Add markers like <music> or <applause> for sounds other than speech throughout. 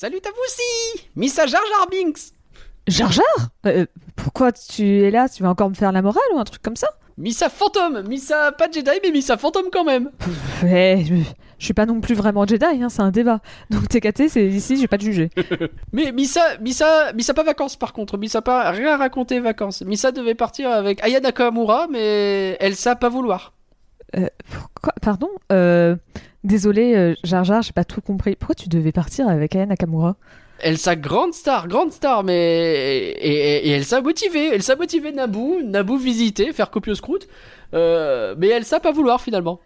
Salut à vous aussi Missa Jar Jar Binks Jar Jar Euh, Pourquoi tu es là? Tu vas encore me faire la morale ou un truc comme ça? Missa fantôme Missa pas Jedi, mais Missa fantôme quand même Ouais, je, je suis pas non plus vraiment Jedi, hein, c'est un débat. Donc TKT, c'est ici, j'ai pas de juger. <laughs> Mais Missa, Missa, Missa pas vacances par contre, Missa pas rien raconté vacances. Missa devait partir avec Aya Nakamura, mais Elsa pas vouloir. Euh, pourquoi Pardon euh, Désolé, euh, Jar Jar, j'ai pas tout compris. Pourquoi tu devais partir avec Aya Nakamura? Elsa grande star, grande star, mais et, et, et Elsa motivée, Elsa motivée Naboo, Naboo visiter, faire copieuse croûte, euh, mais Elsa pas vouloir finalement.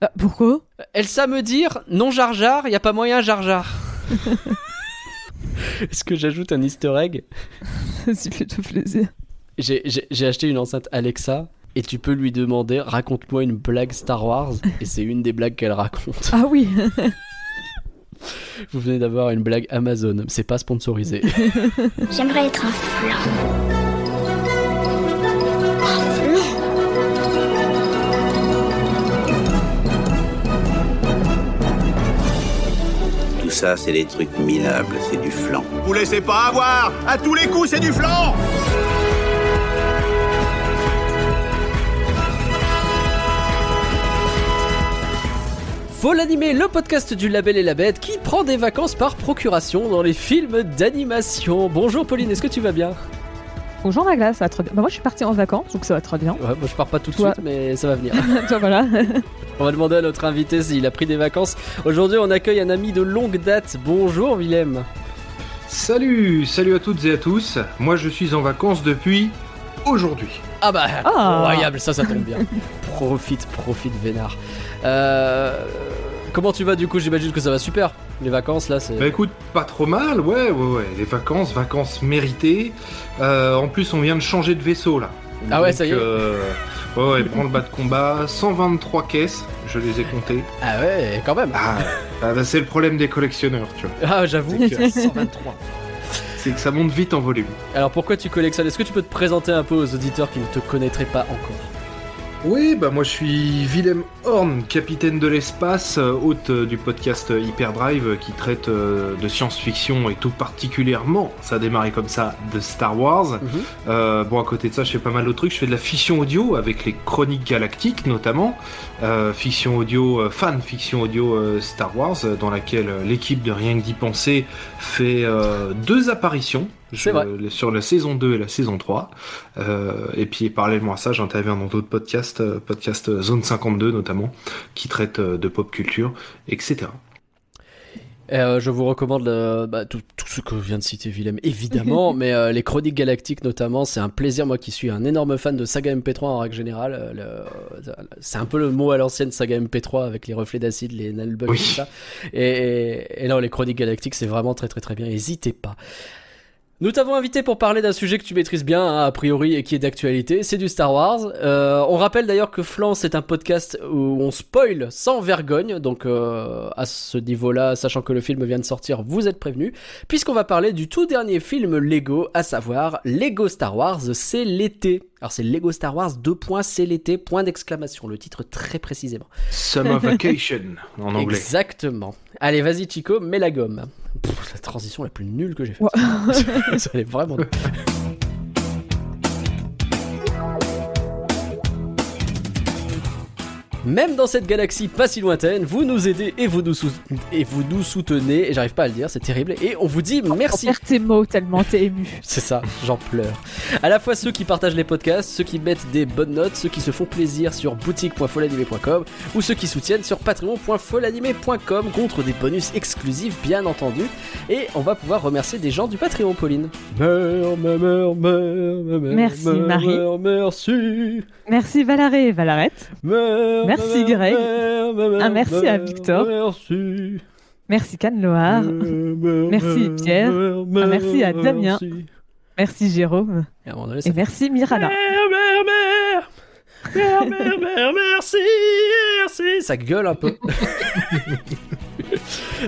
Ah, Pourquoi? Elsa me dire non Jar Jar, y a pas moyen Jar Jar. <laughs> Est-ce que j'ajoute un Easter egg? <laughs> Ça fait tout plaisir. J'ai- acheté une enceinte Alexa et tu peux lui demander raconte-moi une blague Star Wars et c'est une des blagues qu'elle raconte. Ah oui Vous venez d'avoir une blague Amazon, c'est pas sponsorisé. J'aimerais être un flan. Un flan Tout ça, c'est des trucs minables, c'est du flan. Vous laissez pas avoir À tous les coups, c'est du flanc Faut l'animer, le podcast du Label et la Bête qui prend des vacances par procuration dans les films d'animation. Bonjour Pauline, est-ce que tu vas bien? Bonjour la glace, ça va très bien. Bah, moi je suis partie en vacances, donc ça va très bien. Ouais, moi je pars pas tout de Toi. suite, mais ça va venir. <laughs> Toi voilà. On va demander à notre invité s'il a pris des vacances. Aujourd'hui, on accueille un ami de longue date. Bonjour Willem. Salut, salut à toutes et à tous. Moi je suis en vacances depuis aujourd'hui. Ah bah, Ah. incroyable, ça, ça tombe bien. <laughs> profite, profite, Vénard. Euh, comment tu vas du coup J'imagine que ça va super. Les vacances là, c'est. Bah écoute, pas trop mal, ouais, ouais, ouais. Les vacances, vacances méritées. Euh, en plus, on vient de changer de vaisseau là. Ah ouais, ça y est. euh, ouais, ouais, prends le bas de combat, 123 caisses, je les ai comptées. Ah ouais, quand même. Ah, ah, bah, c'est le problème des collectionneurs, tu vois. Ah, j'avoue. C'est que- <laughs> 123. C'est que ça monte vite en volume. Alors pourquoi tu collectionnes? Est-ce que tu peux te présenter un peu aux auditeurs qui ne te connaîtraient pas encore? Oui, bah moi je suis Willem Horn, capitaine de l'espace, euh, hôte euh, du podcast Hyperdrive qui traite euh, de science-fiction et tout particulièrement, ça a démarré comme ça, de Star Wars. Mhm. Euh, bon, à côté de ça, je fais pas mal d'autres trucs. Je fais de la fiction audio avec les Chroniques Galactiques notamment, Euh, fiction audio, fan fiction audio euh, Star Wars, dans laquelle l'équipe de Rien que d'y penser fait deux apparitions. C'est Je- vrai. Sur la saison 2 et la saison 3. Euh, et puis parallèlement à ça, j'interviens dans d'autres podcasts, podcast Zone 52 notamment, qui traitent euh, de pop culture, etc. Euh, je vous recommande le- bah, tout, tout ce que vient de citer Willem, évidemment, <laughs> mais euh, les Chroniques Galactiques notamment, c'est un plaisir, moi qui suis un énorme fan de saga MP3 en règle générale. euh, le- c'est un peu le mot à l'ancienne saga MP3 avec les reflets d'acide, les nanobugs Oui. et tout ça. Et, et, et non, les Chroniques Galactiques, c'est vraiment très très très bien, n'hésitez pas. Nous t'avons invité pour parler d'un sujet que tu maîtrises bien, hein, a priori, et qui est d'actualité, c'est du Star Wars. Euh, on rappelle d'ailleurs que Flan, c'est un podcast où on spoil sans vergogne, donc euh, à ce niveau-là, sachant que le film vient de sortir, vous êtes prévenus, puisqu'on va parler du tout dernier film Lego, à savoir Lego Star Wars, c'est l'été. Alors c'est Lego Star Wars 2. c'est l'été, point d'exclamation, le titre très précisément. Summer <laughs> Vacation en anglais. Exactement. Allez, vas-y Chico, mets la gomme. Pff, la transition la plus nulle que j'ai faite. Ça allait <laughs> vraiment. <laughs> Même dans cette galaxie pas si lointaine, vous nous aidez et vous nous, sou- et vous nous soutenez, et j'arrive pas à le dire, c'est terrible, et on vous dit merci. Perds tes mots tellement t'es ému. <laughs> C'est ça, j'en pleure. À la fois ceux qui partagent les podcasts, ceux qui mettent des bonnes notes, ceux qui se font plaisir sur boutique.folanimé.com ou ceux qui soutiennent sur patreon.folanimé.com contre des bonus exclusifs bien entendu. Et on va pouvoir remercier des gens du Patreon, Pauline. Merci, Marie. Merci. Merci Valaré et Valarette. Mère, Merci, Greg. Un merci à Victor. Merci. Merci Cannes Loire. Merci, Pierre. Un merci à Damien. Merci Jérôme. Et donné, ça Et merci Mirana. Mère, mère, mère Mère, mère, <laughs> mère, merci, merci Ça gueule un peu. <laughs>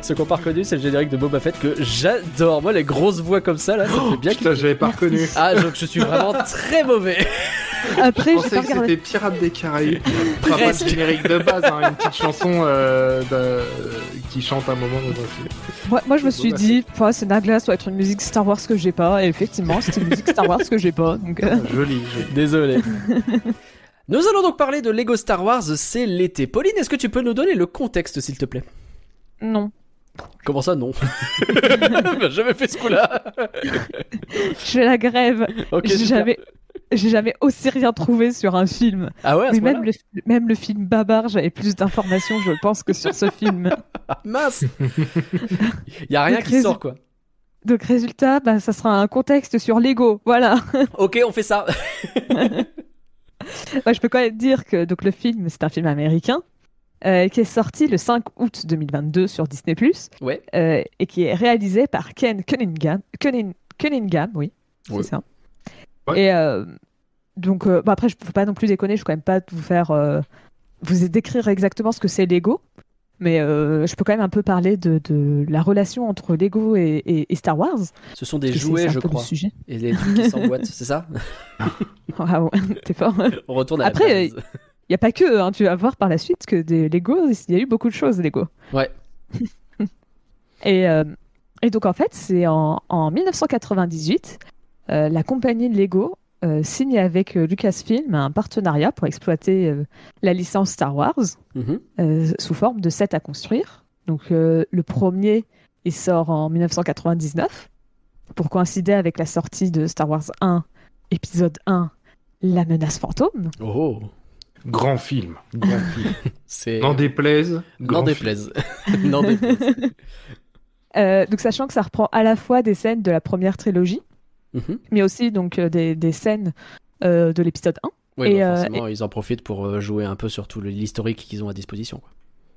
Ce qu'on pas reconnu, c'est le générique de Boba Fett que j'adore. Moi, les grosses voix comme ça, là, ça me fait bien Putain, kiffer. j'avais pas reconnu. Ah, donc je suis vraiment <laughs> très mauvais. Après, Je pensais que regardé. c'était Pirates des Caraïbes. <laughs> Enfin, pas le générique de base, hein, une petite chanson euh, de- qui chante un moment dans un film. Moi, moi, je me suis dit, c'est Nagla, ça doit être une musique Star Wars que j'ai pas. Et effectivement, c'était une musique Star Wars que j'ai pas. Donc, euh, <laughs> Joli, joli. Désolé. <laughs> Nous allons donc parler de Lego Star Wars, c'est l'été. Pauline, est-ce que tu peux nous donner le contexte, s'il te plaît? Non. Comment ça, non? Jamais fait ce coup-là. Je fais la grève. Ok, j'ai super. jamais, j'ai jamais aussi rien trouvé sur un film. Ah ouais, à ce Mais même le, même le film Babar, j'avais plus d'informations, je pense, que sur ce <laughs> film. Mince <laughs> Y a rien Donc, qui résu- sort, quoi. Donc, résultat, bah, ça sera un contexte sur Lego. Voilà. <laughs> Ok, on fait ça. Bah, je peux quand même dire que donc, le film, c'est un film américain. euh, qui est sorti le 5 août 2022 sur Disney+, Ouais. euh, et qui est réalisé par Ken Cunningham, Cunning- Cunningham oui, Ouais. c'est ça. Ouais. Et euh, donc, euh, bon, après, je ne peux pas non plus déconner, je ne peux quand même pas vous faire, euh, vous décrire exactement ce que c'est Lego, mais euh, je peux quand même un peu parler de, de la relation entre Lego et, et- et Star Wars. Ce sont des jouets, je crois. sujet. Et les trucs qui s'emboîtent, c'est ça? <laughs> Ah ouais, t'es fort. <laughs> On retourne à Après, la base. Il n'y a pas que, hein, tu vas voir par la suite que des Lego, il y a eu beaucoup de choses Lego. Ouais. <laughs> Et, euh, et donc en fait, c'est en, en 1998, euh, la compagnie Lego euh, signe avec euh, Lucasfilm un partenariat pour exploiter euh, la licence Star Wars Mhm. euh, sous forme de set à construire. Donc euh, le premier, il sort en 1999 pour coïncider avec la sortie de Star Wars 1, épisode 1, La menace fantôme. Oh, Grand film. Grand film. <laughs> c'est. N'en déplaise. N'en déplaise. <laughs> N'en déplaise. Euh, donc sachant que ça reprend à la fois des scènes de la première trilogie, Mhm. mais aussi donc euh, des, des scènes euh, de l'épisode 1. Oui, Et, bah, euh, forcément, ils en profitent pour jouer un peu sur tout l'historique qu'ils ont à disposition. quoi.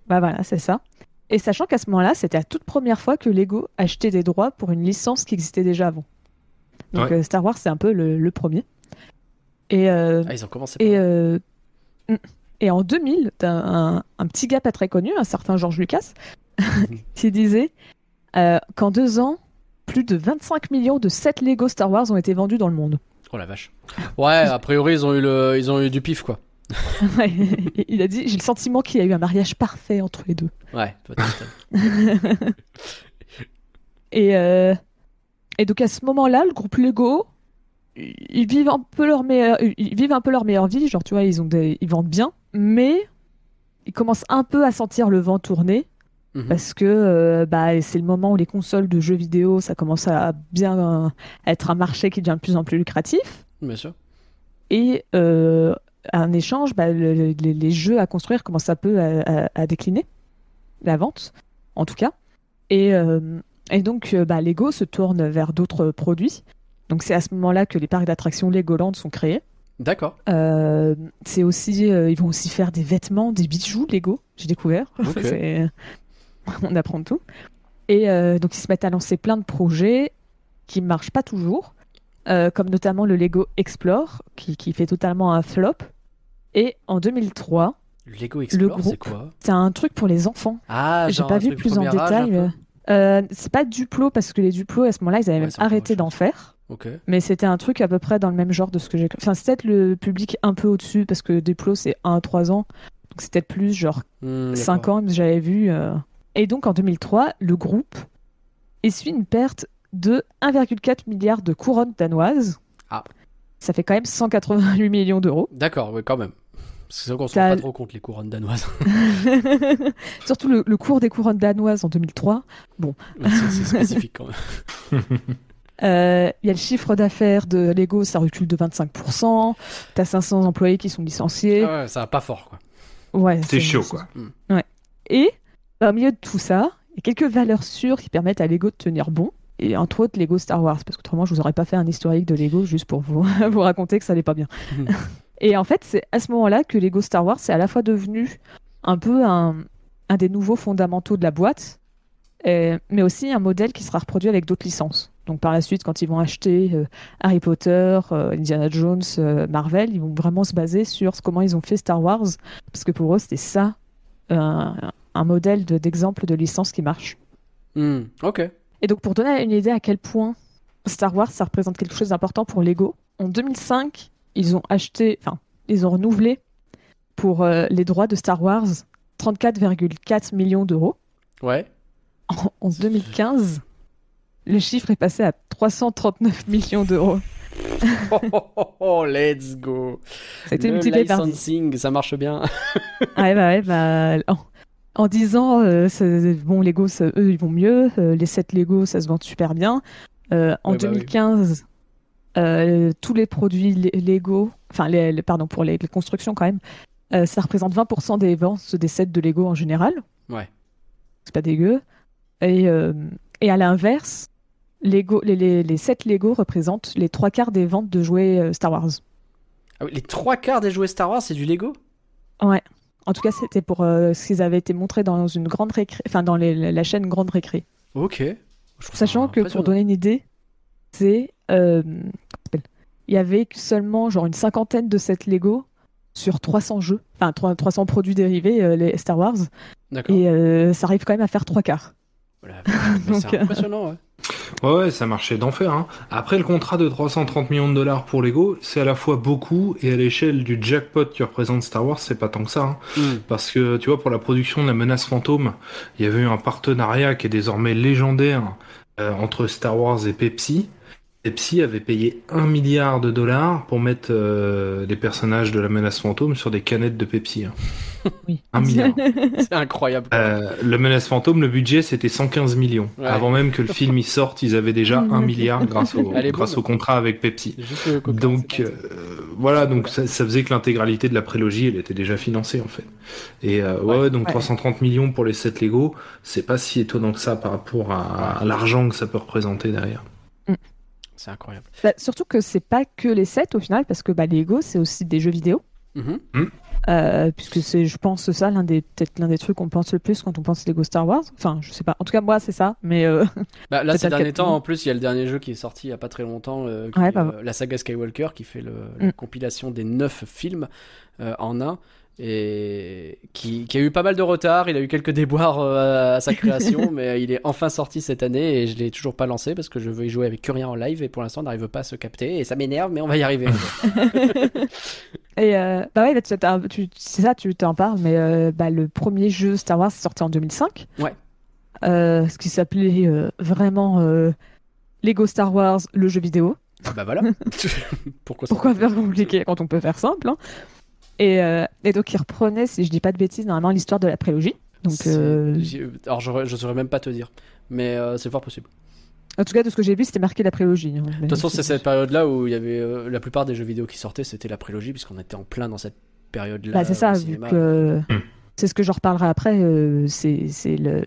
Bah voilà, c'est ça. Et sachant qu'à ce moment-là, c'était la toute première fois que Lego achetait des droits pour une licence qui existait déjà avant. Donc Ouais. Star Wars, c'est un peu le, le premier. Et, euh, Ah, ils ont commencé par et, euh, mm. et en 2000, t'as un, un petit gars pas très connu, un certain George Lucas, <laughs> qui disait euh, qu'en deux ans, plus de 25 millions de sets Lego Star Wars ont été vendus dans le monde. Oh la vache. Ouais, a priori, ils ont eu, le... ils ont eu du pif, quoi. <laughs> Ouais, Il a dit J'ai le sentiment qu'il y a eu un mariage parfait entre les deux. Ouais, toi, <laughs> Et, euh, et donc à ce moment-là, le groupe Lego, ils vivent un peu leur meilleure, ils vivent un peu leur meilleure vie. Genre, tu vois, ils ont des, ils vendent bien, mais ils commencent un peu à sentir le vent tourner Mhm. parce que euh, bah, c'est le moment où les consoles de jeux vidéo, ça commence à bien euh, être un marché qui devient de plus en plus lucratif. Bien sûr. Et euh, un échange, bah, le- le- les, jeux à construire commencent un peu à, à- à décliner, la vente, en tout cas. Et, euh, et donc, bah, Lego se tourne vers d'autres produits. Donc, c'est à ce moment-là que les parcs d'attractions Legoland sont créés. D'accord. Euh, c'est aussi, euh, ils vont aussi faire des vêtements, des bijoux Lego. J'ai découvert. <laughs> C'est- <laughs> On apprend tout. Et euh, donc ils se mettent à lancer plein de projets qui ne marchent pas toujours, euh, comme notamment le Lego Explore, qui, qui fait totalement un flop. Et en 2003, Lego Explore, groupe. c'est quoi? c'est un truc pour les enfants. Ah, J'ai pas vu plus en détail. euh, c'est pas Duplo parce que les Duplo à ce moment-là ils avaient Ouais, même c'est arrêté d'en faire. Mais c'était un truc à peu près dans le même genre de ce que j'ai. Enfin, c'est peut-être le public un peu au-dessus parce que Duplo c'est 1 à 3 ans. Donc c'était peut-être plus genre Hmm, 5 d'accord. ans, j'avais vu. euh. Et donc en 2003, le groupe essuie une perte de 1,4 milliard de couronnes danoises. Ah. Ça fait quand même 188 millions d'euros. D'accord, oui, quand même. Parce que c'est vrai qu'on se rend pas trop compte les couronnes danoises. <laughs> <laughs> Surtout le, le cours des couronnes danoises en 2003. Mais c'est spécifique quand même. <laughs> Euh, Il y a le chiffre d'affaires de Lego, ça recule de 25%. T'as 500 employés qui sont licenciés. Ah ouais, ça va pas fort, quoi. Ouais, C'est chaud, quoi. Et bah, au milieu de tout ça, il y a quelques valeurs sûres qui permettent à Lego de tenir bon. Et entre autres, Lego Star Wars. Parce qu'autrement, je vous aurais pas fait un historique de Lego juste pour vous, <laughs> vous raconter que ça allait pas bien. Mhm. <laughs> Et en fait, c'est à ce moment-là que Lego Star Wars c'est à la fois devenu un peu un, un des nouveaux fondamentaux de la boîte, mais aussi un modèle qui sera reproduit avec d'autres licences. Donc par la suite, quand ils vont acheter euh, Harry Potter, euh, Indiana Jones, euh, Marvel, ils vont vraiment se baser sur comment ils ont fait Star Wars, parce que pour eux, c'était ça, un, un modèle de- d'exemple de licence qui marche. Hmm, ok. Et donc pour donner une idée à quel point Star Wars, ça représente quelque chose d'important pour Lego, en 2005, ils ont acheté, enfin, ils ont renouvelé pour euh, les droits de Star Wars 34,4 millions d'euros. Ouais. En, en 2015, le chiffre est passé à 339 millions d'euros. Oh, oh, oh, oh, let's go. Le multiplié par 10. licensing, ça marche bien. Ouais, bah ouais, bah, en 10 ans, euh, bon, Lego, ça- eux, ils vont mieux. euh, les 7 Lego, ça se vend super bien. Euh, en Ouais, bah oui. 2015, euh, tous les produits Le- Lego, enfin, les, les- pardon, pour les, les constructions quand même, ça représente 20% des ventes des sets de Lego en général. Ouais. C'est pas dégueu. Et, et à l'inverse, Lego, les, les, les sets Lego représentent les trois quarts des ventes de jouets Star Wars. Ah oui, les trois quarts des jouets Star Wars, c'est du Lego? Ouais. En tout cas, c'était pour euh, ce qu'ils avaient été montrés dans une grande récré, enfin dans les- la chaîne Grande Récré. Ok. Sachant que pour donner une idée, c'est euh, il y avait seulement genre une cinquantaine de sets Lego sur 300 jeux, enfin 3- 300 produits dérivés, euh, les Star Wars, D'accord. et euh, ça arrive quand même à faire trois quarts. Voilà. <laughs> Donc, c'est euh, impressionnant, ouais. Ouais, ouais, ça marchait d'enfer. Hein. Après, le contrat de 330 millions de dollars pour Lego, c'est à la fois beaucoup et à l'échelle du jackpot que représente Star Wars, c'est pas tant que ça. Hein. Hmm. Parce que, tu vois, pour la production de la menace fantôme, il y avait eu un partenariat qui est désormais légendaire euh, entre Star Wars et Pepsi. Pepsi avait payé un milliard de dollars pour mettre euh, les personnages de la menace fantôme sur des canettes de Pepsi. hein. <laughs> Oui. Un milliard. <laughs> C'est incroyable. Euh, le menace fantôme, le budget c'était 115 millions. Ouais. Avant même que le film y sorte, ils avaient déjà <laughs> un milliard grâce au, grâce contrat avec Pepsi. Coca, Donc euh, voilà, donc ça, ça faisait que l'intégralité de la prélogie, elle était déjà financée en fait. Et euh, ouais, donc Ouais. 330 millions pour les 7 Lego, c'est pas si étonnant que ça par rapport à, à l'argent que ça peut représenter derrière. C'est incroyable. Bah, surtout que c'est pas que les sets au final, parce que bah, Lego, c'est aussi des jeux vidéo. Mhm. Euh, puisque c'est, je pense, ça l'un des peut-être l'un des trucs qu'on pense le plus quand on pense Lego Star Wars. Enfin, je sais pas. En tout cas, moi, c'est ça. Mais euh, <laughs> Bah, là, ces derniers temps, en plus, il y a le dernier jeu qui est sorti il y a pas très longtemps, euh, qui Ouais, est, bah, euh, la saga Skywalker, qui fait le, la Mm. compilation des neuf films euh, en un, et qui, qui a eu pas mal de retard. Il a eu quelques déboires euh, à sa création, <laughs> mais il est enfin sorti cette année et je l'ai toujours pas lancé parce que je veux y jouer avec Curien en live et pour l'instant, on n'arrive pas à se capter et ça m'énerve, mais on va y arriver. <laughs> <laughs> et euh, bah ouais, bah, c'est ça, tu t'en parles. Mais euh, bah, le premier jeu Star Wars est sorti en 2005. Ouais. Euh, ce qui s'appelait vraiment Lego Star Wars, le jeu vidéo. Ah bah voilà. Pourquoi faire compliqué quand on peut faire simple hein? Et, euh, et donc il reprenait, si je dis pas de bêtises, normalement l'histoire de la prélogie. Donc, euh, Alors, je, je saurais même pas te dire, mais euh, c'est fort possible. en tout cas, de ce que j'ai vu, c'était marqué la prélogie. De toute façon, c'est cette période-là où il y avait euh, la plupart des jeux vidéo qui sortaient, c'était la prélogie, puisqu'on était en plein dans cette période-là. Bah, c'est ça, vu que Hmm. c'est ce que je reparlerai après. euh, c'est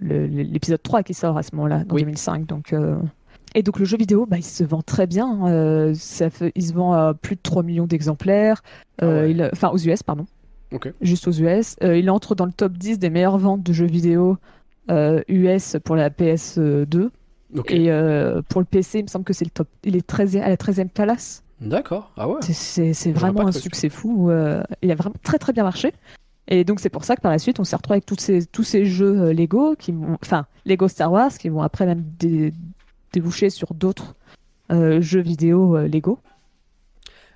l'épisode 3 qui sort à ce moment-là, dans Oui. 2005. Donc, euh, Et donc, le jeu vidéo, bah, il se vend très bien. euh, ça fait... Il se vend à plus de 3 millions d'exemplaires. euh, Ah ouais. il- Enfin, aux US, pardon. Ok. Juste aux US. Euh, il entre dans le top 10 des meilleures ventes de jeux vidéo euh, US pour la PS2. Ok. Et euh, pour le PC, il me semble que c'est le top. Il est 13e à la 13e place. D'accord. Ah ouais. C'est- vraiment un succès fou. euh, il a vraiment très très bien marché. Et donc c'est pour ça que par la suite on s'est retrouvé avec tous ces, tous ces jeux euh, Lego qui vont, enfin Lego Star Wars qui vont après même dé- déboucher sur d'autres euh, jeux vidéo euh, Lego.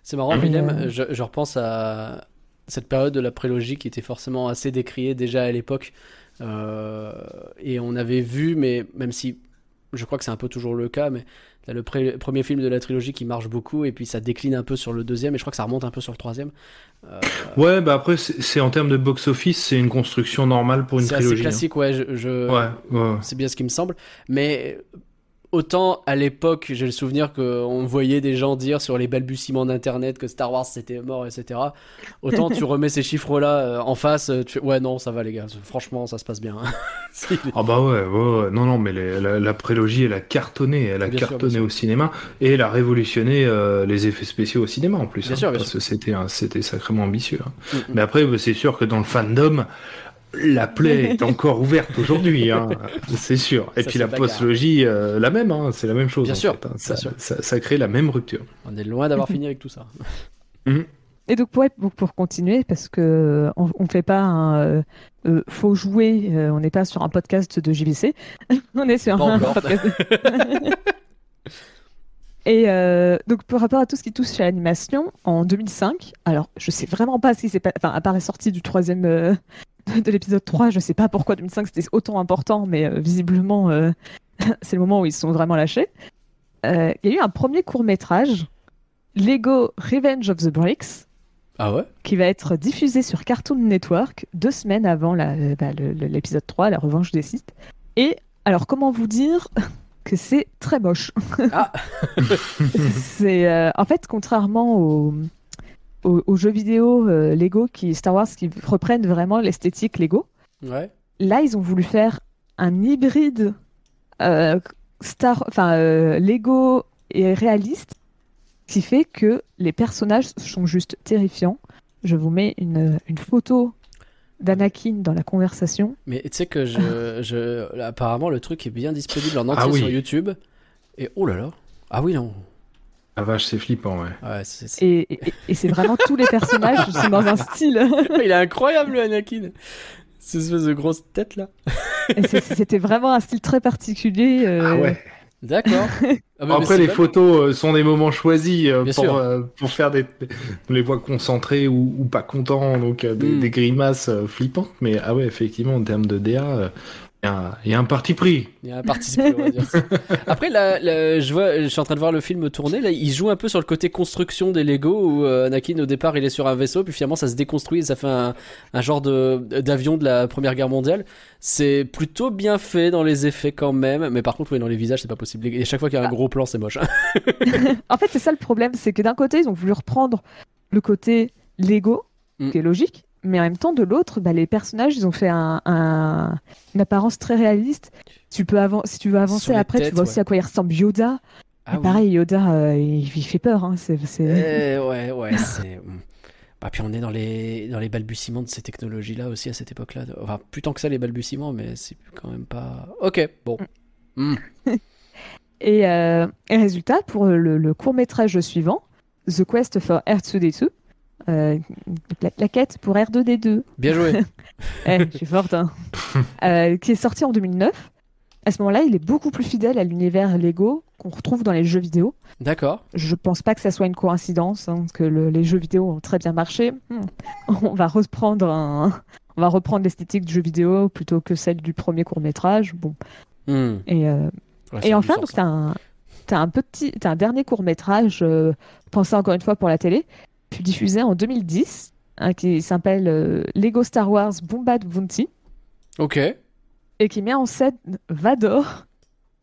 C'est marrant, Et, Willem, euh, je, je repense à cette période de la prélogie qui était forcément assez décriée déjà à l'époque. Euh, et on avait vu, mais même si je crois que c'est un peu toujours le cas, mais t'as le pré- premier film de la trilogie qui marche beaucoup, et puis ça décline un peu sur le deuxième, et je crois que ça remonte un peu sur le troisième. Euh, Ouais, bah après, c'est c'est en termes de box-office, c'est une construction normale pour une c'est assez trilogie. hein. classique, ouais. Je, je- Ouais, ouais. C'est bien ce qui me semble. Mais autant à l'époque, j'ai le souvenir qu'on voyait des gens dire sur les balbutiements d'internet que Star Wars c'était mort, etc. Autant tu <laughs> remets ces chiffres-là euh, en face, euh, tu fais ouais, non, ça va les gars, franchement, ça se passe bien. <laughs> Ah bah ouais, ouais, ouais. non, non, mais les- la, la prélogie, elle a cartonné, elle a Bien cartonné sûr. au cinéma, et elle a révolutionné euh, les effets spéciaux au cinéma en plus. Bien hein, sûr, bien parce sûr. que c'était un- c'était sacrément ambitieux. hein. Mm, mm. Mais après, bah, c'est sûr que dans le fandom, la plaie <laughs> est encore ouverte aujourd'hui, hein, c'est sûr. Et Ça puis la postlogie, euh, la même, hein, c'est la même chose. Bien en sûr, fait, hein. bien ça, sûr. Ça, ça crée la même rupture. On est loin d'avoir fini avec tout ça. Et donc pour, continuer, parce que on, on fait pas un euh, euh, faut jouer, euh, on n'est pas sur un podcast de JVC, <laughs> on est sur Pas un podcast. <laughs> Et euh, donc, par rapport à tout ce qui touche à l'animation, en 2005, alors je sais vraiment pas si c'est pas. Enfin, à part la sortie du troisième. euh, <laughs> de l'épisode 3, je sais pas pourquoi 2005 c'était autant important, mais euh, visiblement, euh, <laughs> c'est le moment où ils se sont vraiment lâchés. Euh, Il y a eu un premier court-métrage, Lego Revenge of the Bricks, Ah ouais? Qui va être diffusé sur Cartoon Network deux semaines avant euh, bah, l'épisode 3, la revanche des Sith. Et alors, comment vous dire? Que c'est très moche Ah. <laughs> <laughs> C'est euh, en fait contrairement aux, aux- aux jeux vidéo euh, Lego qui Star Wars qui reprennent vraiment l'esthétique Lego. Ouais. Là, ils ont voulu faire un hybride euh, Star, enfin Lego et réaliste, qui fait que les personnages sont juste terrifiants. Je vous mets une, une photo d'Anakin dans la conversation. Mais tu sais que je, je. là, Apparemment, le truc est bien disponible en entier Ah oui. sur YouTube. Et oh là là. Ah oui, non. La vache, c'est flippant, ouais. Ouais, c'est- c'est- Et, et- et c'est vraiment tous les personnages <laughs> sont dans un style. <laughs> Il est incroyable, le Anakin. Cette espèce de grosse tête là. C'était vraiment un style très particulier. euh, Ah ouais. D'accord. <laughs> Ah bah, Après, les pas- photos euh, sont des moments choisis euh, pour, euh, pour faire des. On les voit concentrés ou, ou pas contents, donc euh, des, Mm. des grimaces flippantes. Mais ah ouais, effectivement, en termes de DA, il y a un- il y, a un parti pris. Il y a un participé, on va dire. ça. <laughs> Après, là, là, je, vois, je suis en train de voir le film tourner. Là, il joue un peu sur le côté construction des Lego où euh, Anakin, au départ, il est sur un vaisseau, puis finalement, ça se déconstruit et ça fait un, un genre de d'avion de la Première Guerre mondiale. C'est plutôt bien fait dans les effets quand même, mais par contre, oui, dans les visages, c'est pas possible. Et chaque fois qu'il y a un gros plan, c'est moche. hein. <laughs> En fait, c'est ça le problème, c'est que d'un côté, ils ont voulu reprendre le côté Lego, Mm. qui est logique, mais en même temps, de l'autre, bah, les personnages, ils ont fait un, un- une apparence très réaliste. Tu peux avan- si tu veux avancer après, têtes, tu vois aussi à quoi il ressemble Yoda. Ah oui. pareil, Yoda, euh, il, il fait peur. Hein, c'est, Eh, ouais, ouais, <laughs> c'est. hmm. Bah, puis on est dans les, dans les balbutiements de ces technologies-là aussi à cette époque-là. Enfin, plus tant que ça, les balbutiements, mais c'est quand même pas. Ok, bon. Hmm. <laughs> Et, euh, et résultat, pour le, le court-métrage suivant, The Quest for R2D2, euh, la, la quête pour R2D2, Bien joué. <laughs> Eh, je suis forte, hein. <laughs> Euh, qui est sorti en 2009. À ce moment-là, il est beaucoup plus fidèle à l'univers Lego qu'on retrouve dans les jeux vidéo. D'accord. Je pense pas que ça soit une coïncidence, hein, parce que le- les jeux vidéo ont très bien marché. Hmm. On va reprendre un- on va reprendre l'esthétique du jeu vidéo plutôt que celle du premier court métrage. Bon. Hmm. Et, euh, Ouais, et enfin, donc hein. t'as un, t'as un petit, t'as un dernier court métrage pensé encore une fois pour la télé, diffusé en 2010, hein, qui s'appelle euh, Lego Star Wars Bombad Bounty. Ok. et qui met en scène Vador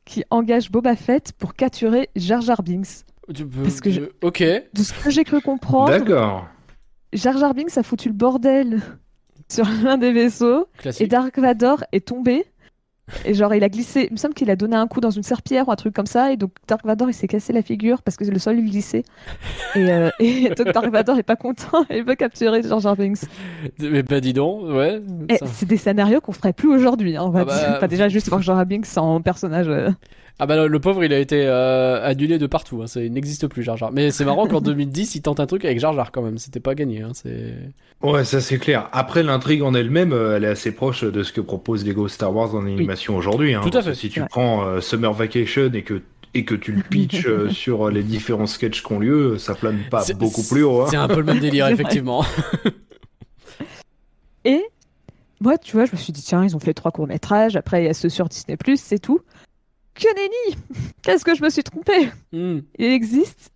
qui engage Boba Fett pour capturer Jar Jar Binks. Tu peux- Parce que je- euh, Ok. De ce que j'ai cru comprendre, D'accord. Jar Jar Binks a foutu le bordel sur l'un des vaisseaux et Classique. Dark Vador est tombé. Et genre, il a glissé. Il me semble qu'il a donné un coup dans une serpillière ou un truc comme ça. Et donc, Dark Vador, il s'est cassé la figure parce que le sol lui glissait. Et, euh, et <laughs> donc, Dark Vador est pas content. Il veut capturer Jar Binks. Mais bah dis donc, ouais. Ça- c'est des scénarios qu'on ferait plus aujourd'hui. hein, on va Ah bah, dire. Enfin, déjà, juste voir Jar Binks en personnage. euh, Ah bah le- le pauvre il a été euh, annulé de partout, hein. il n'existe plus Jar Jar. Mais c'est marrant qu'en <laughs> 2010 il tente un truc avec Jar Jar quand même, c'était pas gagné. Hein. C'est... Ouais, ça c'est clair. Après, l'intrigue en elle-même, euh, elle est assez proche de ce que propose Lego Star Wars en animation aujourd'hui. hein. Tout à fait. Si tu Ouais. prends euh, Summer Vacation et que et que tu le pitches euh, <laughs> sur les différents sketchs qui ont lieu, ça plane pas C'est- beaucoup plus haut. hein. C'est un peu le même délire <laughs> effectivement. Et moi, tu vois, je me suis dit, tiens, ils ont fait trois courts-métrages, après il y a ceux sur Disney, c'est tout. Que nenni <laughs> Qu'est-ce que je me suis trompée Hmm. Il existe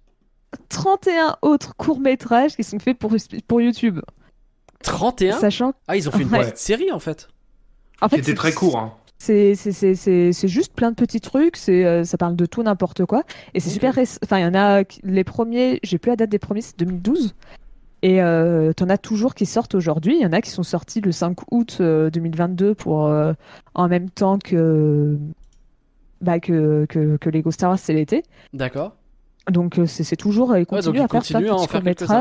31 autres courts-métrages qui sont faits pour, pour YouTube. 31 Sachant Ah ils ont fait une Ouais. petite série en fait. en fait, était c'est- très court. Hein. C'est c'est- c'est- c'est- c'est juste plein de petits trucs, c'est euh, ça parle de tout n'importe quoi. Et c'est super récent. Enfin, il y en a, les premiers, j'ai plus la date des premiers, c'est 2012. Et euh, t'en as toujours qui sortent aujourd'hui. Il y en a qui sont sortis le 5 août euh, 2022 pour euh, en même temps que, bah, que, que, que Lego Star Wars, c'est l'été. D'accord. Donc euh, c'est c'est toujours, donc continuent ils à faire plein de à en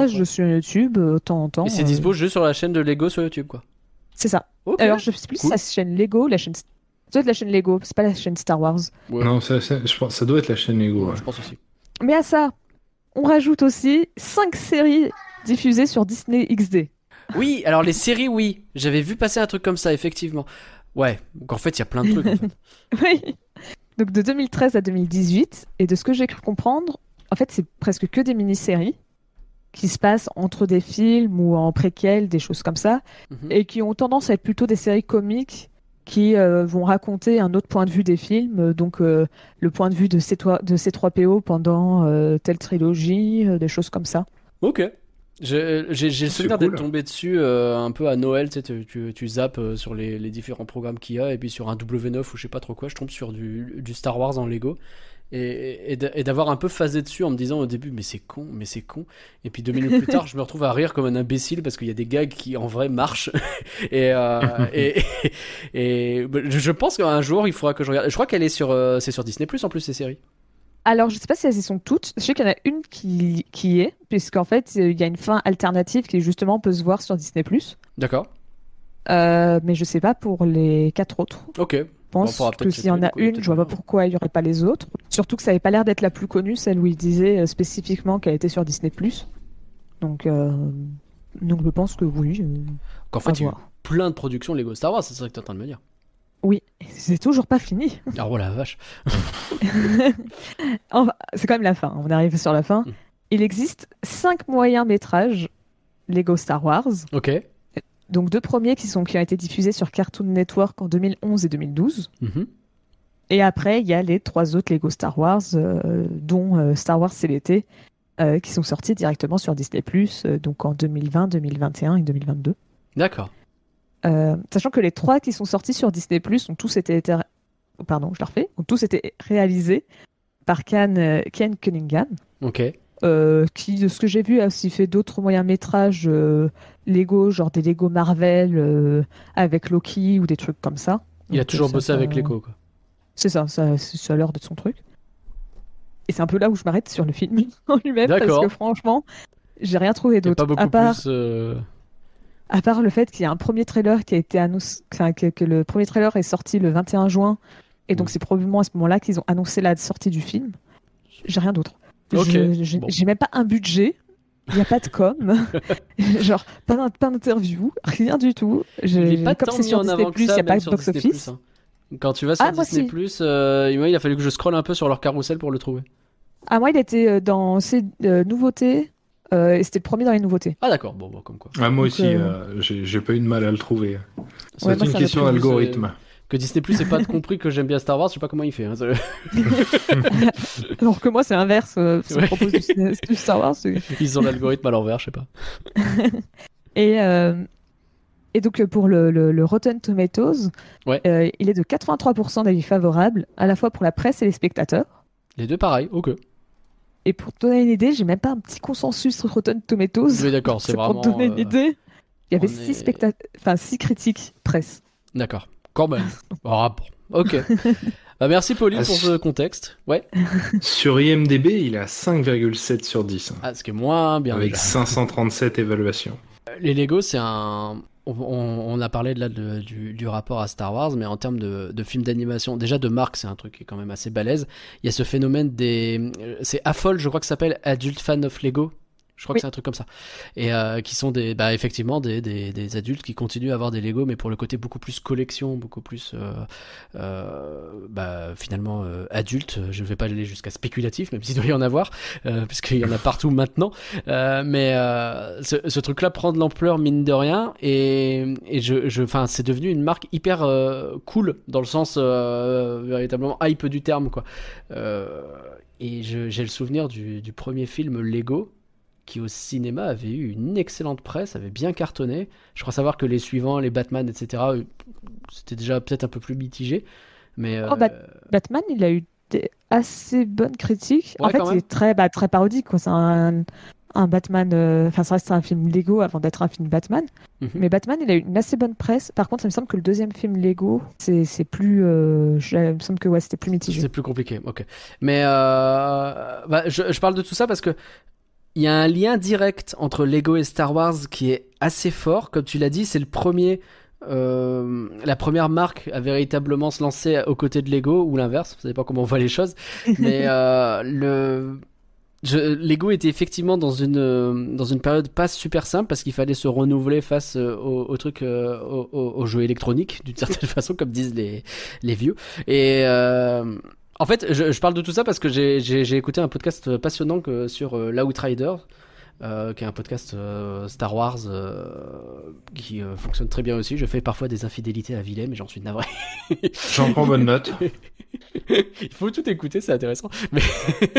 faire sur YouTube euh, de temps en temps. Et c'est euh, dispo juste sur la chaîne de Lego sur YouTube quoi. C'est ça. Ok. Alors je sais plus si Cool. c'est la chaîne Lego, la chaîne. Ça doit être la chaîne Lego, c'est pas la chaîne Star Wars. Ouais. Non, ça, ça- je pense, ça doit être la chaîne Lego. Ouais, ouais. je pense aussi. Mais à ça, on rajoute aussi 5 séries diffusées sur Disney XD. Oui, alors les séries oui, j'avais vu passer un truc comme ça effectivement. Ouais, donc en fait il y a plein de trucs en <laughs> fait. Oui. Donc de 2013 à 2018, et de ce que j'ai cru comprendre, en fait, c'est presque que des mini-séries qui se passent entre des films ou en préquels, des choses comme ça, Mhm. et qui ont tendance à être plutôt des séries comiques qui euh, vont raconter un autre point de vue des films, euh, donc euh, le point de vue de, C3, de C3PO pendant euh, telle trilogie, des choses comme ça. Ok. J'ai le souvenir d'être cool. tombé dessus euh, un peu à Noël, tu sais, tu, tu, tu zappes euh, sur les, les différents programmes qu'il y a, et puis sur un W9 ou je sais pas trop quoi, je tombe sur du, du Star Wars en Lego. Et, et d'a- et d'avoir un peu phasé dessus en me disant au début, mais c'est con, mais c'est con. Et puis deux minutes plus tard, je me retrouve à rire comme un imbécile parce qu'il y a des gags qui en vrai marchent. <laughs> et, euh, et, et, je pense qu'un jour il faudra que je regarde. Je crois qu'elle est sur, c'est sur Disney Plus en plus ces séries. Alors, je sais pas si elles y sont toutes. Je sais qu'il y en a une qui, qui y est, puisqu'en fait, il y a une fin alternative qui justement peut se voir sur Disney+. D'accord. Euh, mais je sais pas pour les quatre autres. Ok. Je pense faudra que s'il y en a une, je vois pas pourquoi il y aurait pas les autres. Surtout que ça avait pas l'air d'être la plus connue, celle où il disait euh, spécifiquement qu'elle était sur Disney+. Donc, euh, donc je pense que oui. Qu'en fait, il y a eu plein de productions Lego Star Wars, c'est ça que t'es en train de me dire. Oui, c'est toujours pas fini. Ah oh la vache. <laughs> Enfin, c'est quand même la fin. On arrive sur la fin. Mm. Il existe cinq moyens métrages Lego Star Wars. Ok. Donc deux premiers qui, sont, qui ont été diffusés sur Cartoon Network en 2011 et 2012. Mhm. Et après, il y a les trois autres Lego Star Wars, euh, dont euh, Star Wars l'été, euh, qui sont sortis directement sur Disney+, donc en 2020, 2021 et 2022. D'accord. Euh, sachant que les trois qui sont sortis sur Disney+, ont tous été, oh, pardon, je le refais, ont tous été réalisés par Ken, euh, Ken Cunningham, Ok. euh, qui, de ce que j'ai vu, a aussi fait d'autres moyens métrages euh, Lego, genre des Lego Marvel avec Loki ou des trucs comme ça. Il a toujours bossé ça- avec Lego, quoi. C'est ça, ça, ça a l'air d'être son truc. Et c'est un peu là où je m'arrête sur le film <laughs> en lui-même, parce que franchement, j'ai rien trouvé d'autre. pas beaucoup À part, plus. Euh, à part le fait qu'il y a un premier trailer qui a été annoncé, que, que le premier trailer est sorti le 21 juin, et donc Mm. c'est probablement à ce moment-là qu'ils ont annoncé la sortie du film. J'ai rien d'autre. Ok, Je- J'ai bon. même pas un budget. Il n'y a pas de com, <laughs> <laughs> genre pas d'in- pas d'interview, rien du tout. Je- pas comme c'est sur Disney+, il n'y a pas de box-office. hein. Quand tu vas sur Ah, Disney+, euh, moi, il a fallu que je scrolle un peu sur leur carrousel pour le trouver. Ah, moi, il était euh, dans ses euh, nouveautés, euh, et c'était le premier dans les nouveautés. Ah d'accord, bon, bon comme quoi. Ah, moi Donc, aussi, euh, euh, j'ai pas eu de mal à le trouver. C'est Ouais, une ça question d'algorithme. Que Disney Plus ait pas <laughs> compris que j'aime bien Star Wars, je sais pas comment il fait. hein, ça- <laughs> Alors que moi, c'est l'inverse. Euh, Ouais. propose du, du Star Wars. <laughs> Ils ont l'algorithme à l'envers, je sais pas. Et, euh, et donc, pour le, le- le Rotten Tomatoes, Ouais. euh, il est de 83% d'avis favorables, à la fois pour la presse et les spectateurs. Les deux pareil, ok. Et pour te donner une idée, j'ai même pas un petit consensus sur Rotten Tomatoes. Oui d'accord, c'est vraiment... <laughs> pour te donner une euh, idée. Il y avait on six, est- specta- enfin, six critiques presse. D'accord, quand même. <laughs> Ah bon, ok. <laughs> Bah, merci Pauline Ah, pour ce contexte. Ouais. Sur IMDB, il a 5,7 sur 10. hein, Ah, ce qui est moins bien avec déjà. 537 évaluations. Les Lego, c'est un. On, a parlé de là du, rapport à Star Wars, mais en termes de, de films d'animation, déjà de marque, c'est un truc qui est quand même assez balèze. Il y a ce phénomène des. euh, C'est AFOL, je crois que ça s'appelle Adult Fan of Lego. Je crois Oui. que c'est un truc comme ça. Et euh, qui sont des, bah, effectivement des, des, des adultes qui continuent à avoir des Lego, mais pour le côté beaucoup plus collection, beaucoup plus, euh, euh, bah, finalement, adulte. Je ne vais pas aller jusqu'à spéculatif, même s'il doit y en avoir, puisqu'il y en a partout maintenant. Mais ce, ce truc-là prend de l'ampleur mine de rien et, et je, je, c'est devenu une marque hyper cool dans le sens véritablement hype du terme quoi. Et j'ai le souvenir du, du premier film Lego qui au cinéma avait eu une excellente presse, avait bien cartonné. Je crois savoir que les suivants, les Batman, etc., euh, c'était déjà peut-être un peu plus mitigé. Mais euh, Oh, Bat- Batman, il a eu des assez bonnes critiques. en fait, quand il même. est très, bah, très parodique. C'est un, un Batman. euh, Enfin, ça reste un film Lego avant d'être un film Batman. Mhm. Mais Batman, il a eu une assez bonne presse. Par contre, il me semble que le deuxième film Lego, c'est c'est plus. euh, je- il me semble que ouais, c'était plus mitigé. C'est plus compliqué, ok. Mais euh, bah, je, je parle de tout ça parce que il y a un lien direct entre Lego et Star Wars qui est assez fort. Comme tu l'as dit, c'est le premier, euh, la première marque à véritablement se lancer aux côtés de Lego ou l'inverse. Vous savez pas comment on voit les choses, <laughs> mais euh, le je, Lego était effectivement dans une euh, dans une période pas super simple parce qu'il fallait se renouveler face euh, au, au truc euh, au, au- aux jeux électroniques d'une certaine <laughs> façon comme disent les les vieux et euh, En fait, je, parle de tout ça parce que j'ai- écouté un podcast passionnant que, sur euh, l'Outrider, euh, qui est un podcast euh, Star Wars euh, qui euh, fonctionne très bien aussi. Je fais parfois des infidélités à Willem, mais j'en suis navré. J'en prends bonne note. <laughs> Il faut tout écouter, c'est intéressant. Mais,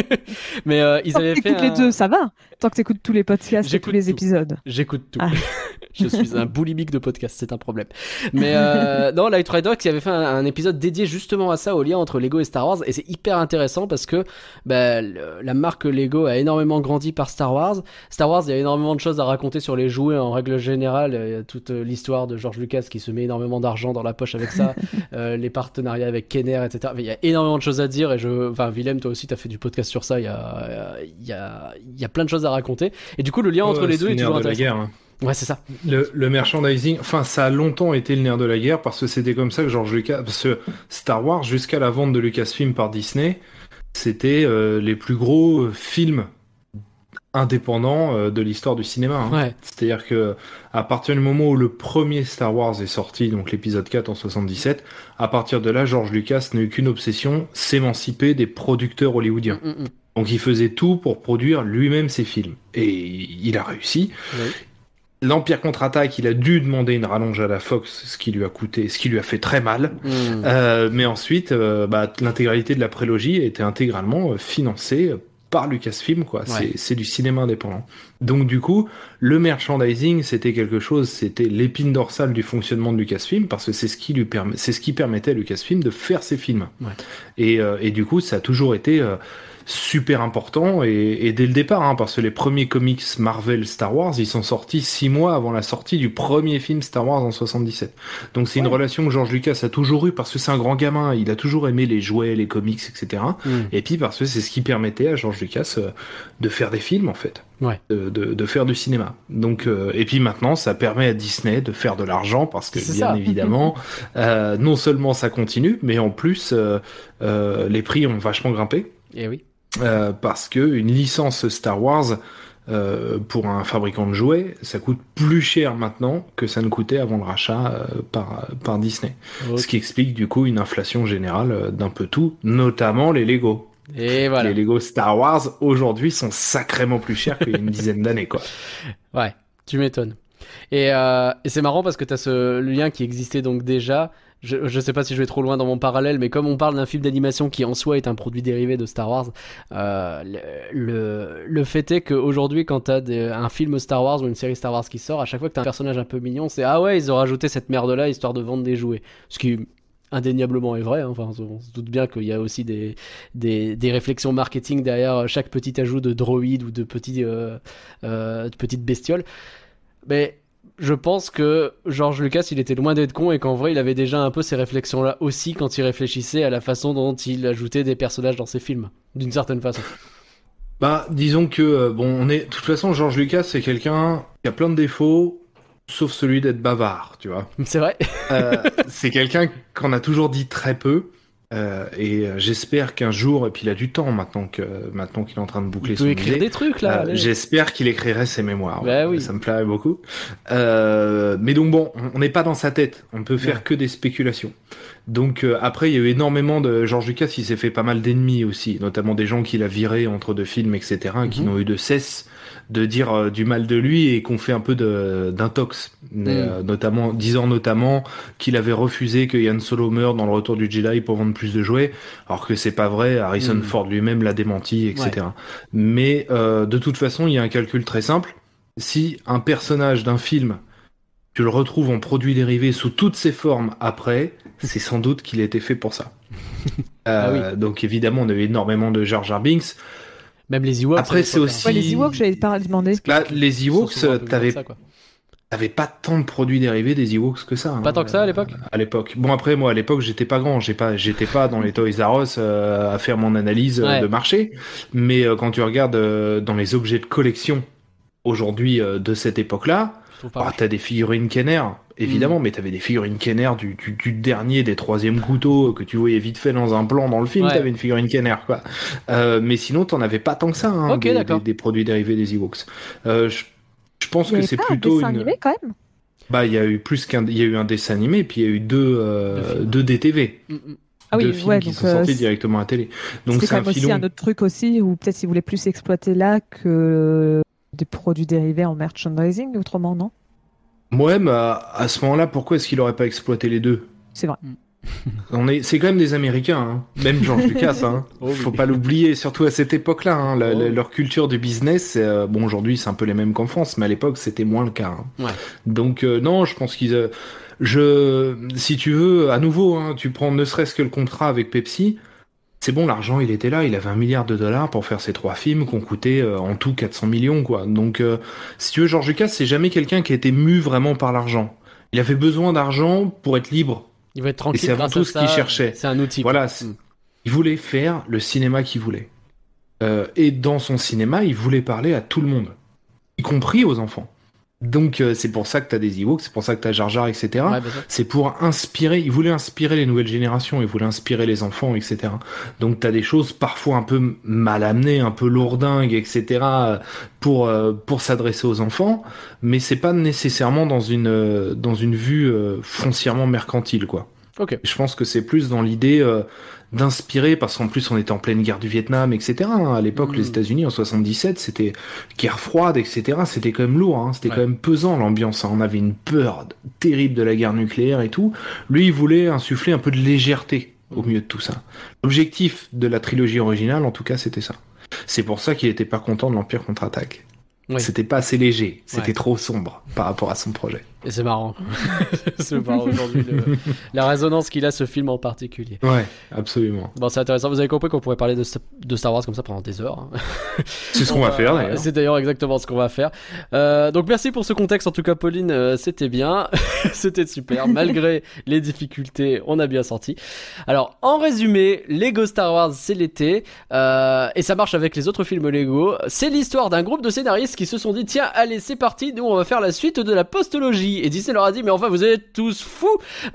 <laughs> mais euh, ils Tant que avaient fait un- les deux, ça va. Tant que t'écoutes tous les podcasts et J'écoute tous les tout. épisodes. J'écoute tout. Ah. <laughs> je suis un boulimique de podcast, c'est un problème. Mais euh, non, Light Rider qui avait fait un, un épisode dédié justement à ça, au lien entre Lego et Star Wars, et c'est hyper intéressant parce que bah, le- la marque Lego a énormément grandi par Star Wars. Star Wars, il y a énormément de choses à raconter sur les jouets en règle générale. Il y a toute euh, l'histoire de George Lucas qui se met énormément d'argent dans la poche avec ça, <laughs> euh, les partenariats avec Kenner, etc. Mais il y a énormément de choses à dire et je, enfin, Willem, toi aussi, t'as fait du podcast sur ça. Il y a, il y a, il y a plein de choses à raconter. Et du coup, le lien entre les deux le est nerf toujours de la intéressant. guerre. hein. Ouais, c'est ça. Le, le merchandising, enfin, ça a longtemps été le nerf de la guerre parce que c'était comme ça que George Lucas, parce que Star Wars, jusqu'à la vente de Lucasfilm par Disney, c'était euh, les plus gros films indépendants euh, de l'histoire du cinéma. hein. Ouais. C'est-à-dire que à partir du moment où le premier Star Wars est sorti, donc l'épisode 4 en 77, à partir de là, George Lucas n'a eu qu'une obsession, s'émanciper des producteurs hollywoodiens. Mm, mm. Donc il faisait tout pour produire lui-même ses films. Et il a réussi. Oui. L'Empire contre-attaque, il a dû demander une rallonge à la Fox, ce qui lui a coûté, ce qui lui a fait très mal. Mm. Euh, mais ensuite, euh, bah, l'intégralité de la prélogie était intégralement euh, financée par Lucasfilm, quoi. C'est- C'est du cinéma indépendant. Donc du coup, le merchandising, c'était quelque chose, c'était l'épine dorsale du fonctionnement de Lucasfilm, parce que c'est ce qui lui permet, c'est ce qui permettait à Lucasfilm de faire ses films. Ouais. Et, euh, et du coup, ça a toujours été euh, super important et, et dès le départ, hein, parce que les premiers comics Marvel Star Wars, ils sont sortis six mois avant la sortie du premier film Star Wars en 77. Donc c'est une relation que George Lucas a toujours eue parce que c'est un grand gamin, il a toujours aimé les jouets, les comics, etc. Mm. Et puis parce que c'est ce qui permettait à George Lucas euh, de faire des films en fait, Ouais. de, de, de faire du cinéma. Donc euh, et puis maintenant ça permet à Disney de faire de l'argent parce que bien ça. évidemment <laughs> euh, non seulement ça continue, mais en plus euh, euh, les prix ont vachement grimpé Et oui. Euh, parce que une licence Star Wars euh, pour un fabricant de jouets, ça coûte plus cher maintenant que ça ne coûtait avant le rachat euh, par, par Disney. Ce qui explique du coup une inflation générale euh, d'un peu tout, notamment les Lego. Et voilà. Les Lego Star Wars aujourd'hui sont sacrément plus chers qu'il y a une <laughs> dizaine d'années quoi. Ouais, tu m'étonnes. Et, euh, et c'est marrant parce que tu as ce lien qui existait donc déjà. Je, je sais pas si je vais trop loin dans mon parallèle, mais comme on parle d'un film d'animation qui en soi est un produit dérivé de Star Wars, euh, le, le, fait est qu'aujourd'hui, quand t'as des- un film Star Wars ou une série Star Wars qui sort, à chaque fois que t'as un personnage un peu mignon, c'est ah ouais, ils ont rajouté cette merde là histoire de vendre des jouets. Ce qui indéniablement est vrai. hein. Enfin, on se doute bien qu'il y a aussi des, des, des réflexions marketing derrière chaque petit ajout de droïde ou de petits, euh, euh, de petites bestioles. Mais je pense que George Lucas, il était loin d'être con et qu'en vrai, il avait déjà un peu ces réflexions-là aussi quand il réfléchissait à la façon dont il ajoutait des personnages dans ses films, d'une certaine façon. Bah disons que euh, bon on est de toute façon George Lucas c'est quelqu'un qui a plein de défauts sauf celui d'être bavard, tu vois. C'est vrai Euh, c'est quelqu'un qu'on a toujours dit très peu. Euh, et euh, j'espère qu'un jour, et puis il a du temps maintenant que maintenant qu'il est en train de boucler Il son peut écrire des trucs là. euh, j'espère qu'il écrirait ses mémoires. Bah oui. Ça me plairait beaucoup. Euh, mais donc bon, on- n'est pas dans sa tête. On peut faire Ouais. que des spéculations. Donc euh, après, il y a eu énormément de George Lucas. Il s'est fait pas mal d'ennemis aussi, notamment des gens qu'il a virés entre deux films, etc., qui Mhm. n'ont eu de cesse de dire euh, du mal de lui et qu'on fait un peu de d'intox, Mhm. euh, notamment disant notamment qu'il avait refusé que Yann Solo meure dans le Retour du Jedi pour vendre plus de jouets, alors que c'est pas vrai. Harrison Mhm. Ford lui-même l'a démenti, etc. Mais euh, de toute façon, il y a un calcul très simple. Si un personnage d'un film, tu le retrouves en produit dérivé sous toutes ses formes après, c'est sans doute qu'il a été fait pour ça. <laughs> Euh, Donc évidemment, on a eu énormément de Jar Jar Binks. Même les Ewoks. Après, c'est l'époque, aussi- Ouais, les Ewoks, j'avais pas demandé. Là, les hein. Ewoks, t'avais t'avais pas tant de produits dérivés des Ewoks que ça. hein. Pas tant que ça à l'époque À l'époque. Bon après moi à l'époque j'étais pas grand, j'ai pas j'étais pas dans les Toys R Us euh, à faire mon analyse euh, Ouais. de marché, mais euh, quand tu regardes euh, dans les objets de collection aujourd'hui euh, de cette époque-là, ah, t'as des figurines Kenner, évidemment, Mm. mais t'avais des figurines Kenner du, du, du dernier des troisième couteaux que tu voyais vite fait dans un plan dans le film, Ouais. t'avais une figurine Kenner quoi. Euh, mais sinon t'en avais pas tant que ça hein, Ok, des, d'accord. des, des produits dérivés des Ewoks. Euh, je, je pense Il y que c'est pas un plutôt dessin une animé quand même bah, il y a eu plus qu'un, il y a eu un dessin animé, puis il y a eu deux, euh, Deux DTV. Mm, mm. Ah oui, deux films ouais, qui donc, sont euh, sortis c'est- directement à la télé. Donc c'est un aussi filon. un autre truc aussi où peut-être ils voulaient plus exploiter là que des produits dérivés en merchandising autrement, non? Ouais, mais à, à ce moment-là, pourquoi est-ce qu'il aurait pas exploité les deux? C'est vrai. <laughs> On est, c'est quand même des Américains, hein. même George <laughs> Lucas. Hein. Oh oui. Faut pas l'oublier, surtout à cette époque-là. Hein. La- la- Oh. leur culture du business, euh, bon, aujourd'hui c'est un peu les mêmes qu'en France, mais à l'époque c'était moins le cas. hein. Ouais. Donc euh, non, je pense qu'ils, euh, je, si tu veux, à nouveau, hein, tu prends ne serait-ce que le contrat avec Pepsi. C'est bon, l'argent, il était là, il avait un milliard de dollars pour faire ces trois films qui ont coûté euh, en tout 400 millions, quoi. Donc, euh, si tu veux, George Lucas, c'est jamais quelqu'un qui a été mu vraiment par l'argent. Il avait besoin d'argent pour être libre. Il va être tranquille. Et c'est avant tout ce qu'il cherchait. C'est un outil. Voilà, il voulait faire le cinéma qu'il voulait. Euh, et dans son cinéma, il voulait parler à tout le monde, y compris aux enfants. Donc euh, c'est pour ça que t'as des Ewoks, c'est pour ça que t'as Jar Jar, etc. Ouais. C'est pour inspirer, il voulait inspirer les nouvelles générations, il voulait inspirer les enfants, etc. Donc t'as des choses parfois un peu mal amenées, un peu lourdingues, etc. pour euh, pour s'adresser aux enfants, mais c'est pas nécessairement dans une euh, dans une vue euh, foncièrement mercantile, quoi. Ok. Je pense que c'est plus dans l'idée euh, d'inspirer, parce qu'en plus on était en pleine guerre du Vietnam, etc. hein. À l'époque, Mm. les États-Unis en 77, c'était guerre froide, etc. C'était quand même lourd, hein. c'était Ouais. quand même pesant l'ambiance. hein. On avait une peur terrible de la guerre nucléaire et tout. Lui, il voulait insuffler un peu de légèreté au milieu de tout ça. L'objectif de la trilogie originale, en tout cas, c'était ça. C'est pour ça qu'il était pas content de l'Empire contre-attaque. C'était pas assez léger, c'était Ouais. trop sombre par rapport à son projet. Et c'est marrant. <laughs> c'est marrant aujourd'hui le- la résonance qu'il a ce film en particulier. Ouais, absolument. Bon, c'est intéressant. Vous avez compris qu'on pourrait parler de, de Star Wars comme ça pendant des heures. hein. C'est ce qu'on va faire d'ailleurs. C'est d'ailleurs exactement ce qu'on va faire. Euh, donc merci pour ce contexte en tout cas Pauline, euh, c'était bien, <laughs> c'était super malgré les difficultés, on a bien senti. Alors en résumé, Lego Star Wars c'est l'été euh, et ça marche avec les autres films Lego. C'est l'histoire d'un groupe de scénaristes qui se sont dit tiens allez c'est parti, nous on va faire la suite de la postologie et Disney leur a dit mais enfin vous êtes tous fous,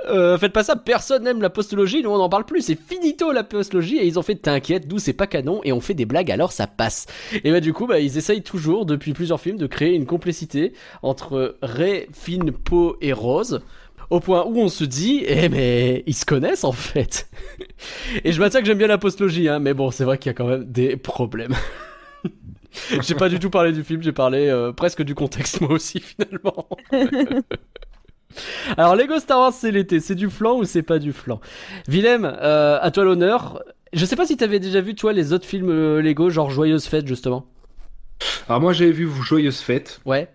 euh, faites pas ça, personne n'aime la postologie, nous on n'en parle plus, c'est finito la postologie et ils ont fait t'inquiète, nous c'est pas canon et on fait des blagues alors ça passe. Et bah du coup, bah, ils essayent toujours depuis plusieurs films de créer une complicité entre Ray, Finn, Poe et Rose. Au point où on se dit, eh mais ils se connaissent en fait. <laughs> Et je maintiens que j'aime bien la postlogie, hein, mais bon, c'est vrai qu'il y a quand même des problèmes. <laughs> <laughs> j'ai pas du tout parlé du film, j'ai parlé euh, presque du contexte <laughs> moi aussi finalement. <laughs> Alors Lego Star Wars c'est l'été, c'est du flan ou c'est pas du flan? Willem, euh, à toi l'honneur. Je sais pas si t'avais déjà vu toi les autres films euh, Lego, genre Joyeuse Fête justement. Alors moi j'avais vu Joyeuse Fête. Ouais.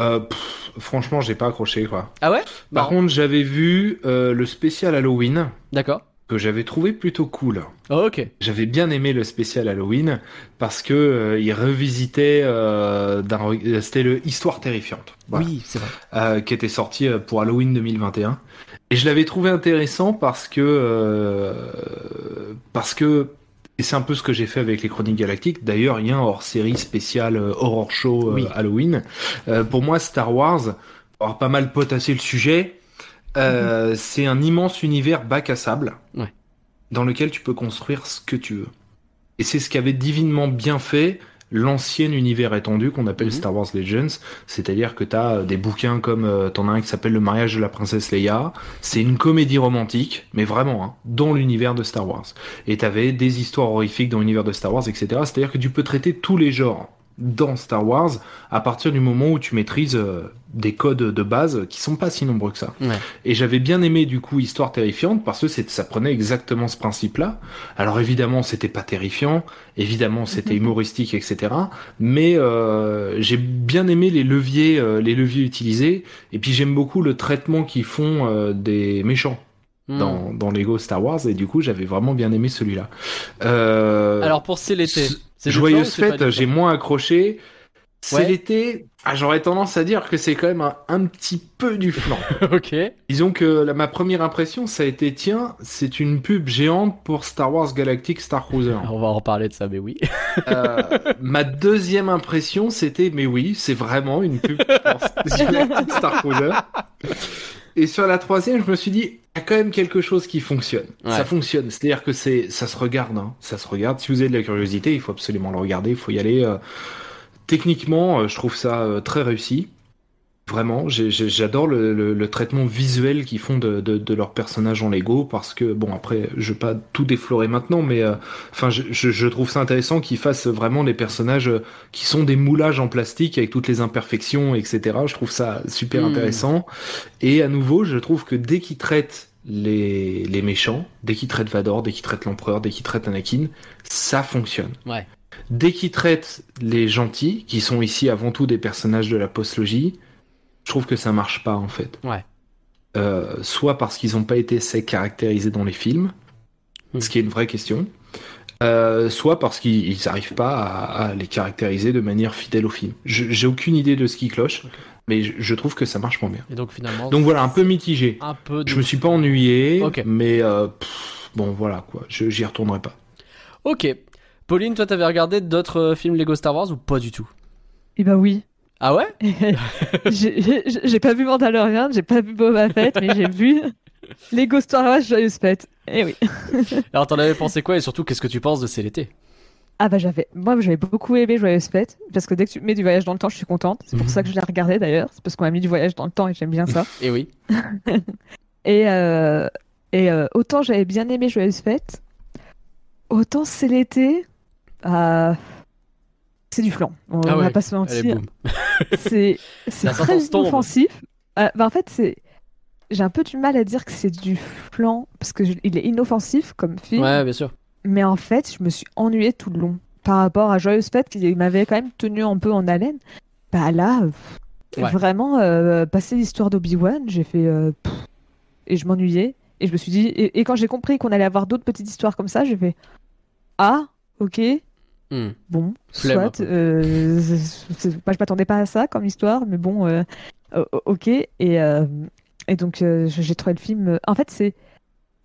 Euh, pff, franchement j'ai pas accroché quoi. Ah ouais? Par contre j'avais vu euh, le spécial Halloween D'accord. Que j'avais trouvé plutôt cool. Oh, ok. J'avais bien aimé le spécial Halloween parce que euh, il revisitait euh, c'était le Histoire terrifiante. Voilà. Oui, c'est vrai. euh, qui était sorti euh, pour Halloween 2021. Et je l'avais trouvé intéressant parce que euh, parce que et c'est un peu ce que j'ai fait avec les Chroniques Galactiques. D'ailleurs, il y a un hors-série spécial euh, horror show Oui. Halloween. Euh, pour moi, Star Wars, avoir pas mal potassé le sujet, euh, c'est un immense univers bac à sable Ouais. dans lequel tu peux construire ce que tu veux. Et c'est ce qu'avait divinement bien fait l'ancien univers étendu qu'on appelle Mhm. Star Wars Legends, c'est-à-dire que tu as des bouquins comme euh, t'en as un qui s'appelle Le mariage de la princesse Leia, c'est une comédie romantique, mais vraiment, hein, dans l'univers de Star Wars. Et t'avais des histoires horrifiques dans l'univers de Star Wars, etc. C'est-à-dire que tu peux traiter tous les genres dans Star Wars à partir du moment où tu maîtrises euh, des codes de base qui sont pas si nombreux que ça. Ouais. Et j'avais bien aimé du coup Histoire terrifiante parce que ça prenait exactement ce principe-là. Alors évidemment c'était pas terrifiant, évidemment c'était humoristique, etc. Mais euh, j'ai bien aimé les leviers, euh, les leviers utilisés. Et puis j'aime beaucoup le traitement qu'ils font euh, des méchants Hmm. dans, dans Lego Star Wars. Et du coup j'avais vraiment bien aimé celui-là. Euh, Alors pour c'est Joyeuse fête, j'ai moins accroché. C'est Ouais. l'été. Ah, j'aurais tendance à dire que c'est quand même un, un petit peu du flan. <laughs> ok. Disons que la- ma première impression, ça a été tiens, c'est une pub géante pour Star Wars Galactic Star Cruiser. On va en reparler de ça, mais oui. Euh, ma deuxième impression, c'était mais oui, c'est vraiment une pub pour <laughs> Galactic Star Cruiser. Et sur la troisième, je me suis dit, il y a quand même quelque chose qui fonctionne. Ouais. Ça fonctionne. C'est-à-dire que c'est, ça se regarde, hein. Ça se regarde. Si vous avez de la curiosité, il faut absolument le regarder. Il faut y aller. euh, Techniquement, euh, je trouve ça euh, très réussi. Vraiment, j'adore le, le- le traitement visuel qu'ils font de, de, de leurs personnages en Lego parce que bon après, je vais pas tout déflorer maintenant, mais euh, enfin je, je, je trouve ça intéressant qu'ils fassent vraiment des personnages euh, qui sont des moulages en plastique avec toutes les imperfections, etc. Je trouve ça super Mm. intéressant. Et à nouveau, je trouve que dès qu'ils traitent les, les méchants, dès qu'ils traitent Vador, dès qu'ils traitent l'empereur, dès qu'ils traitent Anakin, ça fonctionne. Ouais. Dès qu'ils traitent les gentils, qui sont ici avant tout des personnages de la postlogie, trouve que ça marche pas en fait. Ouais. Euh, soit parce qu'ils n'ont pas été assez caractérisés dans les films, Hmm. ce qui est une vraie question, euh, soit parce qu'ils n'arrivent pas à, à les caractériser de manière fidèle au film. Je- J'ai aucune idée de ce qui cloche, mais je, je trouve que ça marche moins bien. Et donc finalement. Donc voilà, un peu mitigé. un peu. de- Je me suis pas ennuyé, mais euh, pff, bon voilà quoi, je j'y retournerai pas. Ok. Pauline, toi, t'avais regardé d'autres films Lego Star Wars ou pas du tout? Et bah oui. Ah ouais? <laughs> J'ai pas vu Mandalorian, j'ai pas vu Boba Fett, mais j'ai vu <laughs> Lego Star Wars Joyeuse Fête. Eh oui. <laughs> Alors, t'en avais pensé quoi et surtout, qu'est-ce que tu penses de C'est l'été? Ah bah j'avais, moi j'avais beaucoup aimé Joyeuse Fête parce que dès que tu mets du voyage dans le temps, je suis contente. C'est pour Mhm. ça que je l'ai regardé d'ailleurs. C'est parce qu'on a mis du voyage dans le temps et j'aime bien ça. Et oui. Et, euh, et euh, autant j'avais bien aimé Joyeuse Fête, autant c'est l'été. ah, c'est du flan. On Ah va pas se mentir. <laughs> C'est très inoffensif. Euh, bah, en fait, c'est j'ai un peu du mal à dire que c'est du flan parce que je- il est inoffensif comme film. Ouais, bien sûr. Mais en fait, je me suis ennuyée tout le long par rapport à Joyeuse Fête qui m'avait quand même tenu un peu en haleine. Bah là, pff, Ouais. vraiment, euh, passer l'histoire d'Obi-Wan, j'ai fait euh, pff, et je m'ennuyais et je me suis dit et, et quand j'ai compris qu'on allait avoir d'autres petites histoires comme ça, j'ai fait ah ok Hmm. bon Flemme soit euh, moi je m'attendais pas à ça comme histoire mais bon euh, ok et euh, et donc j'ai trouvé le film en fait c'est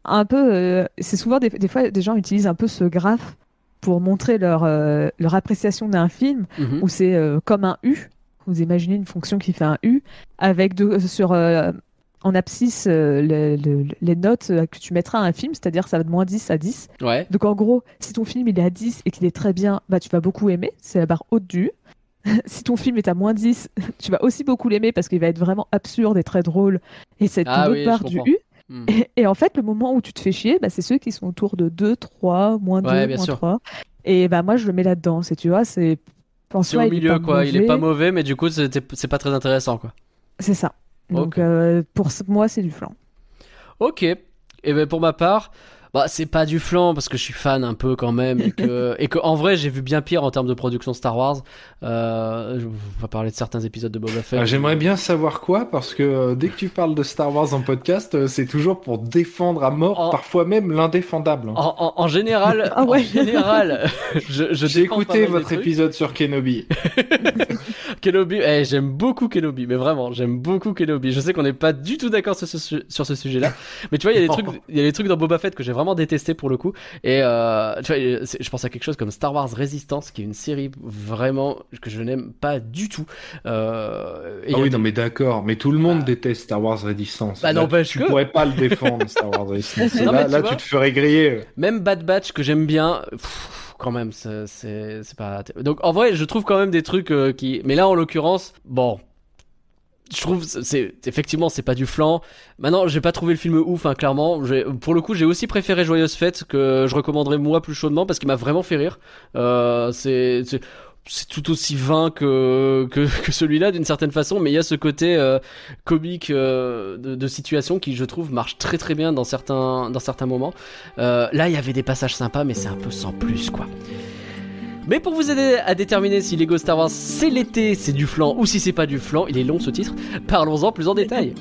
un peu c'est souvent des, des fois des gens utilisent un peu ce graphe pour montrer leur leur appréciation d'un film Mhm. où c'est comme un U. Vous imaginez une fonction qui fait un U avec de, sur euh, en abscisse euh, le- le- les notes euh, que tu mettras à un film, c'est-à-dire ça va de moins 10 à 10. Ouais. Donc en gros, si ton film il est à 10 et qu'il est très bien, bah tu vas beaucoup aimer, c'est la barre haute du <laughs> si ton film est à moins 10, <laughs> tu vas aussi beaucoup l'aimer parce qu'il va être vraiment absurde et très drôle et c'est Ah oui, barre du. U. Hmm. Et, et en fait, le moment où tu te fais chier, bah, c'est ceux qui sont autour de 2, 3, moins 2, Ouais, bien moins sûr. 3. Et bah moi je le mets là-dedans, c'est tu vois, c'est C'est au il milieu, pas quoi. Il est pas mauvais, mais du coup, c'est pas très intéressant, quoi. C'est ça. Donc euh, pour moi, c'est du flan. Ok. Et ben pour ma part, bah c'est pas du flan parce que je suis fan un peu quand même et que <laughs> et que en vrai j'ai vu bien pire en termes de production Star Wars. Euh, je- on va parler de certains épisodes de Boba Fett. Ah, J'aimerais bien savoir quoi, parce que euh, dès que tu parles de Star Wars en podcast, euh, c'est toujours pour défendre à mort, En- parfois même l'indéfendable. En, en- en général, <laughs> Ah ouais. en général, <laughs> je, je J'ai pas écouté votre épisode sur Kenobi. Kenobi, eh, j'aime beaucoup Kenobi, mais vraiment, j'aime beaucoup Kenobi. Je sais qu'on n'est pas du tout d'accord sur ce, su- sur ce sujet-là, <laughs> mais tu vois, il y a des trucs, il y a des trucs dans Boba Fett que j'ai vraiment détesté pour le coup. Et euh, tu vois, c'est- je pense à quelque chose comme Star Wars Resistance, qui est une série vraiment que je n'aime pas du tout. Euh, Ah oui, des- non, mais d'accord, mais tout le monde déteste Star Wars Resistance. Bah, n'empêche tu pourrais pas le <laughs> défendre, Star Wars Resistance. Non, là, tu là, vois- tu te ferais griller. Même Bad Batch que j'aime bien, pff, quand même, c'est pas. Donc en vrai, je trouve quand même des trucs euh, qui. Mais là, en l'occurrence, bon. Je trouve c'est- effectivement c'est pas du flan. Maintenant, j'ai pas trouvé le film ouf, hein, clairement. Pour le coup, j'ai aussi préféré Joyeuse Fête que je recommanderais moi plus chaudement parce qu'il m'a vraiment fait rire. Euh, c'est c'est- tout aussi vain que que, <laughs> que celui-là d'une certaine façon, mais il y a ce côté euh, comique euh, de, de situation qui, je trouve, marche très très bien dans certains dans certains moments. Euh, là, il y avait des passages sympas, mais c'est un peu sans plus, quoi. Mais pour vous aider à déterminer si Lego Star Wars c'est l'été, c'est du flan, ou si c'est pas du flan, il est long ce titre, parlons-en plus en détail.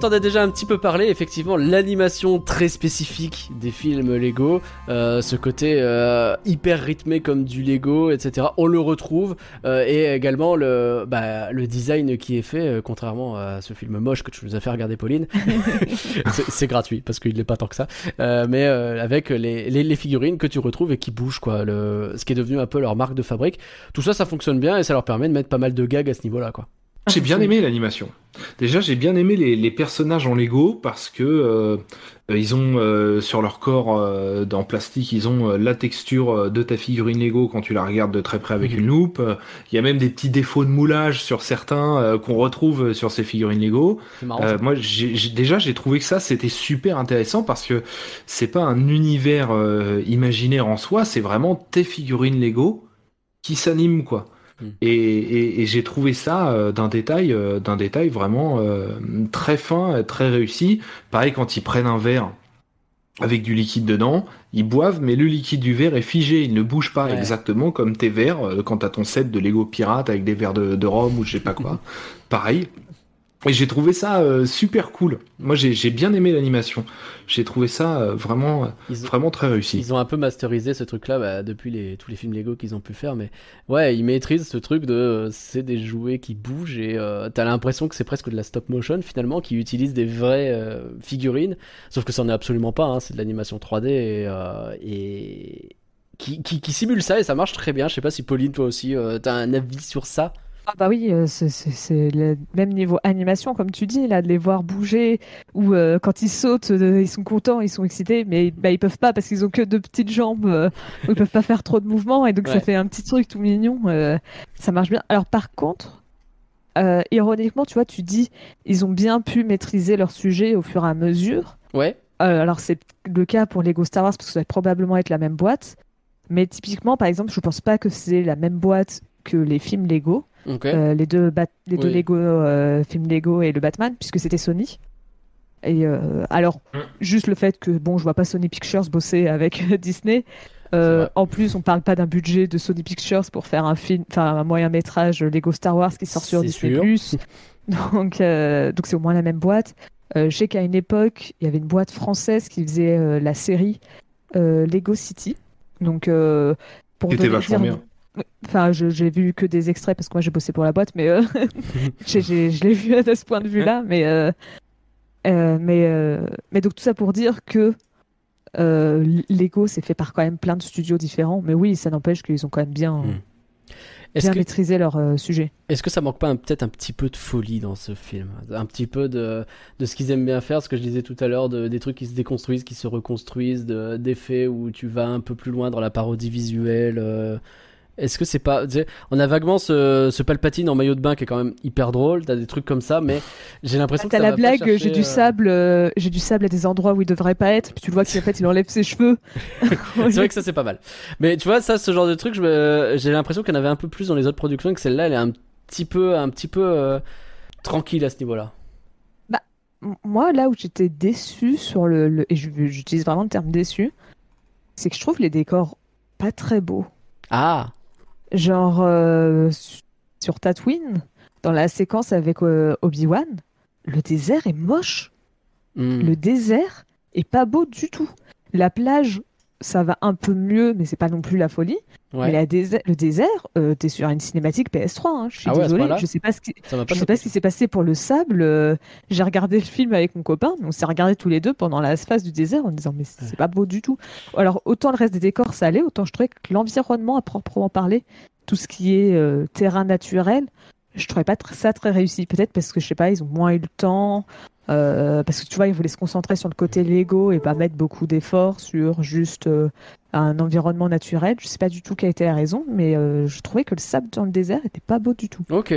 T'en as déjà un petit peu parlé. Effectivement, l'animation très spécifique des films Lego, euh, ce côté euh, hyper rythmé comme du Lego, etc. On le retrouve euh, et également le bah, le design qui est fait, contrairement à ce film moche que tu nous as fait regarder, Pauline. <laughs> c'est gratuit parce qu'il n'est pas tant que ça, mais avec les, les, les figurines que tu retrouves et qui bougent quoi, le, ce qui est devenu un peu leur marque de fabrique. Tout ça, ça fonctionne bien et ça leur permet de mettre pas mal de gags à ce niveau-là quoi. J'ai bien aimé l'animation. Déjà, j'ai bien aimé les, les personnages en Lego parce que euh, ils ont euh, sur leur corps euh, en plastique, ils ont euh, la texture de ta figurine Lego quand tu la regardes de très près avec Mhm. une loupe. Il y a même des petits défauts de moulage sur certains qu'on retrouve sur ces figurines Lego. Marrant. Moi, déjà, j'ai trouvé que ça, c'était super intéressant parce que c'est pas un univers imaginaire en soi, c'est vraiment tes figurines Lego qui s'animent, quoi. Mm. Et, et- et j'ai trouvé ça euh, d'un détail, euh, d'un détail vraiment euh, très fin, très réussi. Pareil quand ils prennent un verre avec du liquide dedans, ils boivent, mais le liquide du verre est figé, il ne bouge pas Ouais. exactement comme tes verres euh, quand t'as ton set de Lego pirate avec des verres de, de rhum ou je sais pas quoi. <laughs> Pareil. Et j'ai trouvé ça euh, super cool. Moi, j'ai bien aimé l'animation. J'ai trouvé ça euh, vraiment, euh, ont- vraiment très réussi. Ils ont un peu masterisé ce truc-là bah, depuis les, tous les films Lego qu'ils ont pu faire, mais ouais, ils maîtrisent ce truc de euh, c'est des jouets qui bougent et t'as l'impression que c'est presque de la stop motion finalement, qui utilisent des vraies figurines, sauf que ça n'en est absolument pas, hein, c'est de l'animation 3D et, et... Qui, qui, qui simule ça et ça marche très bien. Je sais pas si Pauline, toi aussi, t'as un avis sur ça? Ah bah oui, euh, c'est- le même niveau animation, comme tu dis, là, de les voir bouger, ou euh, quand ils sautent, euh, ils sont contents, ils sont excités, mais bah, ils peuvent pas parce qu'ils ont que deux petites jambes, euh, <laughs> ils peuvent pas faire trop de mouvements, et donc Ouais. ça fait un petit truc tout mignon, euh, ça marche bien. Alors par contre, ironiquement, tu vois, tu dis, ils ont bien pu maîtriser leur sujet au fur et à mesure. Ouais, alors c'est le cas pour Lego Star Wars parce que ça va probablement être la même boîte, mais typiquement, par exemple, je pense pas que c'est la même boîte que les films Lego. Euh, les deux, Bat- les deux Oui. Lego, euh, films Lego et le Batman, puisque c'était Sony. Et euh, alors, Mm. juste le fait que, bon, je vois pas Sony Pictures bosser avec <laughs> Disney. Euh, en plus, on parle pas d'un budget de Sony Pictures pour faire un film, enfin un moyen métrage Lego Star Wars qui sort sur C'est Disney+. sûr. <laughs> <laughs> donc, euh, donc c'est au moins la même boîte. Euh, je sais qu'à une époque, il y avait une boîte française qui faisait euh, la série euh, Lego City. Donc, euh, pour donner- vachement dire- bien. Enfin, j'ai vu que des extraits parce que moi j'ai bossé pour la boîte, mais euh, <laughs> je l'ai vu <laughs> de ce point de vue-là. Mais, euh, euh, mais, mais donc tout ça pour dire que Lego c'est fait par quand même plein de studios différents. Mais oui, ça n'empêche qu'ils ont quand même bien, Mm. Est-ce bien que, maîtrisé leur sujet. Est-ce que ça manque pas peut-être un petit peu de folie dans ce film? Un petit peu de, de ce qu'ils aiment bien faire, ce que je disais tout à l'heure, de, des trucs qui se déconstruisent, qui se reconstruisent, de- d'effets où tu vas un peu plus loin dans la parodie visuelle. Est-ce que c'est pas. on a vaguement ce, ce Palpatine en maillot de bain qui est quand même hyper drôle, t'as des trucs comme ça, mais j'ai l'impression que T'as la blague, chercher, j'ai du euh, sable, euh, j'ai du sable à des endroits où il devrait pas être. Puis tu le vois qu'en fait il enlève ses cheveux. <laughs> C'est vrai que ça c'est pas mal. Mais tu vois, ça, ce genre de truc, j'ai l'impression qu'il y en avait un peu plus dans les autres productions, et que celle-là, elle est un petit peu, un petit peu euh, tranquille à ce niveau-là. M- Moi, là où j'étais déçue sur le, le- et j'utilise vraiment le terme déçu, c'est que je trouve les décors pas très beaux. Ah, Genre euh, su- sur Tatooine, dans la séquence avec euh, Obi-Wan, le désert est moche. hmm. Le désert est pas beau du tout. La plage, ça va un peu mieux, mais c'est pas non plus la folie. ouais. Mais la le désert, euh, t'es sur une cinématique PS3. hein, Je suis Ah ouais, désolée, je sais pas ce qui, pas je sais pas ce qui s'est passé pour le sable. euh, J'ai regardé le film avec mon copain. On s'est regardé tous les deux pendant la phase du désert en disant mais c'est Ouais. pas beau du tout. Alors autant le reste des décors ça allait, autant je trouvais que l'environnement à proprement parler, tout ce qui est euh, terrain naturel, je trouvais pas ça très réussi. Peut-être parce que je sais pas, ils ont moins eu le temps. Euh, parce que tu vois, ils voulaient se concentrer sur le côté Lego et pas mettre beaucoup d'efforts sur juste euh, un environnement naturel. Je sais pas du tout quelle était la raison, mais euh, je trouvais que le sable dans le désert était pas beau du tout. Ok.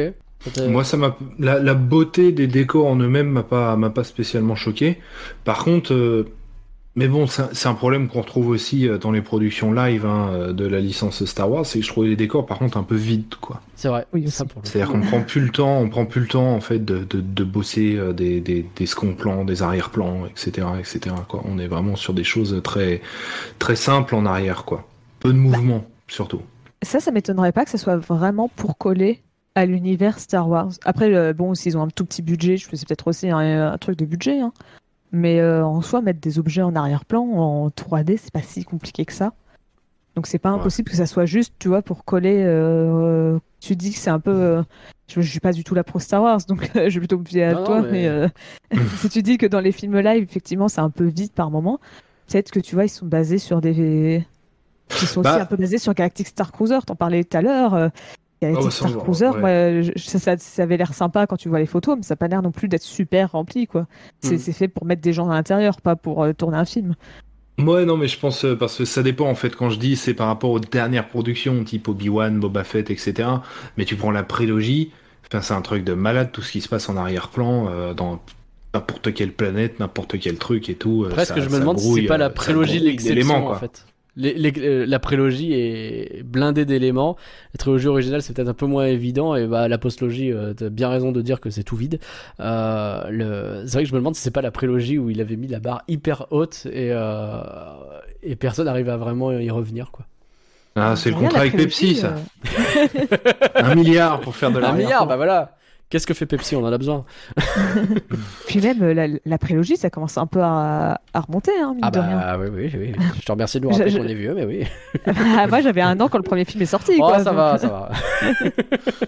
Moi, ça m'a la, la beauté des décors en eux-mêmes m'a pas m'a pas spécialement choqué. Par contre, euh, mais bon, c'est un- problème qu'on retrouve aussi euh, dans les productions live hein, euh, de la licence Star Wars, c'est que je trouvais les décors par contre un peu vides, quoi. C'est vrai. Oui, ça aussi. pour C'est-à-dire qu'on prend plus le temps, on prend plus le temps en fait de, de, de bosser euh, des, des, des second plans, des arrière-plans, etc., etc. Quoi. On est vraiment sur des choses très très simples en arrière, quoi. Peu de mouvement surtout. Ça, ça m'étonnerait pas que ce soit vraiment pour coller à l'univers Star Wars. Après, euh, bon, s'ils ont un tout petit budget, je c'est peut-être aussi un, un truc de budget. hein. Mais euh, en soi, mettre des objets en arrière-plan en 3D, c'est pas si compliqué que ça. Donc c'est pas Ouais. impossible que ça soit juste, tu vois, pour coller. euh, tu dis que c'est un peu. euh, je, je suis pas du tout la pro Star Wars, donc <laughs> je vais plutôt me fier à Non, toi. mais mais- euh, <laughs> si tu dis que dans les films live, effectivement, c'est un peu vide par moment, peut-être que tu vois, ils sont basés sur des. Ils sont aussi Bah- un peu basés sur Galactic Star Cruiser. T'en parlais tout à l'heure. Euh, Galactic Oh, ça, Star Cruiser, ouais. moi, je- je- ça, ça avait l'air sympa quand tu vois les photos, mais ça n'a pas l'air non plus d'être super rempli, quoi. C'est fait pour mettre des gens à l'intérieur, pas pour euh, tourner un film. Ouais, non, mais je pense euh, parce que ça dépend en fait. Quand je dis c'est par rapport aux dernières productions, type Obi-Wan, Boba Fett, etc. Mais tu prends la prélogie, enfin, c'est un truc de malade tout ce qui se passe en arrière-plan euh, dans n'importe quelle planète, n'importe quel truc et tout. Presque, ça- je me demande si c'est pas la prélogie d'éléments, l'exception quoi. en fait. Les- les- euh, la prélogie est blindée d'éléments. La trilogie originale, c'est peut-être un peu moins évident. Et bah, la postlogie, euh, t'as bien raison de dire que c'est tout vide. Euh, le... C'est vrai que je me demande si c'est pas la prélogie où il avait mis la barre hyper haute et, euh, et personne n'arrive à vraiment y revenir. Quoi. Ah, c'est le contrat la avec Pepsi, ça. euh, <laughs> Un milliard pour faire de Un l'arrière. milliard, bah voilà. Qu'est-ce que fait Pepsi? On en a besoin. <laughs> Puis même euh, la, la prélogie, ça commence un peu à, à remonter, hein, Ah de rien. bah oui, oui, oui. Je te remercie de nous <laughs> rappeler qu'on est vieux, mais oui. <laughs> Ah, Moi, j'avais un an quand le premier film est sorti. Oh, quoi, ça donc, va, euh, ça va.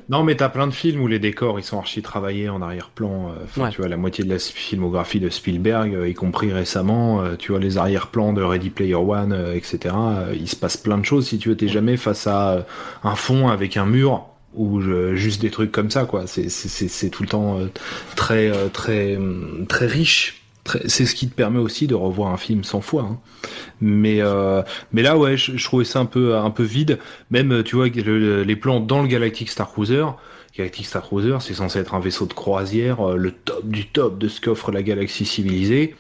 Non, mais t'as plein de films où les décors ils sont archi travaillés en arrière-plan. euh, enfin, Ouais. Tu vois, la moitié de la filmographie de Spielberg, euh, y compris récemment, euh, tu vois, les arrière-plans de Ready Player One, euh, etc. euh, il se passe plein de choses si tu veux. T'es jamais face à euh, un fond avec un mur ou je- juste des trucs comme ça, quoi. C'est- C'est c'est- c'est tout le temps euh, très, euh, très, hum, très riche. C'est ce qui te permet aussi de revoir un film 100 fois. hein. Mais, euh, mais là, ouais, je, je trouvais ça un peu, un peu vide. Même, euh, tu vois, le- le- les plans dans le Galactic Star Cruiser. Galactic Star Cruiser, c'est censé être un vaisseau de croisière, euh, le top du top de ce qu'offre la galaxie civilisée.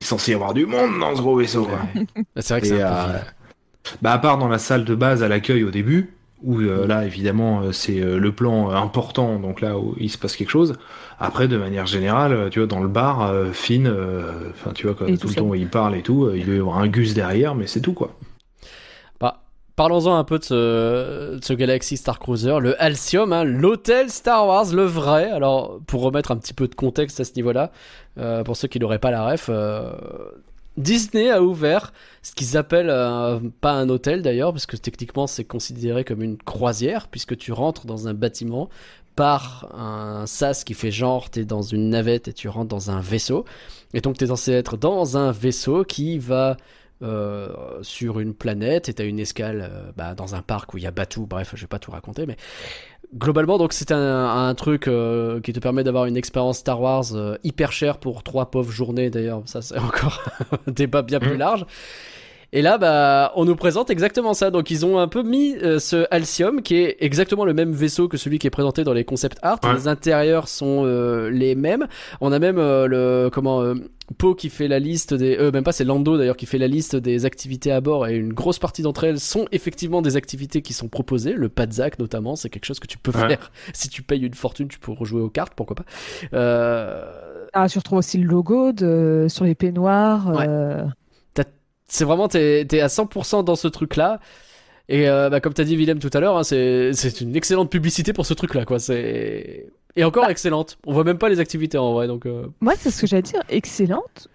Il est censé y avoir du monde dans ce gros vaisseau. C'est vrai que c'est un peu euh, bah, à part dans la salle de base à l'accueil au début, où euh, là, évidemment, euh, c'est euh, le plan euh, important, donc là où il se passe quelque chose. Après, de manière générale, tu vois, dans le bar, euh, Finn, euh, enfin, tu vois, quand tout tout le temps il parle et tout, euh, il doit y avoir un gus derrière, mais c'est tout, quoi. Bah, Parlons-en un peu de ce, de ce Galaxy Star Cruiser, le Halcyon, hein, l'hôtel Star Wars, le vrai. Alors, pour remettre un petit peu de contexte à ce niveau-là, euh, pour ceux qui n'auraient pas la ref, euh, Disney a ouvert ce qu'ils appellent euh, pas un hôtel d'ailleurs, parce que techniquement c'est considéré comme une croisière, puisque tu rentres dans un bâtiment par un sas qui fait genre t'es dans une navette et tu rentres dans un vaisseau. Et donc t'es censé être dans un vaisseau qui va euh, sur une planète et t'as une escale euh, bah, dans un parc où il y a Batuu. Bref, je vais pas tout raconter, mais globalement, donc c'est un, un truc euh, qui te permet d'avoir une expérience Star Wars euh, hyper chère pour trois pauvres journées. D'ailleurs, ça c'est <laughs> encore un débat bien plus Mhm. large. Et là, bah, on nous présente exactement ça. Donc, ils ont un peu mis euh, ce Halcyon, qui est exactement le même vaisseau que celui qui est présenté dans les concept art. Ouais. Les intérieurs sont euh, les mêmes. On a même euh, le comment euh, Poe qui fait la liste des, euh, même pas c'est Lando d'ailleurs qui fait la liste des activités à bord et une grosse partie d'entre elles sont effectivement des activités qui sont proposées. Le Padzac notamment, c'est quelque chose que tu peux Ouais. faire <laughs> si tu payes une fortune, tu peux rejouer aux cartes, pourquoi pas. Euh, Ah, tu retrouves aussi le logo de... sur les peignoirs. Ouais. Euh, c'est vraiment t'es es à 100% dans ce truc là et euh, bah, comme t'as dit Willem tout à l'heure hein, c'est une excellente publicité pour ce truc là quoi. C'est et encore excellente. On voit même pas les activités en vrai donc euh, Moi, c'est ce que j'allais dire, excellente.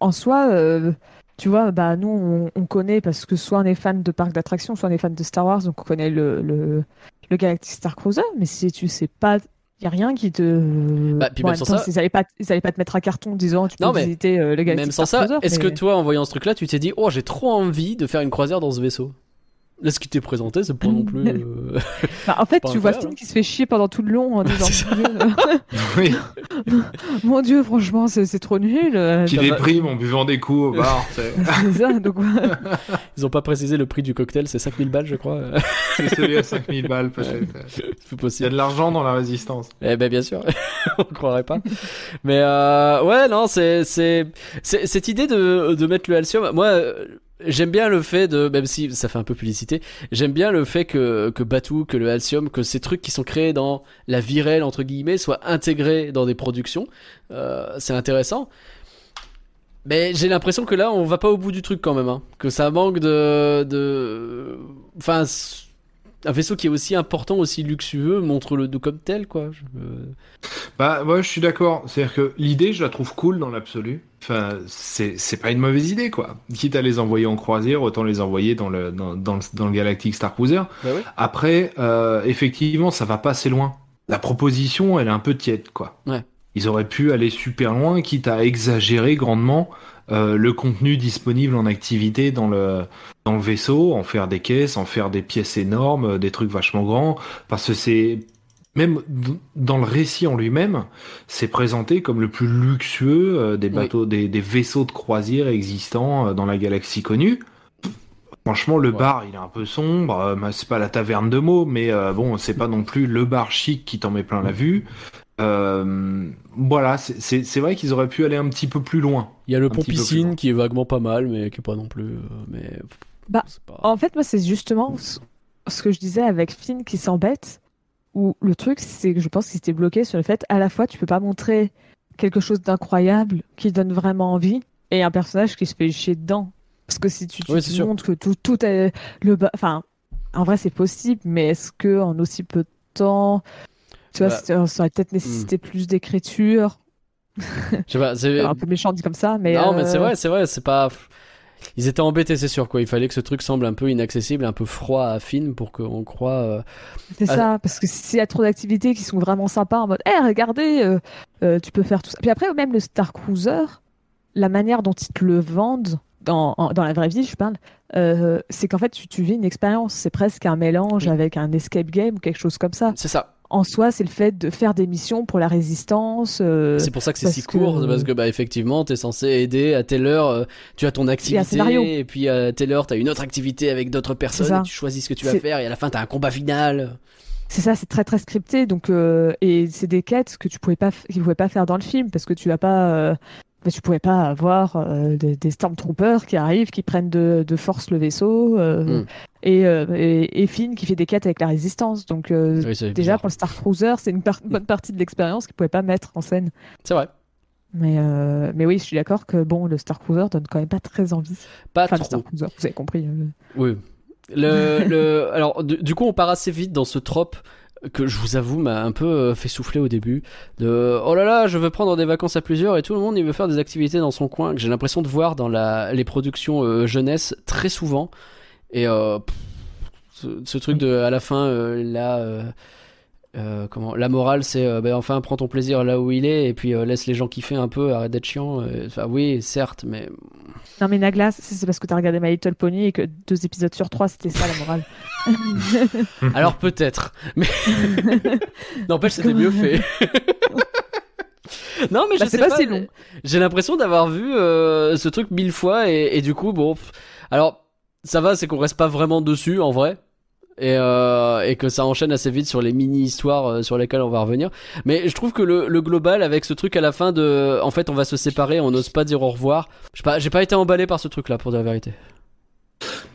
En soi, euh, tu vois, bah, nous, on, on connaît parce que soit on est fan de parcs d'attractions, soit on est fan de Star Wars, donc on connaît le, le, le Galactic Star Cruiser, mais si tu sais pas, il y a rien qui te. Bah, puis Bon, même sans temps, ça- Ils allaient pas, ils pas te mettre un carton en disant tu peux Non, mais visiter euh, le Galactic même sans ça est-ce que toi en voyant ce truc là tu t'es dit oh j'ai trop envie de faire une croisière dans ce vaisseau? Là ce qui t'est présenté c'est pas non plus <laughs> euh, Bah, en fait, tu vois Finn qui se fait chier pendant tout le long en disant <laughs> <laughs> Oui, mon Dieu, mon Dieu, franchement, c'est trop nul. euh, qui déprime en buvant des coups au bar. c'est- C'est ça, donc ils ont pas précisé le prix du cocktail c'est 5000 balles je crois C'est celui à 5000 balles, peut-être. c'est Il y a possible de l'argent dans la résistance. Eh ben bien sûr, on croirait pas. Mais euh, ouais, non, c'est cette idée de de mettre le Halcyon. Moi, euh, j'aime bien le fait de, même si ça fait un peu publicité, j'aime bien le fait que que Batuu, que le Halcyon, que ces trucs qui sont créés dans la vie réelle entre guillemets soient intégrés dans des productions. Euh, c'est intéressant. Mais j'ai l'impression que là, on va pas au bout du truc quand même, hein. que ça manque de de, enfin. Un vaisseau qui est aussi important, aussi luxueux, montre le comme tel, quoi. Je- Bah, moi, je suis d'accord. C'est-à-dire que l'idée, je la trouve cool dans l'absolu. Enfin, c'est c'est pas une mauvaise idée, quoi. Quitte à les envoyer en croisière, autant les envoyer dans le, dans, dans le, dans le Galactic Star Cruiser. Bah oui. Après, euh, effectivement, ça va pas assez loin. La proposition, elle est un peu tiède, quoi. Ouais. Ils auraient pu aller super loin, quitte à exagérer grandement euh, le contenu disponible en activité dans le dans le vaisseau, en faire des caisses, en faire des pièces énormes, euh, des trucs vachement grands, parce que c'est même dans le récit en lui-même, c'est présenté comme le plus luxueux euh, des Oui. bateaux, des, des vaisseaux de croisière existants dans la galaxie connue. Franchement, le Ouais. bar, il est un peu sombre. c'est pas la taverne de mots, mais bon, c'est pas non plus le bar chic qui t'en met plein la vue. Euh, voilà, c'est- vrai qu'ils auraient pu aller un petit peu plus loin. Il y a le pont piscine qui est vaguement pas mal, mais qui est pas non plus. euh, mais Bah, pas- En fait, moi, c'est justement ce ce que je disais avec Finn qui s'embête, où le truc, c'est que je pense qu'il était bloqué sur le fait, à la fois, tu peux pas montrer quelque chose d'incroyable qui donne vraiment envie, et un personnage qui se fait chier dedans. Parce que si tu, tu Oui, montres que tout, tout est le bas, enfin, en vrai, c'est possible, mais est-ce que en aussi peu de temps, tu vois, Bah, ça aurait peut-être nécessité plus d'écriture. <laughs> Je sais pas, c'est. un peu méchant dit comme ça, mais. non, mais euh, c'est vrai, c'est vrai, c'est pas. Ils étaient embêtés, c'est sûr, quoi. Il fallait que ce truc semble un peu inaccessible, un peu froid à film pour qu'on croit. euh, C'est ça, parce que s'il y a trop d'activités qui sont vraiment sympas en mode, hé, regardez, euh, euh, tu peux faire tout ça. Puis après, même le Star Cruiser, la manière dont ils te le vendent, dans, en- dans la vraie vie, je parle, euh, c'est qu'en fait, tu, tu vis une expérience. C'est presque un mélange Oui. avec un escape game ou quelque chose comme ça. C'est ça. En soi, c'est le fait de faire des missions pour la résistance. euh, C'est pour ça que c'est si court, que- parce que bah effectivement, t'es censé aider à telle heure, euh, tu as ton activité, et puis à telle heure, t'as une autre activité avec d'autres personnes, et tu choisis ce que tu vas faire, et à la fin, t'as un combat final. C'est ça, c'est très très scripté, donc euh, et c'est des quêtes que tu pouvais pas, f- qu'ils pouvaient pas faire dans le film parce que tu vas pas, euh, bah, tu pouvais pas avoir des, des stormtroopers qui arrivent, qui prennent de, de force le vaisseau, euh, Mm. Et, euh, et et Finn qui fait des quêtes avec la résistance. Donc euh, Oui, déjà bizarre. pour le Star Cruiser, c'est une, par- <laughs> bonne partie de l'expérience qu'ils pouvaient pas mettre en scène. C'est vrai. Mais euh, mais oui, je suis d'accord que bon, le Star Cruiser donne quand même pas très envie. Pas Enfin, le trop. Star Cruiser, vous avez compris. Oui. Le, <laughs> le, alors, du, du coup, on part assez vite dans ce trope que je vous avoue m'a un peu fait souffler au début. De oh là là, je veux prendre des vacances à plusieurs et tout le monde il veut faire des activités dans son coin que j'ai l'impression de voir dans la, les productions euh, jeunesse très souvent. Et euh, pff, ce, ce truc de à la fin euh, là. euh, euh, comment la morale c'est euh, ben, enfin prends ton plaisir là où il est et puis euh, laisse les gens kiffer un peu arrête d'être chiant euh, enfin oui certes mais Non mais Naglas, c'est c'est parce que t'as regardé My Little Pony et que deux épisodes sur trois, c'était ça la morale. <laughs> Alors peut-être, mais <laughs> n'empêche c'était mieux fait. <laughs> non mais je Bah, sais c'est pas, pas si long. j'ai l'impression d'avoir vu euh, ce truc mille fois et, et du coup bon, pff, alors ça va, c'est qu'on reste pas vraiment dessus en vrai. Et, euh, et que ça enchaîne assez vite sur les mini-histoires euh, sur lesquelles on va revenir. Mais je trouve que le, le global, avec ce truc à la fin de... En fait, on va se séparer, on n'ose pas dire au revoir. Je sais pas, j'ai pas été emballé par ce truc-là, pour dire la vérité.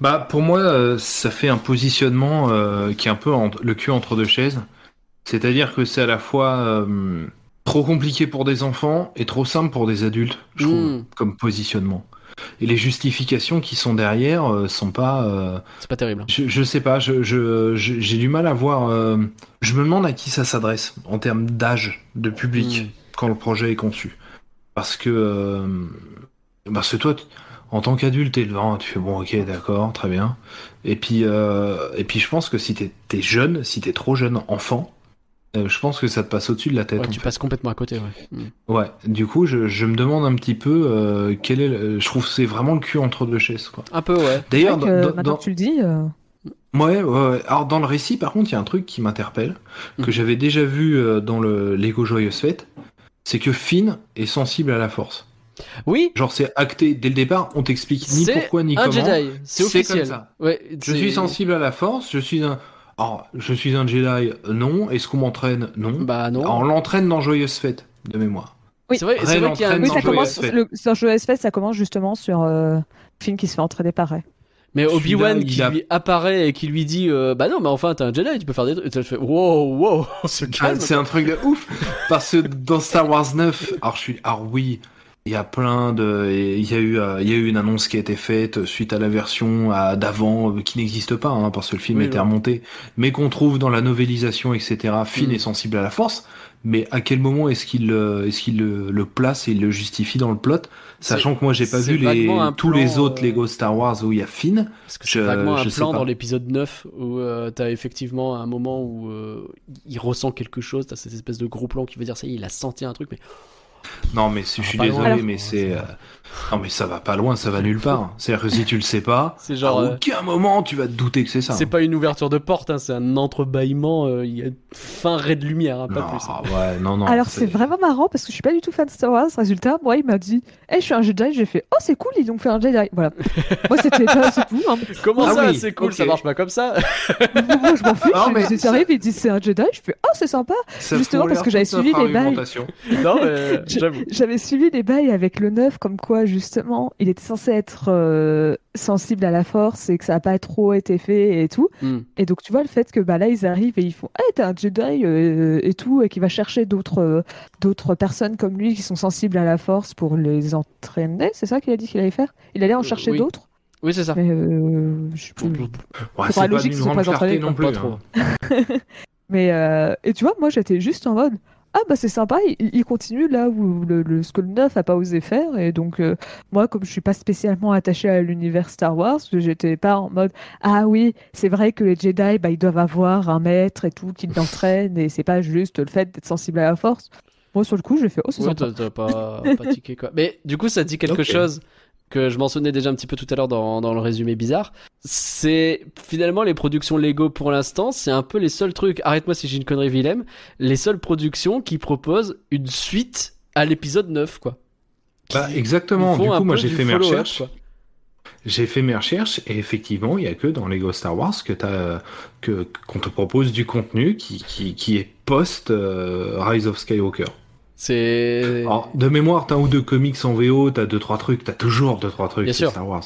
Bah pour moi, euh, ça fait un positionnement qui est un peu en- le cul entre deux chaises. C'est-à-dire que c'est à la fois trop compliqué pour des enfants et trop simple pour des adultes, je trouve, Mm. comme positionnement. Et les justifications qui sont derrière euh, sont pas. euh, C'est pas terrible. je, je sais pas, je, je- je- j'ai du mal à voir. euh, je me demande à qui ça s'adresse en termes d'âge, de public, Mm. quand le projet est conçu. Parce que. parce que toi, en tant qu'adulte, t'es devant, tu fais bon, ok, d'accord, très bien. Et puis, euh, et puis je pense que si t'es t'es jeune, si t'es trop jeune enfant, euh, je pense que ça te passe au-dessus de la tête. Ouais, tu fait. passes complètement à côté, ouais. Mm. Ouais, du coup, je, je me demande un petit peu euh, quel est. le- je trouve que c'est vraiment le cul entre deux chaises, quoi. Un peu, ouais. D'ailleurs, dans- maintenant dans- que tu le dis, euh, Ouais, ouais, ouais. Alors dans le récit, par contre, il y a un truc qui m'interpelle, que Mhm. j'avais déjà vu euh, dans le Lego Joyeuse Fête, c'est que Finn est sensible à la force. Oui, Genre c'est acté dès le départ, on t'explique ni pourquoi ni un comment. C'est c'est officiel. comme ça. Ouais, Je suis sensible à la force, je suis un... Alors, je suis un Jedi, non. Est-ce qu'on m'entraîne Non. Bah non. On l'entraîne dans Joyeuse Fête, de mémoire. Oui. C'est vrai, c'est vrai qu'il y a un oui, ça commence. Fête. Le, sur Joyeuse Fête, ça commence justement sur euh, film qui se fait entraîner par Ray. Mais Obi-Wan qui a- lui apparaît et qui lui dit euh, Bah non, mais enfin, t'es un Jedi, tu peux faire des trucs. Et tu fais Wow, wow, on se Ah, c'est un truc de ouf Parce que dans Star Wars 9, alors je suis... Alors oui, Il y a plein de, il y a eu, euh, il y a eu une annonce qui a été faite suite à la version d'avant euh, qui n'existe pas, hein, parce que le film Oui, était remonté, mais qu'on trouve dans la novélisation, etc. Finn Mm. est sensible à la force, mais à quel moment est-ce qu'il, euh, est-ce qu'il le, le place et il le justifie dans le plot, sachant que moi j'ai pas vu les, tous plan, les autres Lego Star Wars où il y a Finn. Parce que c'est vaguement un plan dans l'épisode 9 où euh, t'as effectivement un moment où euh, il ressent quelque chose, t'as cette espèce de gros plan qui veut dire ça il a senti un truc, mais Non, mais si, je suis désolé, mais c'est, euh, non, mais ça va pas loin, ça va nulle part. C'est-à-dire que si tu le sais pas, <laughs> c'est genre. à euh, aucun moment tu vas te douter que c'est ça. c'est pas une ouverture de porte, hein, c'est un entrebâillement, euh, il y a fin ray de lumière, hein, pas non, plus. hein. ouais, non, non. Alors c'est vraiment marrant parce que je suis pas du tout fan de Star Wars. Résultat, moi il m'a dit, hey, je suis un Jedi. J'ai fait, oh c'est cool, ils ont fait un Jedi. Voilà. <laughs> moi c'était pas c'est tout. hein. <laughs> Comment Ah ça, oui, c'est cool, ça marche pas comme ça? Moi je m'en fiche. Non, mais mais ça- arrive, ils disent c'est un Jedi. Je fais, oh c'est sympa. Ça justement, parce que j'avais suivi les bails. J'avais suivi les bails avec le 9 comme quoi justement il était censé être euh, sensible à la force et que ça a pas trop été fait et tout. Hmm. Et donc tu vois le fait que bah là ils arrivent et ils font hey t'es un Jedi euh, et tout et qui va chercher d'autres euh, d'autres personnes comme lui qui sont sensibles à la force pour les entraîner c'est ça qu'il a dit qu'il allait faire? Il allait en Euh, chercher oui. d'autres? Oui, c'est ça. mais euh, je sais plus. Ouais, pas c'est pas logique qu'ils soient grande pas entraînés, non pas plus. trop. hein. <laughs> mais euh, et tu vois moi j'étais juste en mode ah bah c'est sympa il, il continue là où le, le- ce que le 9 a pas osé faire et donc euh, moi comme je suis pas spécialement attachée à l'univers Star Wars j'étais pas en mode ah oui c'est vrai que les Jedi bah ils doivent avoir un maître et tout qui l'entraîne et c'est pas juste le fait d'être sensible à la force. Moi sur le coup j'ai fait oh c'est Ouais, sympa. t'as t'as pas, pas tiqué quoi. Mais du coup, ça dit quelque chose que je mentionnais déjà un petit peu tout à l'heure dans, dans le résumé bizarre. C'est finalement les productions Lego pour l'instant, c'est un peu les seuls trucs, arrête-moi si j'ai une connerie Willem, les seules productions qui proposent une suite à l'épisode 9 quoi. Bah, exactement. Du coup, moi, j'ai fait mes recherches. J'ai fait mes recherches et effectivement, il y a que dans Lego Star Wars que t'as que qu'on te propose du contenu qui qui, qui est post euh, Rise of Skywalker. C'est de mémoire, t'as un ou deux comics en VO, t'as deux trois trucs, t'as toujours deux trois trucs Bien sur sûr. Star Wars.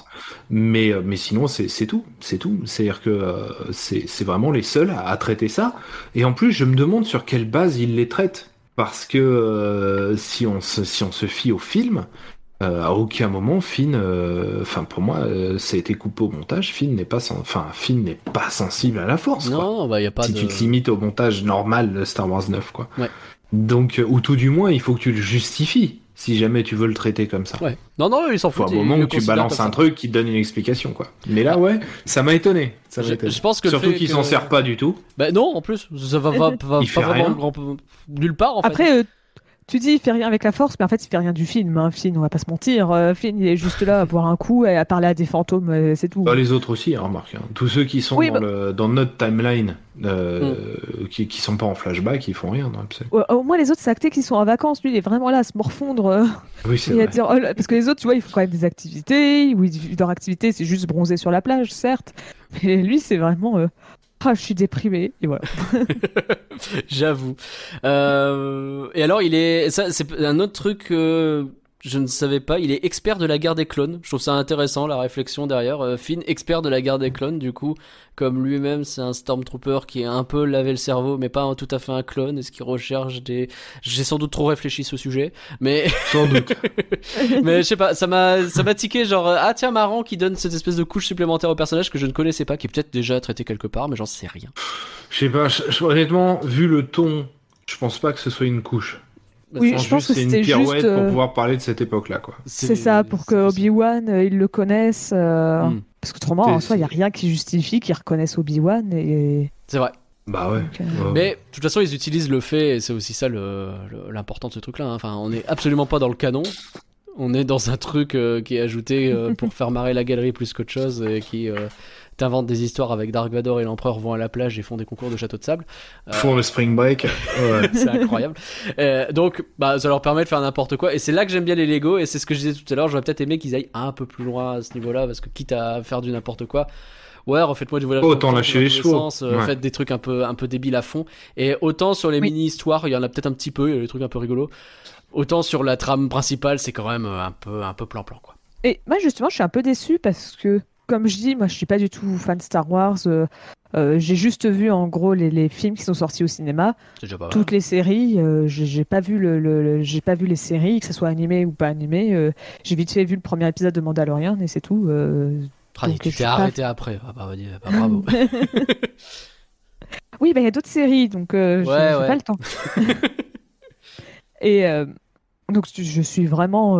Mais euh, mais sinon, c'est c'est tout, c'est tout. C'est-à-dire que euh, c'est c'est vraiment les seuls à, à traiter ça. Et en plus, je me demande sur quelle base ils les traitent, parce que euh, si on se si on se fie au film. euh, à aucun moment, Finn, euh, enfin pour moi, euh, ça a été coupé au montage. Finn n'est pas, enfin Finn n'est pas sensible à la force. quoi non, bah y a pas si de tu te limites au montage normal de Star Wars 9, quoi. Ouais. Donc, euh, ou tout du moins, il faut que tu le justifies si jamais tu veux le traiter comme ça. Ouais. Non non, ils s'en un ils moment où tu balances un truc qui te donne une explication, quoi. Mais là, ouais, ça m'a étonné. Ça m'a Je, étonné. je pense que le Surtout fait qu'il que- s'en sert pas du tout. Bah non, en plus, ça va, va, va Il pas fait vraiment rien. grand nulle part en fait. après euh, tu dis il fait rien avec la force mais en fait il fait rien du film hein. Finn on va pas se mentir Euh, Finn il est juste là à boire un coup et à parler à des fantômes euh, c'est tout Bah, les autres aussi, hein, remarque. hein. Tous ceux qui sont Oui, dans, bah- le, dans notre timeline, euh, Hmm. qui, qui sont pas en flashback, ils font rien dans l'absolu. Ouais, au moins les autres c'est acté qu'ils sont en vacances lui il est vraiment là à se morfondre euh, Oui, à vrai. dire, oh parce que les autres, tu vois, ils font quand même des activités. Oui, leur activité, c'est juste bronzer sur la plage, certes. Mais lui, c'est vraiment. euh, Ah, je suis déprimé. Et voilà. <laughs> J'avoue. Euh, et alors, il est, ça, c'est un autre truc que je ne savais pas. Il est expert de la guerre des clones. Je trouve ça intéressant la réflexion derrière. Euh, Finn, expert de la guerre des clones. Du coup, comme lui-même, c'est un stormtrooper qui est un peu lavé le cerveau, mais pas un- tout à fait un clone. Est-ce qu'il recherche des J'ai sans doute trop réfléchi ce sujet, mais Sans doute. <laughs> mais je sais pas. Ça m'a, ça m'a tiqué. Genre, euh, ah tiens, marrant, qui donne cette espèce de couche supplémentaire au personnage que je ne connaissais pas, qui est peut-être déjà traité quelque part, mais j'en sais rien. Je sais pas, honnêtement, vu le ton, je pense pas que ce soit une couche. Oui, pense je pense juste que c'est une c'était pirouette juste, pour euh, pouvoir parler de cette époque-là, quoi. C'est ça, pour que Obi-Wan, euh, ils le connaissent. euh, Hmm. Parce qu'autrement, en soi, il n'y a rien qui justifie qu'ils reconnaissent Obi-Wan. Et... C'est vrai. Bah ouais. Donc, euh, Ouais. Mais de toute façon, ils utilisent le fait, et c'est aussi ça le- le- l'important de ce truc-là. hein. Enfin, on n'est absolument pas dans le canon. On est dans un truc euh, qui est ajouté euh, pour faire marrer la galerie plus qu'autre chose, et qui euh, t'invente des histoires avec Dark Vador et l'Empereur vont à la plage et font des concours de château de sable. Euh, Pour le spring break. <laughs> Ouais. c'est incroyable. Euh, donc, bah, ça leur permet de faire n'importe quoi. Et c'est là que j'aime bien les Lego. Et c'est ce que je disais tout à l'heure. J'aurais peut-être aimé qu'ils aillent un peu plus loin à ce niveau-là. Parce que quitte à faire du n'importe quoi, ouais, refaites-moi du voyage. Autant lâcher les chevaux. sens, euh, Ouais. Faites des trucs un peu, un peu débiles à fond. Et autant sur les Oui. mini-histoires, il y en a peut-être un petit peu. Il y a des trucs un peu rigolos. Autant sur la trame principale, c'est quand même euh, un peu, un peu plan-plan, quoi. Et moi, justement, je suis un peu déçue parce que, comme je dis, moi, je suis pas du tout fan de Star Wars. euh, Euh, j'ai juste vu en gros les, les films qui sont sortis au cinéma. Toutes les séries, euh, j'ai pas vu le, le- le- j'ai pas vu les séries, que ce soit animé ou pas animé. euh, j'ai vite fait vu le premier épisode de Mandalorian et c'est tout. tu t'es pas- arrêté après. Ah, bah, bah, bravo. <laughs> Oui, bah il y a d'autres séries, donc Ouais, j'ai ouais. pas le temps. et donc je suis vraiment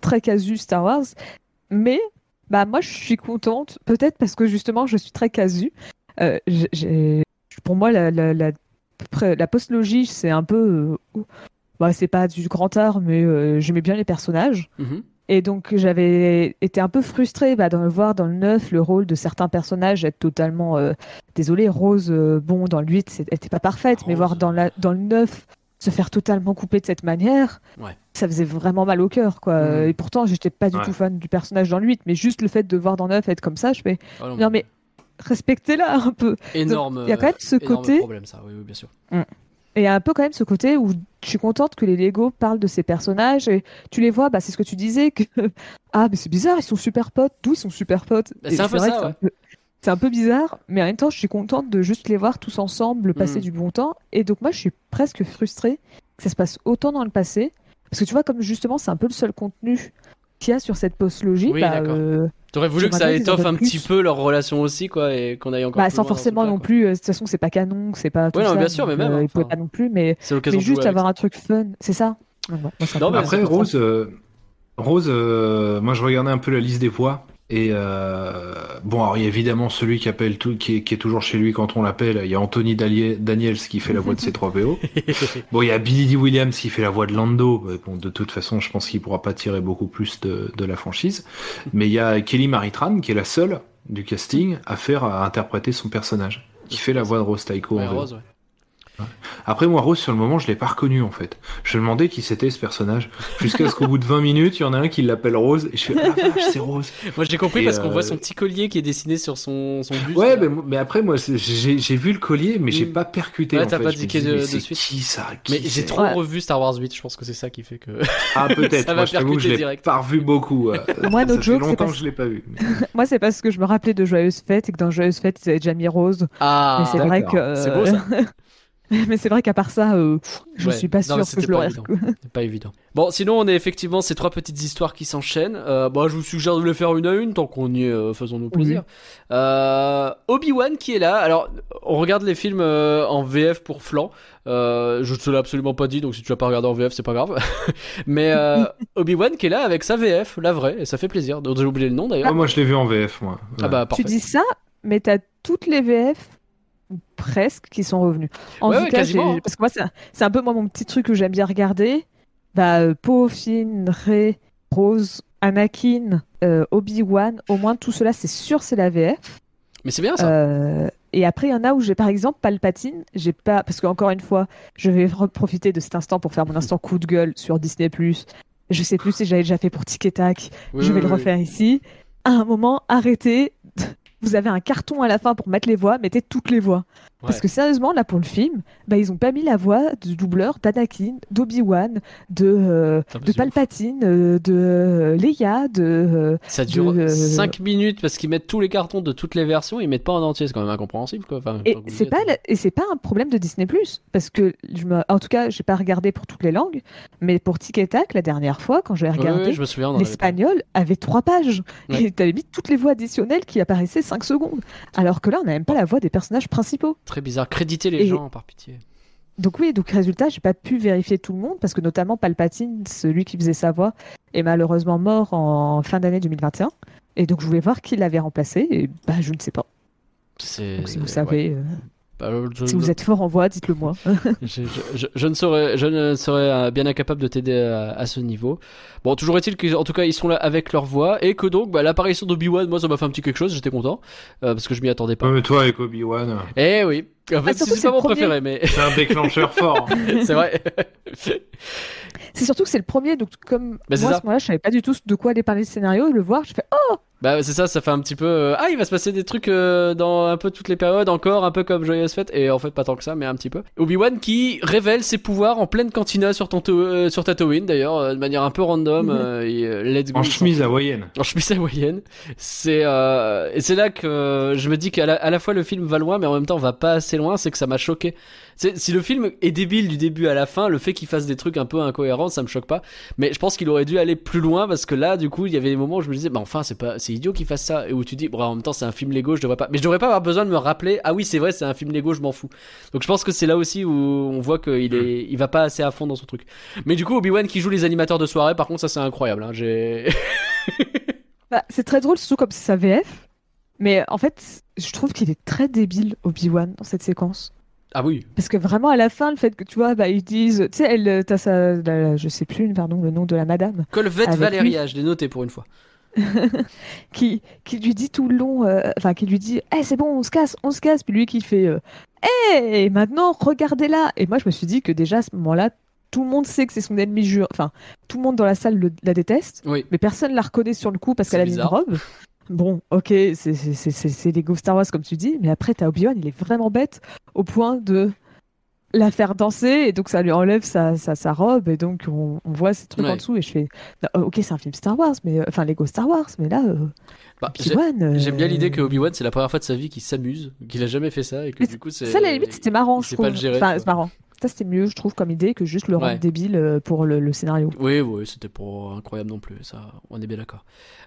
très casu Star Wars, mais bah moi je suis contente, peut-être parce que justement je suis très casu. Euh, j'ai- pour moi la la, la, postlogie c'est un peu, euh, bah c'est pas du grand art, mais euh, j'aimais bien les personnages. Mhm. Et donc j'avais été un peu frustrée bah, de voir dans le 9 le rôle de certains personnages être totalement... Euh... Désolée, Rose, bon, dans le 8, c'est- elle était pas parfaite, mais voir dans, la... dans le 9 se faire totalement couper de cette manière, Ouais. ça faisait vraiment mal au cœur. quoi. Mhm. Et pourtant, j'étais pas du Ouais. tout fan du personnage dans le 8, mais juste le fait de voir dans le 9 être comme ça, je fais, Oh, non mais respectez-la un peu. énorme. il y a quand même ce côté- problème, ça. Oui, oui, bien sûr. Et il y a un peu quand même ce côté où je suis contente que les Lego parlent de ces personnages et tu les vois, bah, c'est ce que tu disais, que <laughs> ah mais c'est bizarre, ils sont super potes, d'où ils sont super potes? Bah, c'est un peu vrai ça, ouais. C'est un peu bizarre, mais en même temps, je suis contente de juste les voir tous ensemble, passer Mm. du bon temps. Et donc moi, je suis presque frustrée que ça se passe autant dans le passé, parce que tu vois, comme justement, c'est un peu le seul contenu qu'il y a sur cette postlogie. Oui, bah, d'accord. euh, T'aurais voulu que ça étoffe un petit peu leur relation aussi, quoi, et qu'on aille encore bah, plus sans loin forcément non plus. euh, De toute façon, c'est pas canon, c'est pas tout Ouais, non, ça. bien sûr, mais même, euh, ils pouvaient enfin, pas non plus, mais C'est l'occasion mais juste avoir un truc fun, c'est ça. Non, moi, mais Après. Rose, euh, Rose euh, moi je regardais un peu la liste des voix. Et euh, bon, alors il y a évidemment celui qui appelle tout, qui est, qui est toujours chez lui quand on l'appelle. Il y a Anthony Daniels qui fait la voix de C3PO. <laughs> Bon, il y a Billy D. Williams qui fait la voix de Lando. Euh, Bon, de toute façon, je pense qu'il pourra pas tirer beaucoup plus de, de la franchise. Mais il y a Kelly Maritran qui est la seule du casting à faire à interpréter son personnage, qui fait la voix de Rose Taiko. Ouais, en VO. Rose, ouais. Après, moi, Rose, sur le moment, je l'ai pas reconnu, en fait. Je me demandais qui c'était, ce personnage. Jusqu'à ce qu'au bout de 20 minutes, il y en a un qui l'appelle Rose. Et je fais, ah vache, c'est Rose. Moi j'ai compris Et, parce qu'on euh, voit son petit collier qui est dessiné sur son, son buste. Ouais, mais, mais après, moi, j'ai j'ai vu le collier, mais j'ai Mm. pas percuté. Ouais, en t'as fait. pas Je disais, de- de c'est suite. Qui ça Qui Mais j'ai trop Ouais. revu Star Wars 8, je pense que c'est ça qui fait que. <laughs> Ah, peut-être. Ça va moi, je que je percuter l'ai direct. pas revu beaucoup. <laughs> Moi, ça notre fait joke, c'est longtemps parce- que je l'ai pas vu. <laughs> Moi, c'est parce que je me rappelais de Joyeuse Fête et que dans Joyeuse Fête, ils avaient déjà mis Rose. Ah, c'est vrai que. C'est beau, ça. <laughs> mais c'est vrai qu'à part ça, euh, pff, je Ouais. suis pas sûre que je pas l'aurais. évident. C'est pas évident. Bon, sinon, on est effectivement ces trois petites histoires qui s'enchaînent. Euh, bon, je vous suggère de les faire une à une, tant qu'on y est, euh, faisons-nous plaisir. Euh, Obi-Wan qui est là. Alors, on regarde les films euh, en VF pour flanc. Euh, je te l'ai absolument pas dit, donc si tu vas pas regarder en VF, c'est pas grave. <laughs> Mais euh, Obi-Wan qui est là avec sa VF, la vraie, et ça fait plaisir. J'ai oublié le nom d'ailleurs. Oh, moi, je l'ai vu en VF, moi. Ah bah, parfait. Tu dis ça, mais t'as toutes les VF presque qui sont revenues. En Ouais, tout ouais, cas, quasiment, parce que moi, c'est un- peu moi mon petit truc que j'aime bien regarder. Bah, euh, Poe, Finn, Rey, Rose, Anakin, euh, Obi-Wan, au moins tout cela, c'est sûr, c'est la VF. Mais c'est bien ça. Euh, et après, il y en a où j'ai par exemple Palpatine. J'ai pas parce qu'encore une fois, je vais profiter de cet instant pour faire mon instant coup de gueule sur Disney+. Je sais plus si j'avais déjà fait pour Tic et Tac. Oui, je vais oui, le oui. refaire ici. À un moment, arrêtez. Vous avez un carton à la fin pour mettre les voix, mettez toutes les voix. Parce que sérieusement, là pour le film, bah, ils ont pas mis la voix de doubleur d'Anakin, d'Obi-Wan, de, euh, de. Palpatine, euh, de euh, Leia, de. Ça dure de- 5 minutes parce qu'ils mettent tous les cartons de toutes les versions, ils mettent pas en entier, c'est quand même incompréhensible quoi. Enfin, Et c'est pas êtes. la- et c'est pas un problème de Disney parce que je me en tout cas j'ai pas regardé pour toutes les langues mais pour Tic et Tac la dernière fois quand j'ai regardé ouais, l'espagnol avait trois pages Ouais. et t'avais mis toutes les voix additionnelles qui apparaissaient 5 secondes alors que là on n'a même pas la voix des personnages principaux. Très bizarre. Créditer les Et- gens par pitié. donc oui donc résultat j'ai pas pu vérifier tout le monde parce que notamment Palpatine celui qui faisait sa voix est malheureusement mort en fin d'année 2021 et donc je voulais voir qui l'avait remplacé et bah je ne sais pas donc si vous ouais. savez euh, Bah, je- si vous êtes fort en voix dites-le moi <laughs> je, je- je- je ne serais, je ne serais euh, bien incapable de t'aider à, à ce niveau. Bon, toujours est-il qu'en tout cas ils sont là avec leur voix et que donc bah, l'apparition d'Obi-Wan, moi ça m'a fait un petit quelque chose, j'étais content euh, parce que je m'y attendais pas. Ouais, mais toi, avec Obi-Wan. Eh oui. En fait, Ah, c'est pas mon premier. préféré, mais C'est un déclencheur <laughs> fort. c'est vrai. C'est surtout que c'est le premier, donc comme Bah, moi à ce moment-là, je savais pas du tout de quoi aller parler le scénario, le voir, je fais oh Bah c'est ça, ça fait un petit peu euh, ah il va se passer des trucs euh, dans un peu toutes les périodes encore un peu comme Joyeuse Fête et en fait pas tant que ça mais un petit peu. Obi-Wan qui révèle ses pouvoirs en pleine cantina sur ton euh, sur Tatooine d'ailleurs euh, de manière un peu random Mhm. euh, et, euh, let's go. En chemise hawaïenne. En chemise hawaïenne. C'est euh, et c'est là que euh, je me dis qu'à la, à la fois le film va loin mais en même temps va pas assez loin, c'est que ça m'a choqué. Si le film est débile du début à la fin, le fait qu'il fasse des trucs un peu incohérents, ça me choque pas. Mais je pense qu'il aurait dû aller plus loin parce que là, du coup, il y avait des moments où je me disais, bah enfin, c'est pas, c'est idiot qu'il fasse ça. Et où tu dis, bon, en même temps, c'est un film Lego, je devrais pas. Mais je devrais pas avoir besoin de me rappeler, ah oui, c'est vrai, c'est un film Lego, je m'en fous. Donc je pense que c'est là aussi où on voit qu'il est, il va pas assez à fond dans son truc. Mais du coup, Obi-Wan qui joue les animateurs de soirée, par contre, ça c'est incroyable. Hein. J'ai. Bah, c'est très drôle, surtout comme c'est sa VF. Mais en fait, je trouve qu'il est très débile, Obi-Wan, dans cette séquence. ah oui. Parce que vraiment, à la fin, le fait que tu vois, bah, ils disent, tu sais, elle, euh, t'as sa, la- je sais plus, pardon, le nom de la madame, Colvette Valéria, je l'ai noté pour une fois. <laughs> qui, qui lui dit tout le long, euh, enfin, qui lui dit, eh, c'est bon, on se casse, on se casse. Puis lui qui fait, euh, eh, maintenant, regardez-la. Et moi, je me suis dit que déjà, à ce moment-là, tout le monde sait que c'est son ennemi jure. Enfin, tout le monde dans la salle le- la déteste. Oui. mais personne la reconnaît sur le coup parce qu'elle a mis une robe. Bon, ok, c'est- Lego Star Wars comme tu dis, mais après, t'as Obi-Wan, il est vraiment bête au point de la faire danser et donc ça lui enlève sa, sa, sa robe et donc on, on voit ces trucs Ouais. en dessous et je fais non, euh, ok c'est un film Star Wars mais euh, enfin Lego Star Wars mais là euh, Bah, Obi-Wan euh, J'aime bien l'idée que Obi-Wan, c'est la première fois de sa vie qu'il s'amuse, qu'il a jamais fait ça et que Mais du coup c'est. ça à la limite c'était marrant je trouve pas le gérer, enfin c'est marrant ça c'était mieux je trouve comme idée que juste le rendre Ouais. débile euh, pour le, le scénario Oui, oui, c'était pas incroyable non plus, ça, on est bien d'accord.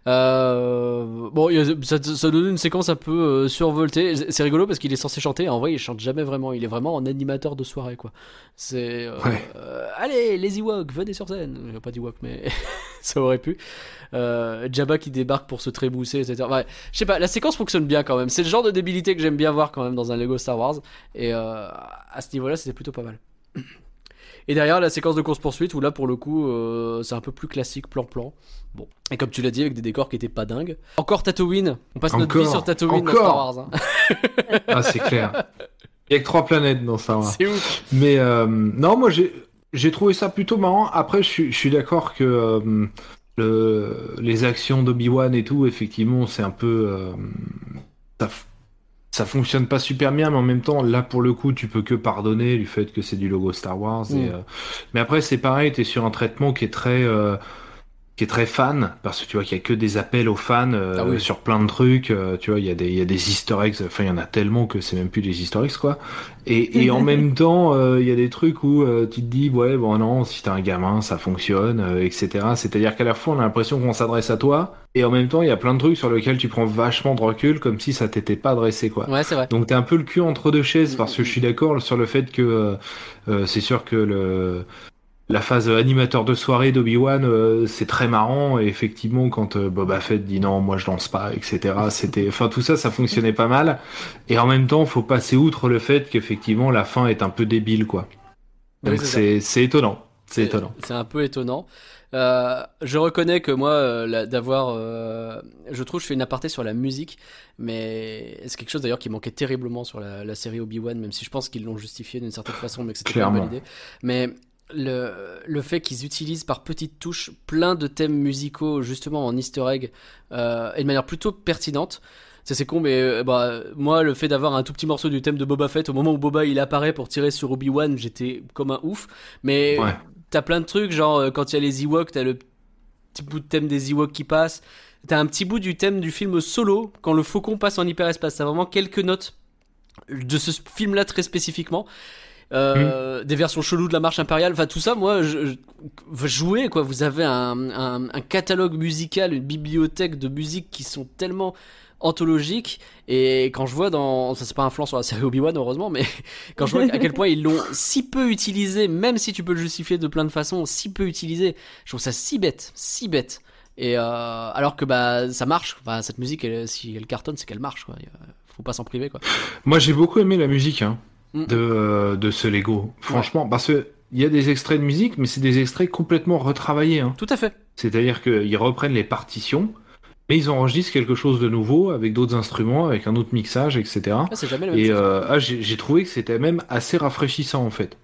Euh, bon, ça, ça donne une séquence un peu euh, survoltée. C'est- rigolo parce qu'il est censé chanter, en vrai, il chante jamais vraiment. Il est vraiment en animateur de soirée, quoi. C'est. euh, Ouais. euh, allez, les Ewoks, venez sur scène. Il y a pas d'Ewok, mais <laughs> ça aurait pu. Euh, Jabba qui débarque pour se trébousser, etc. Ouais, je sais pas, la séquence fonctionne bien quand même. C'est le genre de débilité que j'aime bien voir quand même dans un Lego Star Wars. Et euh, à ce niveau-là, c'était plutôt pas mal. Et derrière la séquence de course-poursuite où là pour le coup euh, c'est un peu plus classique plan-plan. Bon. Et comme tu l'as dit avec des décors qui étaient pas dingues. Encore Tatooine. On passe notre vie sur Tatooine dans. Star Wars. hein. Ah, c'est clair. Il y a que trois planètes dans Star Wars. C'est ouf. Mais euh, non, moi j'ai trouvé ça plutôt marrant. Après, je suis, je suis d'accord que euh, le- les actions d'Obi-Wan et tout, effectivement, c'est un peu euh, ça, ça fonctionne pas super bien, mais en même temps, là pour le coup, tu peux que pardonner du fait que c'est du logo Star Wars. Et, Mm. euh, mais après, c'est pareil, t'es sur un traitement qui est très euh, qui est très fan parce que tu vois qu'il y a que des appels aux fans euh, Ah oui. sur plein de trucs euh, tu vois il y a des il y a des Easter eggs enfin il y en a tellement que c'est même plus des Easter eggs quoi et, et en même <laughs> temps euh, il y a des trucs où euh, tu te dis ouais bon non si t'es un gamin ça fonctionne euh, etc c'est à dire qu'à la fois on a l'impression qu'on s'adresse à toi et en même temps il y a plein de trucs sur lesquels tu prends vachement de recul comme si ça t'était pas adressé quoi Ouais, c'est vrai. donc t'es un peu le cul entre deux chaises parce que je suis d'accord sur le fait que euh, euh, c'est sûr que le la phase animateur de soirée d'Obi-Wan euh, c'est très marrant. Et effectivement quand euh, Boba Fett dit non moi je lance pas etc c'était enfin tout ça ça fonctionnait pas mal. Et en même temps faut passer outre le fait qu'effectivement la fin est un peu débile quoi. Donc c'est étonnant. C'est étonnant. C'est un peu étonnant. Euh, je reconnais que moi, euh, d'avoir, euh, je trouve, je fais une aparté sur la musique, mais c'est quelque chose d'ailleurs qui manquait terriblement sur la, la série Obi-Wan, même si je pense qu'ils l'ont justifié d'une certaine façon, mais que c'était pas une bonne idée. Mais le, le fait qu'ils utilisent par petites touches plein de thèmes musicaux justement en Easter egg euh, et de manière plutôt pertinente. Ça c'est con, mais euh, bah, moi le fait d'avoir un tout petit morceau du thème de Boba Fett au moment où Boba il apparaît pour tirer sur Obi Wan, j'étais comme un ouf. Mais Ouais. t'as plein de trucs, genre euh, quand il y a les Ewoks, t'as le petit bout de thème des Ewoks qui passe. T'as un petit bout du thème du film Solo quand le faucon passe en hyperespace. T'as vraiment quelques notes de ce film-là très spécifiquement. Euh, Des versions cheloues de la marche impériale, enfin tout ça, moi, je, je- jouez quoi. Vous avez un, un, un catalogue musical, une bibliothèque de musique qui sont tellement anthologiques. Et quand je vois dans, ça c'est pas un flanc sur la série Obi Wan heureusement, mais <laughs> quand je vois à quel point ils l'ont si peu utilisé, même si tu peux le justifier de plein de façons, si peu utilisé, je trouve ça si bête, si bête. Et euh, alors que bah ça marche, enfin, cette musique, si elle cartonne, c'est qu'elle marche. Quoi. Faut pas s'en priver quoi. moi j'ai beaucoup aimé la musique hein, Mm. de euh, de ce Lego franchement parce que il y a des extraits de musique mais c'est des extraits complètement retravaillés hein. Tout à fait. C'est-à-dire qu'ils reprennent les partitions Mais ils enregistrent quelque chose de nouveau avec d'autres instruments, avec un autre mixage, etc. Ah, jamais même Et chose. euh, ah, j'ai trouvé que c'était même assez rafraîchissant en fait.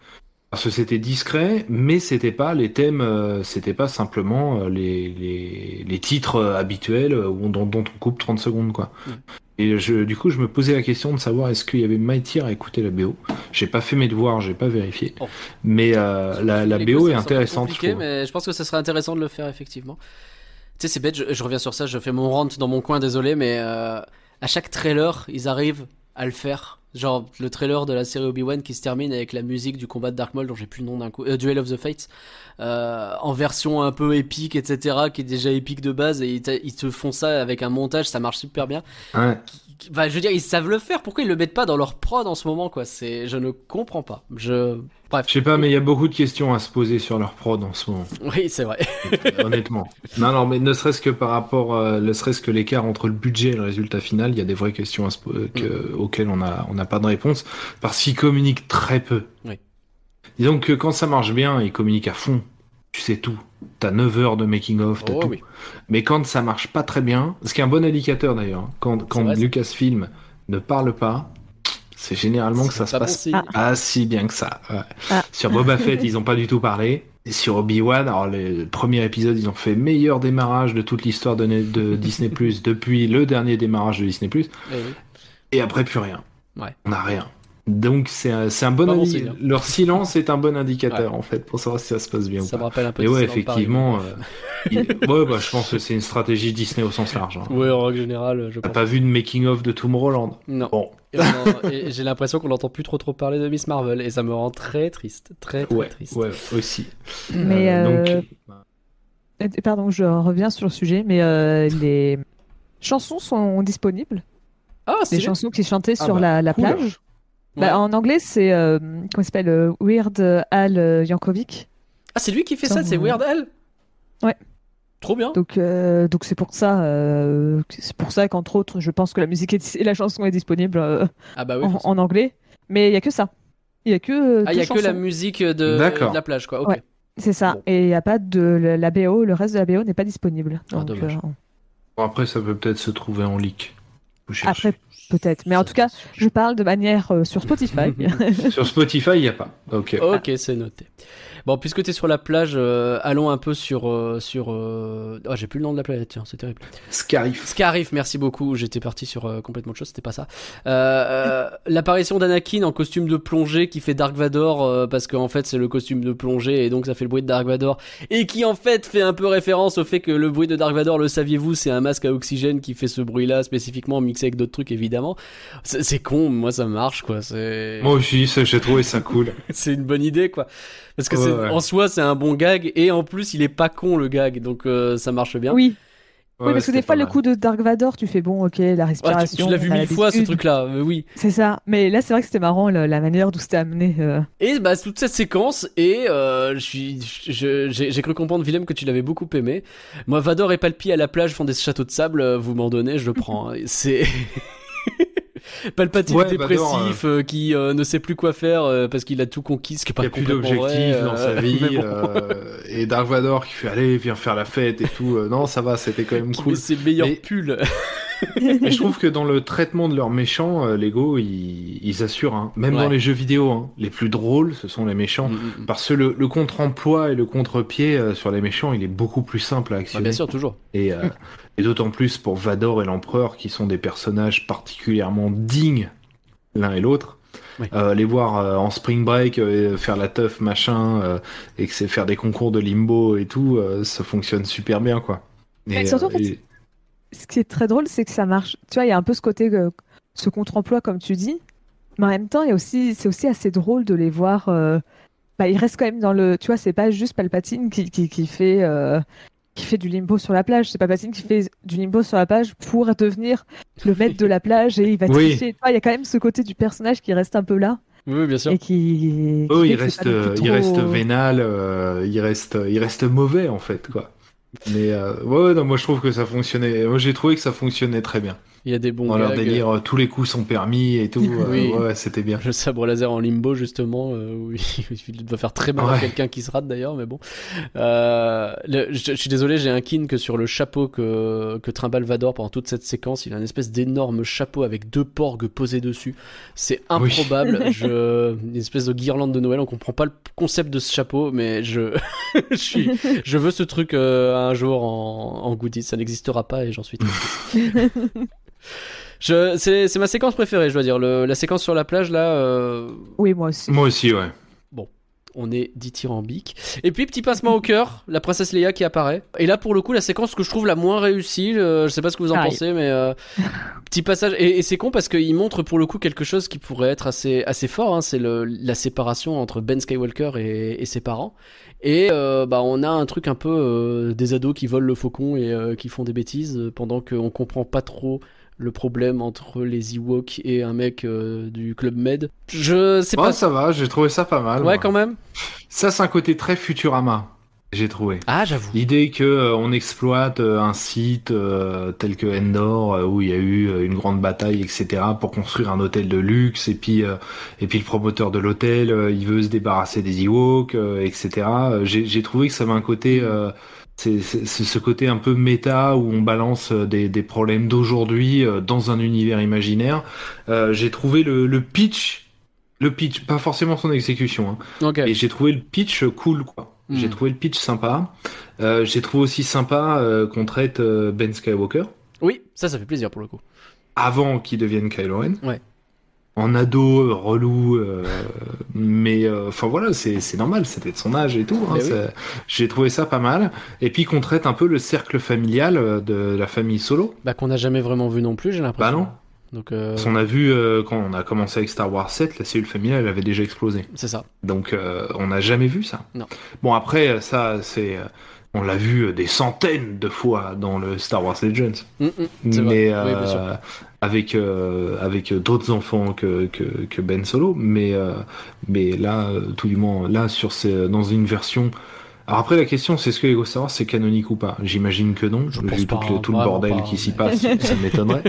Parce que c'était discret, mais c'était pas les thèmes, euh, c'était pas simplement les, les, les titres habituels où on- dont, dont on coupe 30 secondes quoi. Mm. Et je, du coup, je me posais la question de savoir est-ce qu'il y avait Mighty à écouter la BO. J'ai pas fait mes devoirs, j'ai pas vérifié. Oh. Mais euh, la, la BO est intéressante, je mais je pense que ça serait intéressant de le faire effectivement. Tu sais, c'est bête, je, je reviens sur ça, je fais mon rant dans mon coin, désolé, mais euh, à chaque trailer, ils arrivent à le faire. Genre le trailer de la série Obi-Wan qui se termine avec la musique du combat de Dark Maul, dont j'ai plus le nom d'un coup, euh, Duel of the Fates, euh, en version un peu épique, etc., qui est déjà épique de base, et ils, te font ça avec un montage, ça marche super bien. Ouais. Bah, je veux dire, ils savent le faire. Pourquoi ils le mettent pas dans leur prod en ce moment, quoi? C'est, je ne comprends pas. Je, bref. Je sais pas, mais il y a beaucoup de questions à se poser sur leur prod en ce moment. Oui, c'est vrai. <laughs> honnêtement. Non, non, mais ne serait-ce que par rapport, euh, ne serait-ce que l'écart entre le budget et le résultat final, il y a des vraies questions à se po- euh, que- auxquelles on a, on pas de réponse parce qu'ils communiquent très peu. Oui. Disons que quand ça marche bien, ils communiquent à fond. Tu sais tout. T'as 9 heures de making of, t'as Oh tout. oui. Mais quand ça marche pas très bien, ce qui est un bon indicateur d'ailleurs, hein, quand. Lucasfilm ne parle pas, c'est généralement que ça se pas passe. Ah. pas si bien que ça. ouais. Ah. Sur Boba Fett, ils ont pas du tout parlé. Et sur Obi-Wan, alors le premier épisode, ils ont fait meilleur démarrage de toute l'histoire de, de Disney Plus depuis le dernier démarrage de Disney Plus. Eh oui. Et après, plus rien. Ouais. On n'a rien. Donc c'est un, c'est un bon hein. Leur silence est un bon indicateur en fait pour savoir si ça se passe bien ou Ça me pas. rappelle un peu. Et ouais, Paris, effectivement, mais euh, il- ouais, bah, je pense que c'est une stratégie Disney au sens large. hein. Ouais, en règle générale, je T'as pas vu de making of de Tomorrowland Non. Bon, j'ai l'impression qu'on n'entend plus trop trop parler de Miss Marvel et ça me rend très triste, très très ouais, triste. ouais, aussi. Mais Euh, euh, donc, euh, pardon, je reviens sur le sujet, mais euh, les chansons sont disponibles. Ah, c'est chansons qui chantaient Ah sur bah, la, la cool. plage. Ouais. Bah, en anglais, c'est euh, comment il s'appelle euh, Weird Al euh, Yankovic. Ah, c'est lui qui fait ça, c'est Weird Al? Ouais. Trop bien. Donc, euh, donc c'est pour ça, euh, c'est pour ça qu'entre autres, je pense que la musique est, et <laughs> la chanson est disponible euh, Ah bah oui. en, anglais. Mais il y a que ça. Il y a que. euh, Ah, il y a que la musique de, la plage, quoi. Ok. Ouais. C'est ça. Bon. Et il n'y a pas de la, BO. Le reste de la BO n'est pas disponible. Ah, dommage. euh, bon, après, ça peut peut-être se trouver en leak. Après, peut-être. Mais en tout cas, je parle de manière euh, sur Spotify. <laughs> Sur Spotify, il n'y a pas. Ok. Ok, c'est noté. Bon, puisque tu es sur la plage, euh, allons un peu sur. euh, sur euh... Oh, j'ai plus le nom de la planète, tiens, c'est terrible. Scarif. Scarif, merci beaucoup. J'étais parti sur euh, complètement autre chose, c'était pas ça. Euh, euh, L'apparition d'Anakin en costume de plongée qui fait Dark Vador, euh, parce qu'en fait c'est le costume de plongée et donc ça fait le bruit de Dark Vador, et qui en fait fait un peu référence au fait que le bruit de Dark Vador, le saviez-vous, c'est un masque à oxygène qui fait ce bruit-là spécifiquement mixé avec d'autres trucs évidemment. C'est con, moi ça marche quoi. C'est Moi aussi, ça, j'ai trouvé ça cool. <laughs> c'est une bonne idée quoi. Parce que Ouais, c'est- ouais. en soi c'est un bon gag et en plus il est pas con le gag, donc euh, ça marche bien. oui. Ouais, oui, parce que des fois, le coup de Dark Vador, tu fais bon, ok, la Ouais, tu- respiration. tu l'as vu mille fois ce truc-là, mais oui. C'est ça. Mais là, c'est vrai que c'était marrant la, la manière d'où c'était amené. euh. Et bah toute cette séquence et euh, j'ai cru comprendre Willem que tu l'avais beaucoup aimé. Moi Vador et Palpi à la plage font des châteaux de sable, euh, vous m'en donnez, je le prends. hein. C'est <laughs> Palpatine Ouais, dépressif euh, qui euh, ne sait plus quoi faire euh, parce qu'il a tout conquis, ce qui est Il pas n'y a plus d'objectif dans euh, sa <laughs> vie. bon. euh, et Dark Vador qui fait allez, viens faire la fête et tout. Euh, non, ça va, c'était quand même <laughs> Qui cool. met ses meilleurs Mais- pulls. Mais je trouve que dans le traitement de leurs méchants, euh, Lego, ils, ils assurent. hein. Même Ouais. dans les jeux vidéo, hein, les plus drôles, ce sont les méchants. Mm, mm, mm. Parce que le, le contre-emploi et le contre-pied euh, sur les méchants, il est beaucoup plus simple à Ah, actionner. bien sûr, toujours. Et, euh, et d'autant plus pour Vador et l'Empereur, qui sont des personnages particulièrement dignes l'un et l'autre. Oui. Euh, les voir euh, en spring break euh, faire la teuf machin euh, et que c'est faire des concours de limbo et tout, euh, ça fonctionne super bien quoi. Mais surtout, en fait, et- Ce qui est très drôle, c'est que ça marche. Tu vois, il y a un peu ce côté, euh, ce contre-emploi, comme tu dis. Mais en même temps, il y a aussi, c'est aussi assez drôle de les voir. euh, Bah, ils restent quand même dans le. Tu vois, c'est pas juste Palpatine qui, qui, qui fait. euh, qui fait du limbo sur la plage, c'est Palpatine qui fait du limbo sur la plage pour devenir le maître de la plage et il va Oui. tricher. Il y a quand même ce côté du personnage qui reste un peu là Oui, bien sûr. et qui. qui Oh, il reste, il trop- reste vénal, euh, il reste, il reste mauvais en fait quoi. Mais euh, ouais, ouais, non, moi je trouve que ça fonctionnait. Moi j'ai trouvé que ça fonctionnait très bien. Il y a des bons Dans leur délire, euh, tous les coups sont permis et tout. <laughs> euh, Oui. ouais, c'était bien. Le sabre laser en limbo, justement, euh, où il <laughs> doit faire très mal à quelqu'un qui se rate d'ailleurs, mais bon. Euh, le- je, je suis désolé, j'ai un kin que sur le chapeau que, que trimballe Vador pendant toute cette séquence, il a une espèce d'énorme chapeau avec deux porgues posés dessus. C'est Oui. improbable. <laughs> je, une espèce de guirlande de Noël, on comprend pas le concept de ce chapeau, mais je, je, suis, je veux ce truc euh, un jour en, en goodies. Ça n'existera pas et j'en suis c'est, c'est ma séquence préférée, je dois dire. Le- la séquence sur la plage, là, euh, Oui, moi aussi. Moi aussi, ouais. on est dithyrambique. Et puis, petit pincement au cœur, la princesse Leia qui apparaît. Et là, pour le coup, la séquence que je trouve la moins réussie, euh, je sais pas ce que vous en Pareil. pensez, mais euh, petit passage. Et, et c'est con parce qu'il montre pour le coup quelque chose qui pourrait être assez, assez fort. hein, c'est la séparation entre Ben Skywalker et, et ses parents. Et euh, bah, on a un truc un peu euh, des ados qui volent le faucon et euh, qui font des bêtises pendant qu'on comprend pas trop le problème entre les Ewoks et un mec euh, du Club Med. Je sais Ouais, pas. ça va, j'ai trouvé ça pas mal. Ouais, moi. quand même. Ça, c'est un côté très Futurama, j'ai trouvé. Ah, j'avoue. L'idée que euh, on exploite euh, un site tel que Endor où il y a eu une grande bataille, etc., pour construire un hôtel de luxe, et puis et puis le promoteur de l'hôtel, il veut se débarrasser des Ewoks, etc. J'ai trouvé que ça avait un côté c'est ce côté un peu méta où on balance euh, des, des problèmes d'aujourd'hui euh, dans un univers imaginaire. Euh, J'ai trouvé le, le pitch, le pitch, pas forcément son exécution, hein, Ok. et j'ai trouvé le pitch cool, quoi. Hmm. J'ai trouvé le pitch sympa. Euh, j'ai trouvé aussi sympa euh, qu'on traite euh, Ben Skywalker Oui, ça, ça fait plaisir pour le coup. avant qu'il devienne Kylo Ren. Ouais. En ado, relou, euh, mais euh, enfin voilà, c'est normal, c'était de son âge et tout. hein, oui. J'ai trouvé ça pas mal. Et puis qu'on traite un peu le cercle familial euh, de la famille Solo. Bah, qu'on n'a jamais vraiment vu non plus, j'ai l'impression. Bah non. Donc, euh, Parce qu'on a vu euh, quand on a commencé avec Star Wars 7, la cellule familiale elle avait déjà explosé. c'est ça. Donc euh, on n'a jamais vu ça. Non. Bon après ça c'est on l'a vu euh, des centaines de fois dans le Star Wars Legends. Mm, mm, mais. Oui, euh, sûr. avec euh, avec d'autres enfants que, que, que Ben Solo, mais euh, mais là euh, tout du moins là sur ces, dans une version. Alors après la question c'est est-ce que Lego Star Wars c'est canonique ou pas? J'imagine que non. Je Vu tout, le, tout le bordel pas, qui s'y passe, ça <laughs> m'étonnerait.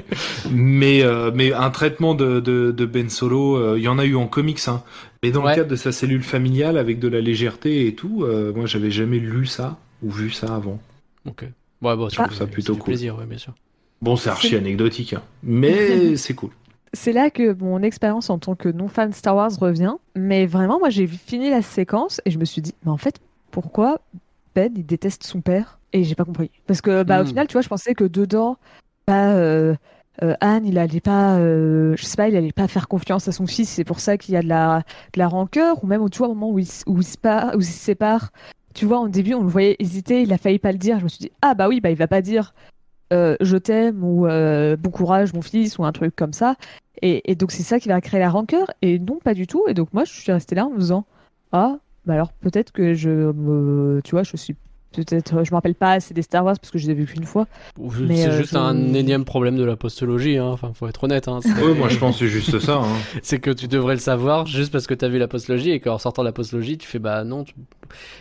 mais euh, mais un traitement de, de, de Ben Solo, euh, il y en a eu en comics, hein. Mais dans Ouais. le cadre de sa cellule familiale avec de la légèreté et tout, euh, moi j'avais jamais lu ça ou vu ça avant. Ok. Ouais, bon, Je trouve ça plutôt fait cool. plaisir, ouais, bien sûr. Bon c'est archi anecdotique, hein. mais <laughs> c'est cool. C'est là que mon expérience en tant que non-fan Star Wars revient. Mais vraiment, moi, j'ai fini la séquence et je me suis dit, mais en fait, pourquoi Ben, il déteste son père Et j'ai pas compris. Parce que, bah, au Hmm. final, tu vois, je pensais que dedans, bah, euh, euh, Anne, il allait pas, euh, je sais pas, il allait pas faire confiance à son fils. C'est pour ça qu'il y a de la, de la rancœur. Ou même, tu vois, au moment où il, où il se part- où il se sépare, tu vois, au début, on le voyait hésiter, il a failli pas le dire. Je me suis dit, ah, bah oui, bah, il va pas dire euh, je t'aime ou euh, bon courage, mon fils, ou un truc comme ça. Et, et donc c'est ça qui va créer la rancœur et non pas du tout. Et donc moi je suis restée là en me disant ah bah alors peut-être que je me tu vois je suis peut-être je me rappelle pas assez des Star Wars parce que je les ai vus qu'une fois. C'est euh, juste je- un énième problème de la postologie, hein. enfin, faut être honnête. Hein. Moi je pense que c'est juste ça. Hein. <laughs> c'est que tu devrais le savoir juste parce que t'as vu la postologie et qu'en sortant de la postologie, tu fais bah non, tu,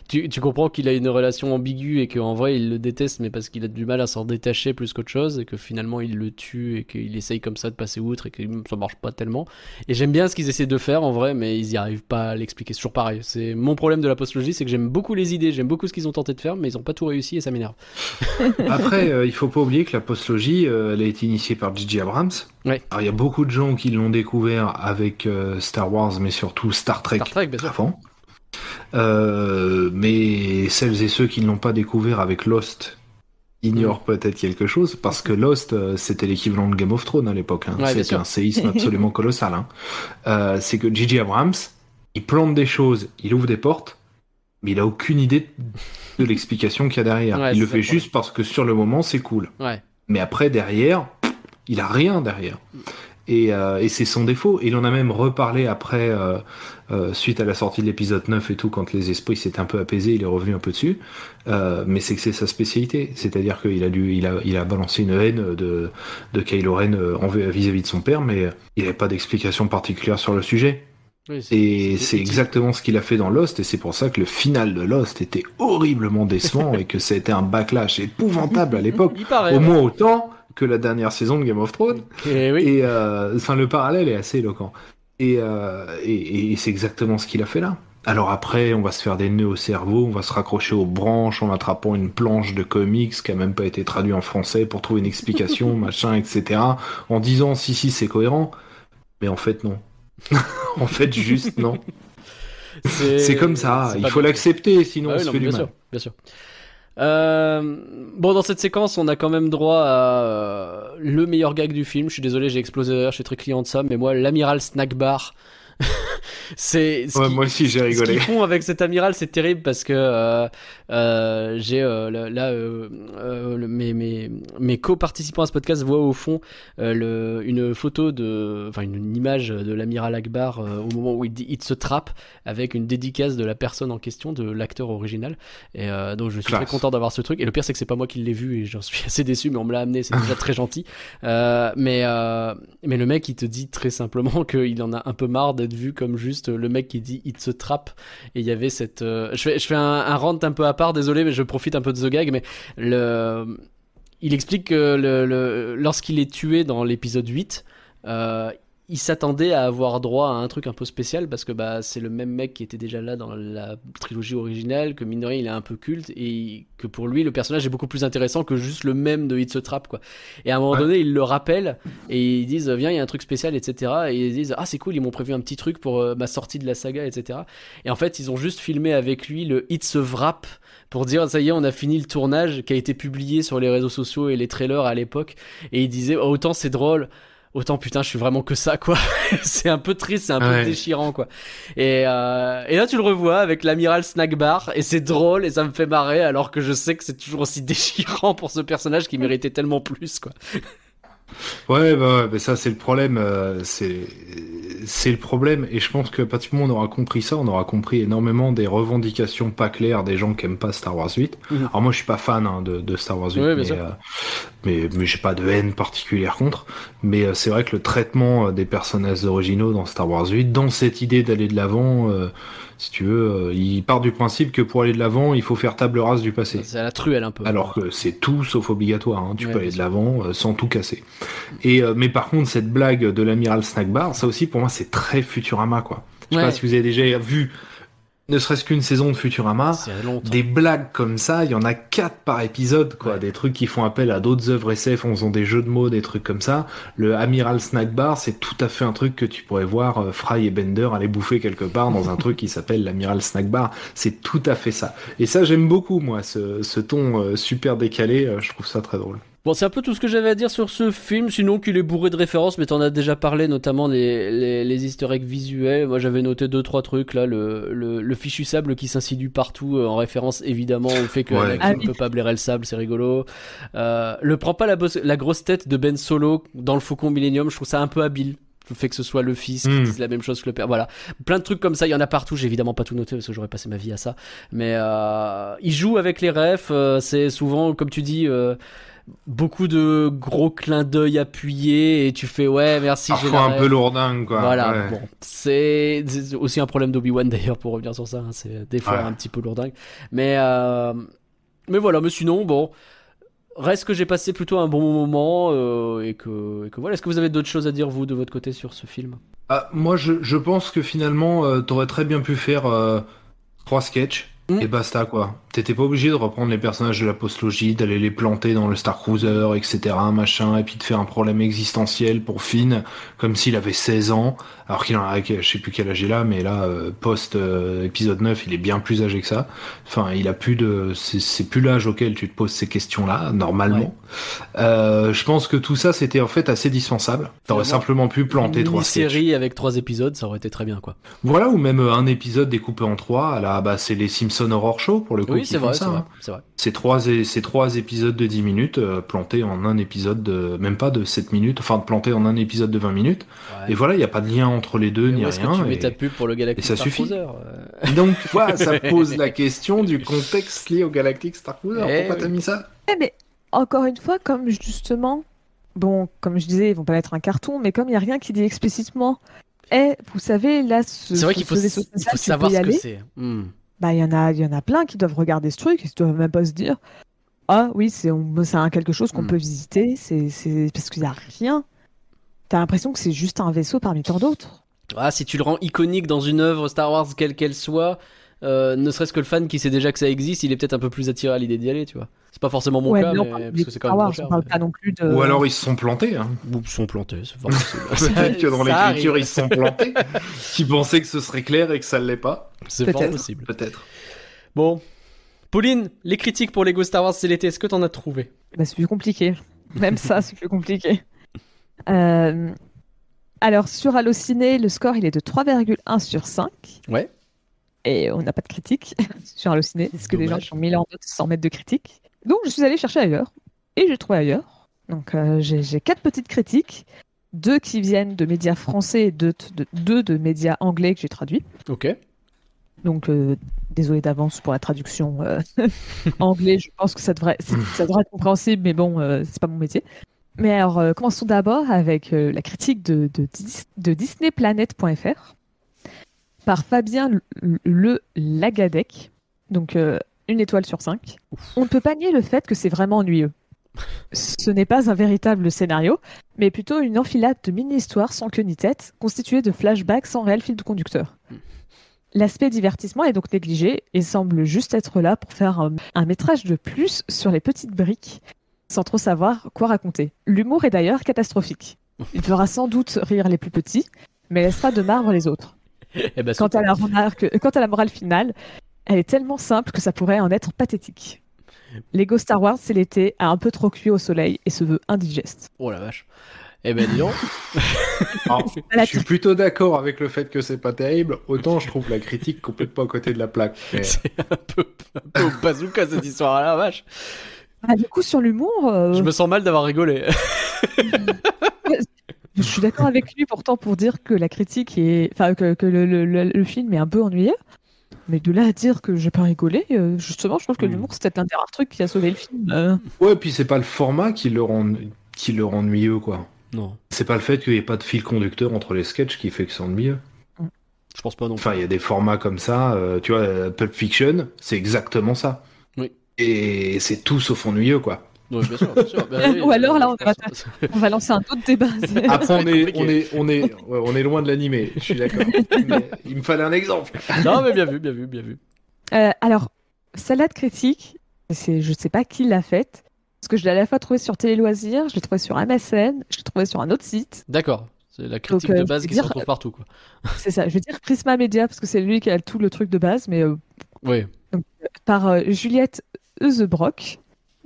tu, tu comprends qu'il a une relation ambiguë et qu'en vrai il le déteste, mais parce qu'il a du mal à s'en détacher plus qu'autre chose et que finalement il le tue et qu'il essaye comme ça de passer outre et que ça marche pas tellement. Et j'aime bien ce qu'ils essaient de faire en vrai, mais ils y arrivent pas à l'expliquer. C'est toujours pareil. C'est mon problème de la postologie, c'est que j'aime beaucoup les idées, j'aime beaucoup ce qu'ils ont tenté de faire, mais ils ont pas tout réussi et ça m'énerve. <laughs> Après, euh, il faut pas oublier que la postlogie, euh, elle a été initiée par J.J. Abrams. Ouais. Alors il y a beaucoup de gens qui l'ont découvert avec euh, Star Wars, mais surtout Star Trek. Star Trek, bien sûr. avant. Euh, mais celles et ceux qui ne l'ont pas découvert avec Lost ignorent Mm. peut-être quelque chose parce que Lost euh, c'était l'équivalent de Game of Thrones à l'époque. Hein. Ouais, c'était un séisme absolument <laughs> colossal. Hein. Euh, c'est que J.J. Abrams, il plante des choses, il ouvre des portes, mais il a aucune idée de l'explication qu'il y a derrière. Ouais, il le fait juste parce que sur le moment c'est cool. Ouais. Mais après, derrière, il a rien derrière. Et, euh, et c'est son défaut. Il en a même reparlé après, euh, euh, suite à la sortie de l'épisode 9 et tout, quand les esprits s'étaient un peu apaisés, il est revenu un peu dessus. Euh, mais c'est que c'est sa spécialité. C'est-à-dire qu'il a dû, il a, il a balancé une haine de, de Kylo Ren euh, vis-à-vis de son père, mais il n'avait pas d'explication particulière sur le sujet. Oui, Et c'est- exactement ce qu'il a fait dans Lost, et c'est pour ça que le final de Lost était horriblement décevant <laughs> et que ça a été un backlash épouvantable à l'époque. Au ouais. moins autant que la dernière saison de Game of Thrones. Et oui. Et euh, enfin, le parallèle est assez éloquent. Et, euh, et, et c'est exactement ce qu'il a fait là. Alors après, on va se faire des nœuds au cerveau, on va se raccrocher aux branches en attrapant une planche de comics qui a même pas été traduit en français pour trouver une explication, <laughs> machin, etc. En disant si si c'est cohérent, mais en fait non. <laughs> en fait juste non. C'est comme ça, il faut l'accepter, sinon Ah on se non, fait du bien mal. sûr, bien sûr. Euh, bon, dans cette séquence, on a quand même droit à euh, le meilleur gag du film. Je suis désolé, j'ai explosé de rire, je suis très client de ça, mais moi, l'amiral snack bar. <laughs> c'est ce Ouais, moi aussi j'ai ce rigolé. qu'ils font avec cet amiral, c'est terrible parce que euh, euh, j'ai euh, là, euh, euh, le- mes, mes, mes co-participants à ce podcast voient au fond euh, le, une photo de, enfin une, une image de l'amiral Akbar au moment où il, il se trappe avec une dédicace de la personne en question, de l'acteur original. Et donc je suis Classe. très content d'avoir ce truc. Et le pire c'est que c'est pas moi qui l'ai vu et j'en suis <laughs> assez déçu, mais on me l'a amené, c'est déjà <laughs> très gentil. Mais mais le mec il te dit très simplement <laughs> qu'il en a un peu marre d'être vu comme juste le mec qui dit il se trappe. Et il y avait cette euh, je fais un, rant un peu à part désolé mais je profite un peu de The Gag mais il explique que lorsqu'il est tué dans l'épisode 8 euh, il s'attendait à avoir droit à un truc un peu spécial parce que bah c'est le même mec qui était déjà là dans la trilogie originale que mine de rien il est un peu culte et que pour lui le personnage est beaucoup plus intéressant que juste le même de Hit the Trap quoi. Et à un moment Ouais. donné il le rappelle et ils disent viens il y a un truc spécial etc et ils disent ah c'est cool ils m'ont prévu un petit truc pour euh, ma sortie de la saga etc et en fait ils ont juste filmé avec lui le It's a Wrap pour dire ça y est on a fini le tournage qui a été publié sur les réseaux sociaux et les trailers à l'époque. Et il disait oh, autant c'est drôle autant putain je suis vraiment que ça quoi. <laughs> C'est un peu triste c'est un peu Ouais. déchirant quoi. Et, euh, et là tu le revois avec l'amiral snack bar et c'est drôle et ça me fait marrer alors que je sais que c'est toujours aussi <laughs> déchirant pour ce personnage qui méritait tellement plus quoi. Ouais, bah, ouais, bah, ça c'est le problème, euh, c'est c'est le problème, et je pense que à partir du moment où on aura compris ça, on aura compris énormément des revendications pas claires des gens qui aiment pas Star Wars 8. Mhm. Alors moi je suis pas fan hein, de, de Star Wars 8, Ouais, bien mais, sûr. euh, mais mais j'ai pas de haine particulière contre. Mais euh, c'est vrai que le traitement euh, des personnages originaux dans Star Wars 8, dans cette idée d'aller de l'avant, euh, si tu veux, euh, il part du principe que pour aller de l'avant, il faut faire table rase du passé. c'est à la truelle un peu Alors que c'est tout sauf obligatoire, hein. tu Ouais, peux aller de l'avant euh, sans tout casser. Et euh, mais par contre cette blague de l'amiral snack bar, ça aussi pour moi c'est très Futurama quoi. Je sais Ouais. pas si vous avez déjà vu ne serait-ce qu'une saison de Futurama. Des blagues comme ça, il y en a quatre par épisode, quoi. Ouais. Des trucs qui font appel à d'autres œuvres SF en faisant des jeux de mots, des trucs comme ça. Le Amiral Snack Bar, c'est tout à fait un truc que tu pourrais voir euh, Fry et Bender aller bouffer quelque part dans un <laughs> truc qui s'appelle l'Amiral Snack Bar. C'est tout à fait ça. Et ça, j'aime beaucoup, moi, ce, ce ton euh, super décalé. euh, je trouve ça très drôle. Bon, c'est un peu tout ce que j'avais à dire sur ce film, sinon qu'il est bourré de références, mais t'en as déjà parlé, notamment les, les, les easter eggs visuels. Moi, j'avais noté deux, trois trucs, là, le, le, le fichu sable qui s'insinue partout, euh, en référence évidemment au fait que Ouais. Anakin Ah oui. peut pas blairer le sable, c'est rigolo. Euh, le prend pas la, bosse- la grosse tête de Ben Solo dans le Faucon Millennium, je trouve ça un peu habile. Le fait que ce soit le fils qui Mm. dise la même chose que le père, voilà. Plein de trucs comme ça, il y en a partout. J'ai évidemment pas tout noté parce que j'aurais passé ma vie à ça. Mais euh, il joue avec les refs. euh, c'est souvent, comme tu dis, euh, beaucoup de gros clins d'œil appuyés et tu fais ouais merci Parfois un peu lourdingue, quoi. Voilà, Ouais. bon, c'est aussi un problème d'Obi-Wan <laughs> d'ailleurs pour revenir sur ça, hein, c'est des fois Ouais. un petit peu lourdingue. Mais euh, mais voilà, mais sinon bon, reste que j'ai passé plutôt un bon moment euh, et que et que voilà, est-ce que vous avez d'autres choses à dire vous de votre côté sur ce film? Ah, moi, je, je pense que finalement, euh, t'aurais très bien pu faire trois sketchs Mm. et basta quoi. T'étais pas obligé de reprendre les personnages de la postlogie, d'aller les planter dans le Star Cruiser, etc., machin, et puis de faire un problème existentiel pour Finn, comme s'il avait 16 ans, alors qu'il en a, je sais plus quel âge il a, mais là, euh, post euh, épisode 9, il est bien plus âgé que ça. Enfin, il a plus de, c'est plus l'âge auquel tu te poses ces questions-là, normalement. Euh, je pense que tout ça, c'était en fait assez dispensable. T'aurais simplement pu planter trois sketchs. série avec trois épisodes, ça aurait été très bien quoi. Voilà, ou même un épisode découpé en trois. à la- bah, c'est les Simpson Horror Show pour le coup. Oui, c'est font vrai, ça, c'est vrai, hein. c'est vrai. C'est trois, é- c'est trois épisodes de 10 minutes euh, plantés en un épisode de, même pas de 7 minutes, enfin plantés en un épisode de 20 minutes. Ouais. Et voilà, il n'y a pas de lien entre les deux Mais ni où est-ce rien. que tu mets et- ta pub pour le Galactic et ça Star suffit. Cruiser euh Donc voilà, ça pose la question du contexte lié au Galactic Star Cruiser. Eh Pourquoi oui. t'as mis ça? Eh, mais encore une fois, comme justement, bon, comme je disais, ils vont pas mettre un carton, mais comme il y a rien qui dit explicitement, eh, vous savez, là, ce, C'est vrai qu'il faut, savoir ce que aller. c'est. Hmm. Bah, il y en a, il y en a plein qui doivent regarder ce truc, ils doivent même pas se dire, ah oui, c'est quelque chose qu'on Hmm. peut visiter, c'est c'est- parce qu'il y a rien. T'as l'impression que c'est juste un vaisseau parmi tant d'autres. Ah, si tu le rends iconique dans une œuvre Star Wars, quelle qu'elle soit, euh, ne serait-ce que le fan qui sait déjà que ça existe, il est peut-être un peu plus attiré à l'idée d'y aller, tu vois. C'est pas forcément mon Ouais, cas, mais mais, parle parce que c'est quand même cher. mais- non plus de. Ou alors ils se sont plantés. Hein. Ou ils sont plantés, <laughs> c'est. Peut-être que dans l'écriture ils se sont plantés. <laughs> qui pensaient que ce serait clair et que ça ne l'est pas. C'est fort possible. Peut-être. Bon. Pauline, les critiques pour Lego Star Wars c'est l'été, est-ce que t'en as trouvé? Bah, c'est plus compliqué. Même ça, <laughs> c'est plus compliqué. Euh, Alors, sur Allociné, le score, il est de 3,1 sur 5. Ouais. Et on n'a pas de critique <laughs> sur Allociné, parce que les gens Dommage. sont mis en note sans mettre de critique. Donc, je suis allée chercher ailleurs. Et j'ai trouvé ailleurs. Donc, euh, j'ai quatre petites critiques. Deux qui viennent de médias français et deux de, deux de médias anglais que j'ai traduits. Ok. Donc, euh, désolé d'avance pour la traduction euh, <laughs> anglais. Je pense que ça devrait, ça devrait être compréhensible, mais bon, euh, c'est pas mon métier. Mais alors, euh, commençons d'abord avec la critique de, de, Dis- de DisneyPlanet.fr par Fabien Le, Le Lagadec. Donc, euh, une étoile sur cinq. On ne peut pas nier le fait que c'est vraiment ennuyeux. Ce n'est pas un véritable scénario, mais plutôt une enfilade de mini-histoires sans queue ni tête, constituée de flashbacks sans réel fil de conducteur. L'aspect divertissement est donc négligé et semble juste être là pour faire un, un métrage de plus sur les petites briques, sans trop savoir quoi raconter. L'humour est d'ailleurs catastrophique. Il fera sans doute rire les plus petits, mais laissera de marbre les autres. Eh ben, Quant à la remarque, quant à la morale finale, elle est tellement simple que ça pourrait en être pathétique. Lego Star Wars, c'est l'été, a un peu trop cuit au soleil et se veut indigeste. Oh la vache. Eh ben dis donc. <laughs> Alors, je suis plutôt d'accord avec le fait que c'est pas terrible. Autant je trouve la critique complètement à côté de la plaque. <laughs> Mais- c'est un peu, un peu au bazooka cette histoire là, vache. Ah, du coup, sur l'humour, euh, Je me sens mal d'avoir rigolé. <laughs> Je suis d'accord avec lui pourtant pour dire que la critique est, enfin que, que le, le- le- le film est un peu ennuyeux. Mais de là à dire que j'ai pas rigolé, euh, justement, je trouve que Hmm. l'humour c'est peut-être l'un des rares trucs qui a sauvé le film. Euh, Ouais, puis c'est pas le format qui le rend, qui le rend ennuyeux, quoi. Non, C'est pas le fait qu'il n'y ait pas de fil conducteur entre les sketchs qui fait que c'est ennuyeux. je pense pas non. Enfin, il y a des formats comme ça, euh, tu vois, Pulp Fiction, c'est exactement ça. Oui. Et c'est tout sauf ennuyeux, quoi. Oui, bien sûr, bien sûr. Ben oui, Ou alors, là, on va <laughs> pense- On va lancer un autre débat. <laughs> Après, on est, compliqué. on est, on est, ouais, on est loin de l'animé, je suis d'accord. Il me fallait un exemple. <laughs> non, mais bien vu, bien vu, bien vu. Euh, alors, salade critique, c'est, je sais pas qui l'a faite, parce que je l'ai à la fois trouvé sur Télé Loisirs, je l'ai trouvé sur MSN, je l'ai trouvé sur un autre site. D'accord. C'est la critique Donc, euh, de je base veux qui dire- se retrouve partout, quoi. C'est ça, je vais dire Prisma Media, parce que c'est lui qui a tout le truc de base, mais euh, Oui. par euh, Juliette Eusebrock,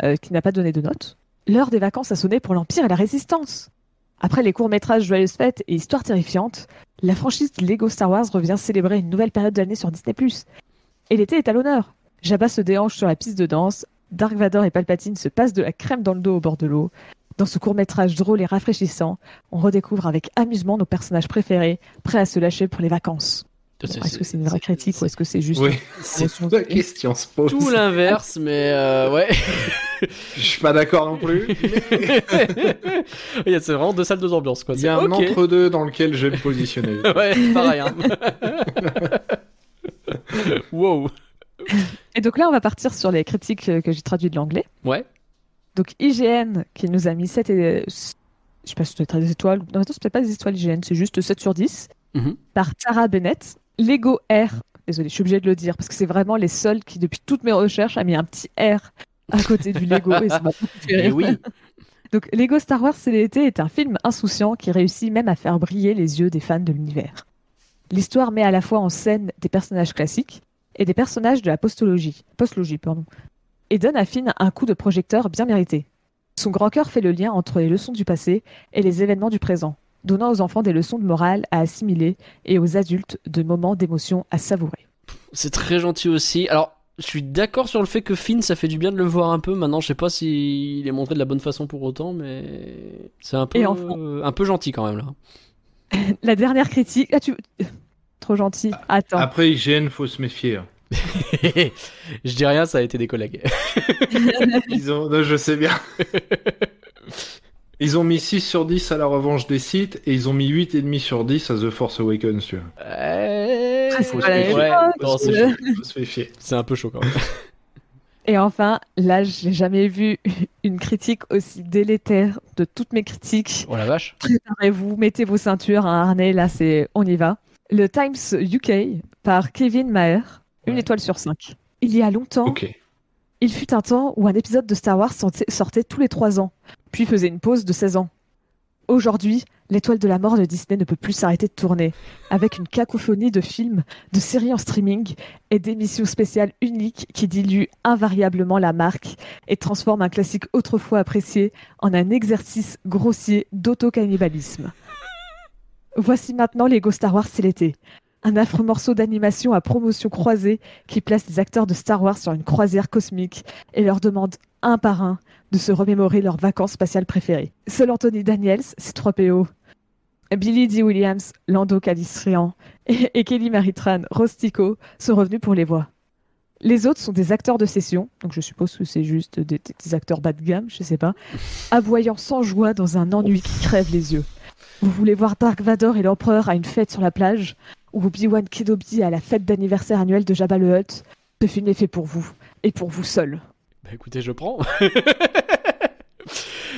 euh, qui n'a pas donné de note. L'heure des vacances a sonné pour l'Empire et la Résistance. Après les courts-métrages Joyeuses Fêtes et Histoires terrifiantes, la franchise Lego Star Wars revient célébrer une nouvelle période de l'année sur Disney+. Et l'été est à l'honneur. Jabba se déhanche sur la piste de danse, Dark Vador et Palpatine se passent de la crème dans le dos au bord de l'eau. Dans ce court-métrage drôle et rafraîchissant, on redécouvre avec amusement nos personnages préférés, prêts à se lâcher pour les vacances. Bon, Est-ce que c'est une vraie critique ou est-ce que c'est juste... Oui, c'est la question se pose. Tout l'inverse, mais euh, ouais. <laughs> Je suis pas d'accord non plus. Il y a c'est vraiment deux salles, deux ambiances, quoi. Il y a un entre-deux dans lequel je vais me positionner. <laughs> Ouais, pareil. Hein. <laughs> wow. Et donc là, on va partir sur les critiques euh, que j'ai traduites de l'anglais. Ouais. Donc IGN qui nous a mis 7 et... Je sais pas si c'est des étoiles. Non, c'est peut-être pas des étoiles IGN, c'est juste 7 sur 10. Mhm. Par Tara Bennett. Lego R. Désolée, je suis obligée de le dire parce que c'est vraiment les seuls qui, depuis toutes mes recherches, a mis un petit R à côté du Lego. et ça m'a fait oui. Donc Lego Star Wars c'est l'été est un film insouciant qui réussit même à faire briller les yeux des fans de l'univers. L'histoire met à la fois en scène des personnages classiques et des personnages de la postologie, postlogie pardon, et donne à Finn un coup de projecteur bien mérité. Son grand cœur fait le lien entre les leçons du passé et les événements du présent, donnant aux enfants des leçons de morale à assimiler et aux adultes de moments d'émotion à savourer. C'est très gentil aussi. Alors, je suis d'accord sur le fait que Finn, ça fait du bien de le voir un peu. Maintenant, je sais pas s'il est montré de la bonne façon pour autant, mais c'est un peu, enfin- euh, un peu gentil quand même là. <laughs> La dernière critique, ah tu <laughs> trop gentil. Attends. Après IGN, faut se méfier. hein. <laughs> je dis rien, ça a été des collègues. Ils ont... non, je sais bien. Ils ont mis 6 sur 10 à la revanche des sites et ils ont mis 8,5 sur 10 à The Force Awakens. Tu vois. Ouais, c'est- un peu chaud quand même. <laughs> Et enfin, là, j'ai jamais vu <laughs> une critique aussi délétère de toutes mes critiques. Oh la vache. Préparez-vous, mettez vos ceintures, un harnais, là, c'est on y va. Le Times UK par Kevin Maher, une Ouais. étoile sur cinq. Il y a longtemps, Ok. Il fut un temps où un épisode de Star Wars sortait- tous les trois ans, puis faisait une pause de 16 ans. Aujourd'hui, l'étoile de la mort de Disney ne peut plus s'arrêter de tourner, avec une cacophonie de films, de séries en streaming et d'émissions spéciales uniques qui diluent invariablement la marque et transforment un classique autrefois apprécié en un exercice grossier d'autocannibalisme. Voici maintenant Lego Star Wars, c'est l'été. Un affreux morceau d'animation à promotion croisée qui place les acteurs de Star Wars sur une croisière cosmique et leur demande un par un de se remémorer leurs vacances spatiales préférées. Seul Anthony Daniels, C3PO, Billy D. Williams, Lando Calrissian et, et Kelly Maritran, Rostico sont revenus pour les voix. Les autres sont des acteurs de session, donc je suppose que c'est juste des, des acteurs bas de gamme, je sais pas, aboyant sans joie dans un ennui qui crève les yeux. Vous voulez voir Dark Vador et l'Empereur à une fête sur la plage ou Obi-Wan Kenobi à la fête d'anniversaire annuelle de Jabba le Hutt Ce film est fait pour vous, et pour vous seul. Bah écoutez, je prends. <laughs>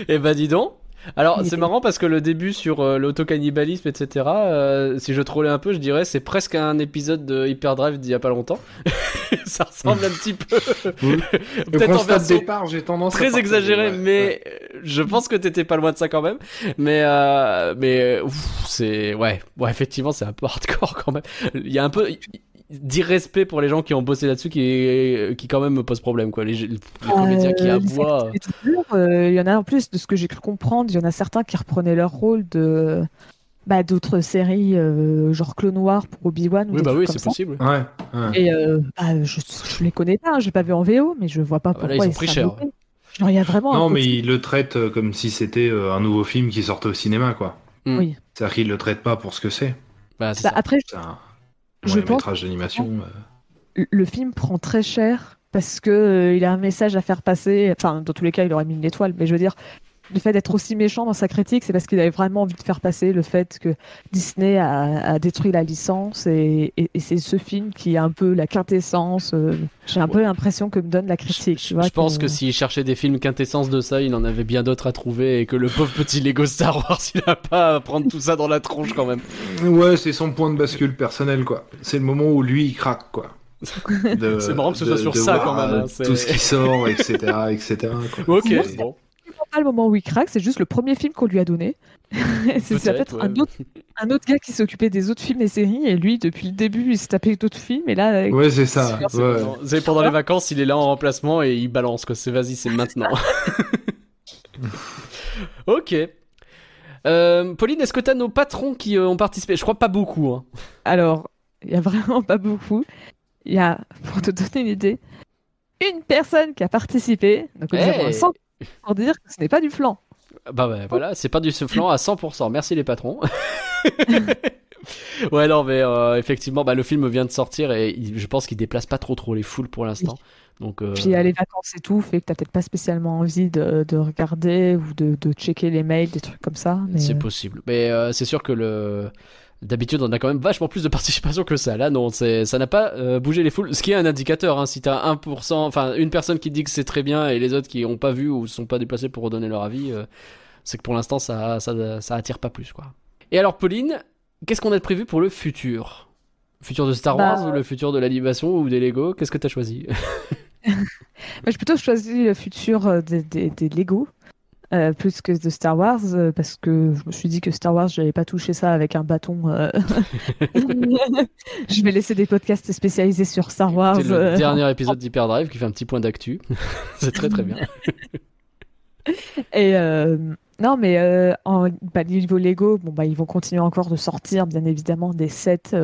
Et bah dis donc. Alors c'est marrant parce que le début sur euh, l'autocannibalisme, etc. euh, si je trollais un peu, je dirais c'est presque un épisode de Hyperdrive d'il y a pas longtemps. <laughs> Ça ressemble un petit peu. Oui. <laughs> Peut-être en version départ, j'ai tendance à très exagéré, ouais. mais je pense que t'étais pas loin de ça quand même. Mais euh, mais ouf, c'est ouais, ouais effectivement c'est un peu hardcore quand même. Il y a un peu d'irrespect pour les gens qui ont bossé là-dessus qui qui quand même me pose problème quoi. Les, les comédiens qui Euh, aboient. euh, Il y en a en plus, de ce que j'ai cru comprendre, il y en a certains qui reprenaient leur rôle de bah, d'autres séries, euh, genre Clone Noir pour Obi-Wan. ou Oui des bah trucs oui comme c'est ça. possible. Ouais, ouais. Et euh, bah, je, je les connais pas, hein, j'ai pas vu en VO, mais je vois pas Ah bah là, pourquoi ils ont pris seraient cher. mauvais. Genre, il y a vraiment. un Non, mais côté- il le traite euh, comme si c'était euh, un nouveau film qui sortait au cinéma, quoi. Hmm. Oui. C'est-à-dire qu'il le traite pas pour ce que c'est. Bah, Bah, après, Je long pense- métrage d'animation. euh. le film prend très cher parce que euh, il a un message à faire passer. Enfin, dans tous les cas, il aurait mis une étoile, mais je veux dire, le fait d'être aussi méchant dans sa critique, c'est parce qu'il avait vraiment envie de faire passer le fait que Disney a, a détruit la licence et, et- et c'est ce film qui est un peu la quintessence. euh, J'ai un peu l'impression que me donne la critique. tu Je, vois, je pense que s'il cherchait des films quintessence de ça, il en avait bien d'autres à trouver et que le pauvre petit Lego Star Wars, <laughs> il a pas à prendre tout ça dans la tronche quand même. Ouais, c'est son point de bascule personnel, quoi. C'est le moment où lui, il craque, quoi. <laughs> C'est marrant que ce de- soit sur ça, quand même, hein, tout ce qui sort, etc., etc. quoi. Ok, bon. Pas le moment où il craque, c'est juste le premier film qu'on lui a donné. <laughs> c'est Peut-être, peut-être ouais. un, autre, un autre gars qui s'occupait des autres films et séries, et lui, depuis le début, il s'est tapé d'autres films, et là, Ouais, c'est ça. C'est ouais. pendant- c'est pendant les vacances, il est là en remplacement et il balance quoi. C'est vas-y, c'est maintenant. <laughs> ok. Euh, Pauline, est-ce que t'as nos patrons qui euh, ont participé? Je crois pas beaucoup. Hein. Alors, il y a vraiment pas beaucoup. Il y a, pour te donner une idée, une personne qui a participé. Donc, on Hey. Pour dire que ce n'est pas du flan. Bah, bah, voilà, c'est pas du soufflant à 100%. Merci les patrons. <laughs> ouais, non, mais euh, effectivement, bah, le film vient de sortir et il- je pense qu'il déplace pas trop trop les foules pour l'instant. Donc, euh, Puis il y a les vacances et tout, fait que t'as peut-être pas spécialement envie de, de regarder ou de, de checker les mails, des trucs comme ça. Mais... C'est possible. Mais euh, c'est sûr que le. D'habitude, on a quand même vachement plus de participation que ça. Là, non, ça n'a pas euh, bougé les foules. Ce qui est un indicateur, hein, si t'as 1%, enfin, une personne qui dit que c'est très bien et les autres qui ont pas vu ou sont pas déplacés pour redonner leur avis, euh, c'est que pour l'instant, ça, ça, ça attire pas plus, quoi. Et alors, Pauline, qu'est-ce qu'on a de prévu pour le futur? Futur de Star Bah, Wars ou le futur de l'animation ou des Lego? Qu'est-ce que t'as choisi? <laughs> Moi, j'ai plutôt choisi le futur euh, des, des, des Lego. Euh, plus que de Star Wars euh, parce que je me suis dit que Star Wars j'allais pas toucher ça avec un bâton euh. <laughs> <laughs> je vais laisser des podcasts spécialisés sur Star Wars C'est le dernier épisode d'Hyperdrive qui fait un petit point d'actu. <laughs> c'est très très bien. Et non, mais en bah, niveau Lego, bon bah ils vont continuer encore de sortir bien évidemment des sets,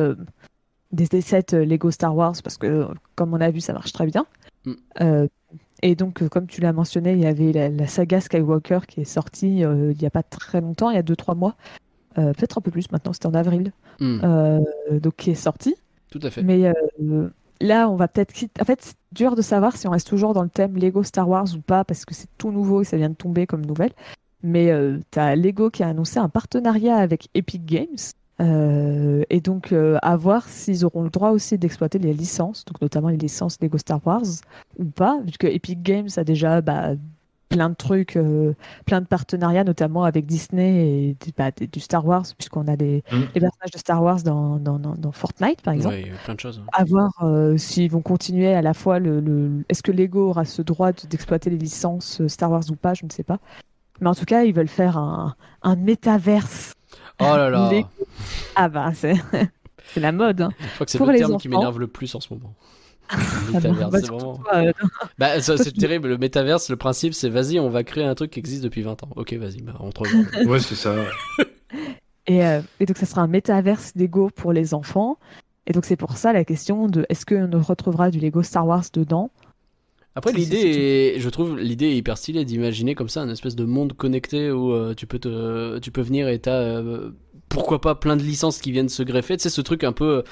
des, des sets Lego Star Wars parce que comme on a vu ça marche très bien. Mm. Et donc euh, comme tu l'as mentionné, il y avait la, la saga Skywalker qui est sortie euh, il y a pas très longtemps, il y a 2-3 mois, Euh, peut-être un peu plus maintenant, c'était en avril, Hmm, euh, donc qui est sortie. tout à fait. Mais là, on va peut-être quitter. En fait, c'est dur de savoir si on reste toujours dans le thème Lego Star Wars ou pas, parce que c'est tout nouveau et ça vient de tomber comme nouvelle. Mais euh, t'as Lego qui a annoncé un partenariat avec Epic Games. Euh, et donc, euh, à voir s'ils auront le droit aussi d'exploiter les licences, donc notamment les licences Lego Star Wars, ou pas, vu que Epic Games a déjà bah, plein de trucs, euh, plein de partenariats, notamment avec Disney et bah, du Star Wars, puisqu'on a les, Mm. les personnages de Star Wars dans, dans, dans, dans Fortnite, par exemple. A plein de choses. À voir euh, s'ils vont continuer à la fois le. le- Est-ce que Lego aura ce droit de- d'exploiter les licences Star Wars ou pas Je ne sais pas. Mais en tout cas, ils veulent faire un, un métaverse. Oh là là. Les- Ah bah, c'est <laughs> c'est la mode. hein. Je crois que c'est le terme qui m'énerve le plus en ce moment. <laughs> Ah Le bah, métaverse, bah, c'est vraiment. euh, Bah, c'est terrible. Le métaverse, le principe, c'est vas-y, on va créer un truc qui existe depuis 20 ans. Ok, vas-y, bah, on te rejoint. <laughs> Ouais, c'est ça. Et, euh, et donc, ça sera un métaverse Lego pour les enfants. Et donc, c'est pour ça la question de est-ce qu'on retrouvera du Lego Star Wars dedans? Après, l'idée je trouve l'idée hyper stylée d'imaginer comme ça un espèce de monde connecté où euh, tu peux te, tu peux venir et t'as, euh, pourquoi pas plein de licences qui viennent se greffer. Tu sais, ce truc un peu,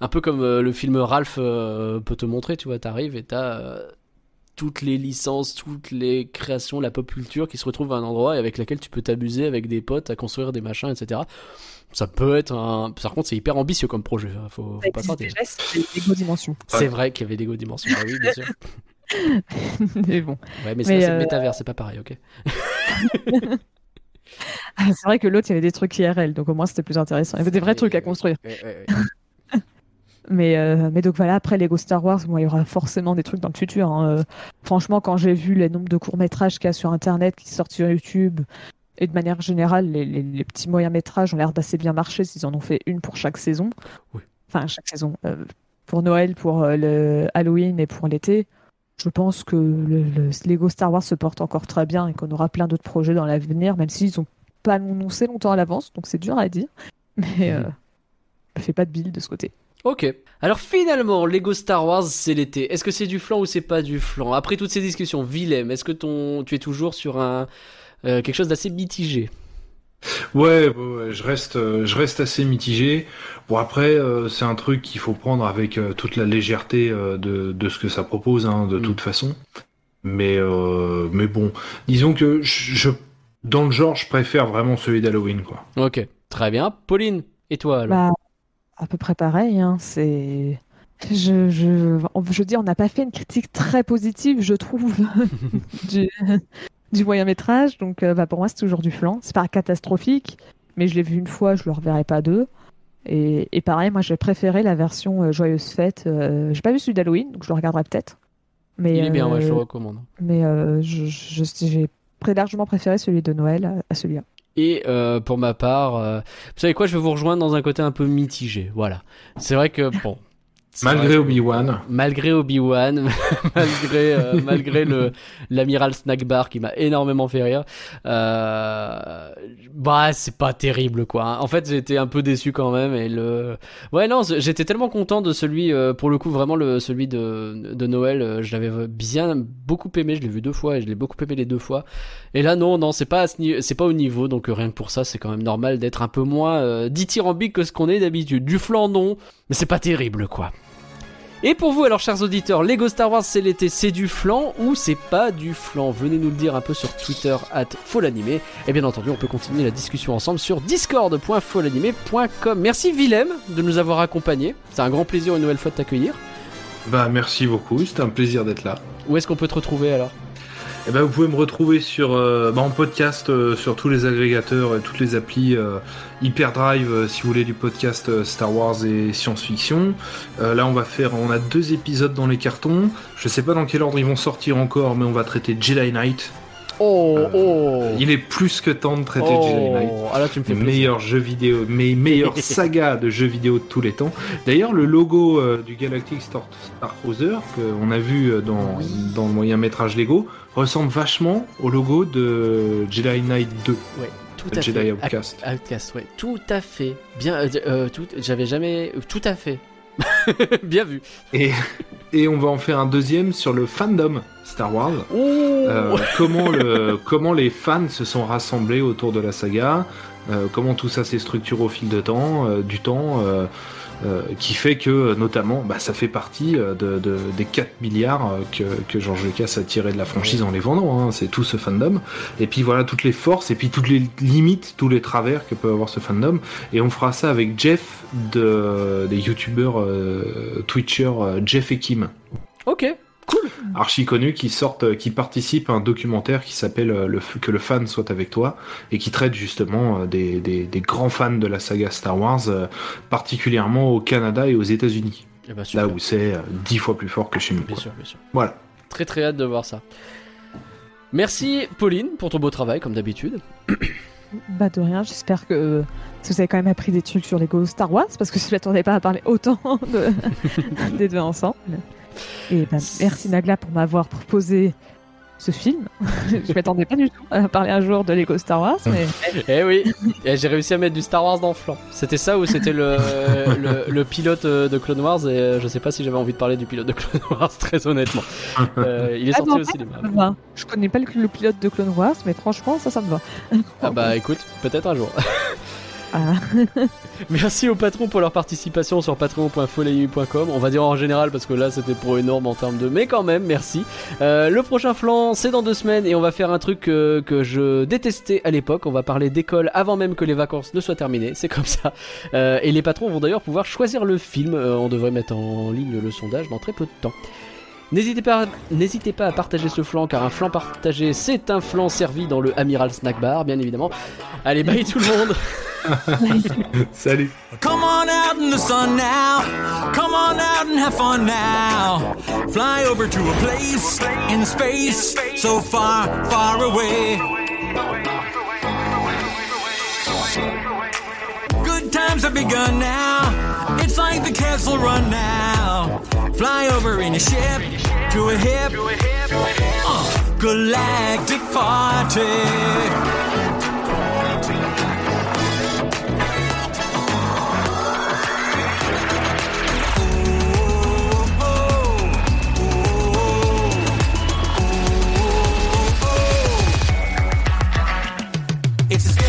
un peu comme euh, le film Ralph euh, peut te montrer. Tu vois, t'arrives et t'as euh, toutes les licences, toutes les créations, la pop culture qui se retrouvent à un endroit et avec laquelle tu peux t'amuser avec des potes à construire des machins, etc. Ça peut être un. Par contre, c'est hyper ambitieux comme projet. hein, Faut, faut pas Dimension. C'est vrai qu'il y avait des Go Dimensions. Ah oui, bien sûr. <laughs> Mais bon. Ouais, mais, c'est le euh, métavers, c'est pas pareil, ok. <laughs> Ah, C'est vrai que l'autre, il y avait des trucs IRL, donc au moins c'était plus intéressant. Il y avait des vrais trucs à construire. <laughs> Mais, euh, mais donc voilà, après Lego Star Wars, moi, il y aura forcément des trucs dans le futur. hein. Euh, franchement, quand j'ai vu les nombres de courts-métrages qu'il y a sur Internet qui sortent sur YouTube, et de manière générale, les, les- les petits moyens-métrages ont l'air d'assez bien marcher s'ils en ont fait une pour chaque saison. Oui. Enfin, chaque saison. euh, pour Noël, pour euh, le Halloween et pour l'été. Je pense que le, le Lego Star Wars se porte encore très bien et qu'on aura plein d'autres projets dans l'avenir, même s'ils n'ont pas annoncé longtemps à l'avance, donc c'est dur à dire. Mais euh, je fais pas de bill de ce côté. Ok. Alors finalement, Lego Star Wars, c'est l'été. Est-ce que c'est du flan ou c'est pas du flan? Après toutes ces discussions, Willem, est-ce que ton... tu es toujours sur un euh, quelque chose d'assez mitigé? Ouais, ouais, ouais, je reste, euh, je reste assez mitigé. Bon après, euh, c'est un truc qu'il faut prendre avec euh, toute la légèreté euh, de, de ce que ça propose, hein, de Mm. toute façon. Mais, euh, mais bon, disons que je, je- dans le genre, je préfère vraiment celui d'Halloween, quoi. Ok, très bien. Pauline, et toi alors? Bah, à peu près pareil. Hein, c'est. Je, je, on- je veux dire, on n'a pas fait une critique très positive, je trouve, <laughs> du, du moyen métrage. Donc, euh, bah, pour moi, c'est toujours du flan. C'est pas catastrophique, mais je l'ai vu une fois, je le reverrai pas deux. Et, et pareil, moi, j'ai préféré la version euh, Joyeuse Fête. Euh, j'ai pas vu celui d'Halloween, donc je le regarderai peut-être. Mais, Il est bien, ouais, je le recommande. mais je- je- j'ai largement préféré celui de Noël à, à celui-là. Et euh, pour ma part, euh, vous savez quoi, je vais vous rejoindre dans un côté un peu mitigé. Voilà. C'est vrai que bon. Malgré Obi-Wan. Malgré Obi-Wan, <laughs> malgré, euh, malgré le l'amiral Snack Bar qui m'a énormément fait rire, euh, bah c'est pas terrible quoi. En fait, été un peu déçu quand même et le, ouais non, j'étais tellement content de celui, euh, pour le coup vraiment le celui de de Noël, je l'avais bien beaucoup aimé, je l'ai vu deux fois et je l'ai beaucoup aimé les deux fois. Et là non non, c'est pas c'est pas au niveau, donc rien que pour ça, c'est quand même normal d'être un peu moins dithyrambique que ce qu'on est d'habitude. Du flan non, mais c'est pas terrible quoi. Et pour vous, alors, chers auditeurs, Lego Star Wars, c'est l'été, c'est du flan ou c'est pas du flan? Venez nous le dire un peu sur Twitter, at Folanimé. Et bien entendu, on peut continuer la discussion ensemble sur discord.folanimé.com. Merci Willem de nous avoir accompagnés. C'est un grand plaisir une nouvelle fois de t'accueillir. Bah merci beaucoup, c'était un plaisir d'être là. Où est-ce qu'on peut te retrouver alors? Eh ben, vous pouvez me retrouver sur, euh, bah, en podcast euh, sur tous les agrégateurs et toutes les applis euh, Hyperdrive si vous voulez du podcast Star Wars et science-fiction. Là, on va faire, on a deux épisodes dans les cartons. Je sais pas dans quel ordre ils vont sortir encore, mais on va traiter Jedi Knight. Oh, Euh, oh Il est plus que temps de traiter Jedi Knight. Oh, ah là tu me fais meilleurs jeux vidéo, mes meilleures <laughs> sagas de jeux vidéo de tous les temps. D'ailleurs, le logo euh, du Galactic Star, Star Cruiser qu'on a vu euh, dans, dans le moyen métrage Lego ressemble vachement au logo de Jedi Knight 2, Ouais, tout à Jedi fait. Outcast. Out- Outcast, ouais, tout à fait. Bien, euh, euh, tout, j'avais jamais, tout à fait. <laughs> Bien vu. Et, et on va en faire un deuxième sur le fandom Star Wars. Oh, Euh, comment, le, comment les fans se sont rassemblés autour de la saga, euh, comment tout ça s'est structuré au fil de temps, euh, du temps, qui fait que notamment bah, ça fait partie euh, de, de- des 4 milliards euh, que, que George Lucas a tiré de la franchise en les vendant. hein. C'est tout ce fandom. Et puis voilà toutes les forces et puis toutes les limites, tous les travers que peut avoir ce fandom. Et on fera ça avec Jeff de, des youtubeurs euh, Twitchers euh, Jeff et Kim Ok, archi connus qui sortent, euh, qui participent à un documentaire qui s'appelle euh, le, Que le fan soit avec toi et qui traite justement euh, des, des, des grands fans de la saga Star Wars, particulièrement au Canada et aux États-Unis, Eh ben, là où c'est dix fois plus fort que chez nous. Bien quoi. sûr, bien sûr. Voilà. Très très hâte de voir ça. Merci Pauline pour ton beau travail comme d'habitude. <coughs> Bah de rien, j'espère que vous avez quand même appris des trucs sur Lego Star Wars, parce que je m'attendais pas à parler autant <laughs> de... <laughs> des deux ensemble. Et ben, merci Nagla pour m'avoir proposé ce film. <laughs> je m'attendais pas du tout à parler un jour de Lego Star Wars, mais <laughs> Eh oui, et j'ai réussi à mettre du Star Wars dans le flanc. C'était ça ou c'était le, <laughs> le, le pilote euh, de Clone Wars et euh, je sais pas si j'avais envie de parler du pilote de Clone Wars très honnêtement. Euh, il est Ah sorti non, au cinéma. ça me va. Je connais pas le, le pilote de Clone Wars, mais franchement, ça, ça me va. Ah bah écoute, peut-être un jour. Ah. <laughs> Merci aux patrons pour leur participation sur patreon.folie.com. On va dire en général parce que là c'était trop énorme en termes de. Mais quand même, merci. Euh, le prochain flanc, c'est dans deux semaines et on va faire un truc euh, que je détestais à l'époque. On va parler d'école avant même que les vacances ne soient terminées. C'est comme ça. Euh, et les patrons vont d'ailleurs pouvoir choisir le film. On devrait mettre en ligne le sondage dans très peu de temps. N'hésitez pas, n'hésitez pas à partager ce flanc car un flanc partagé c'est un flanc servi dans le Amiral Snack Bar bien évidemment. Allez bye tout le monde. <laughs> Salut. Come on out in the sun now. Come on out and have fun now. Fly over to a place in space so far, far away. Good times have begun now. It's like the castle run now. Fly over in a ship to a hip. Uh, galactic party. It's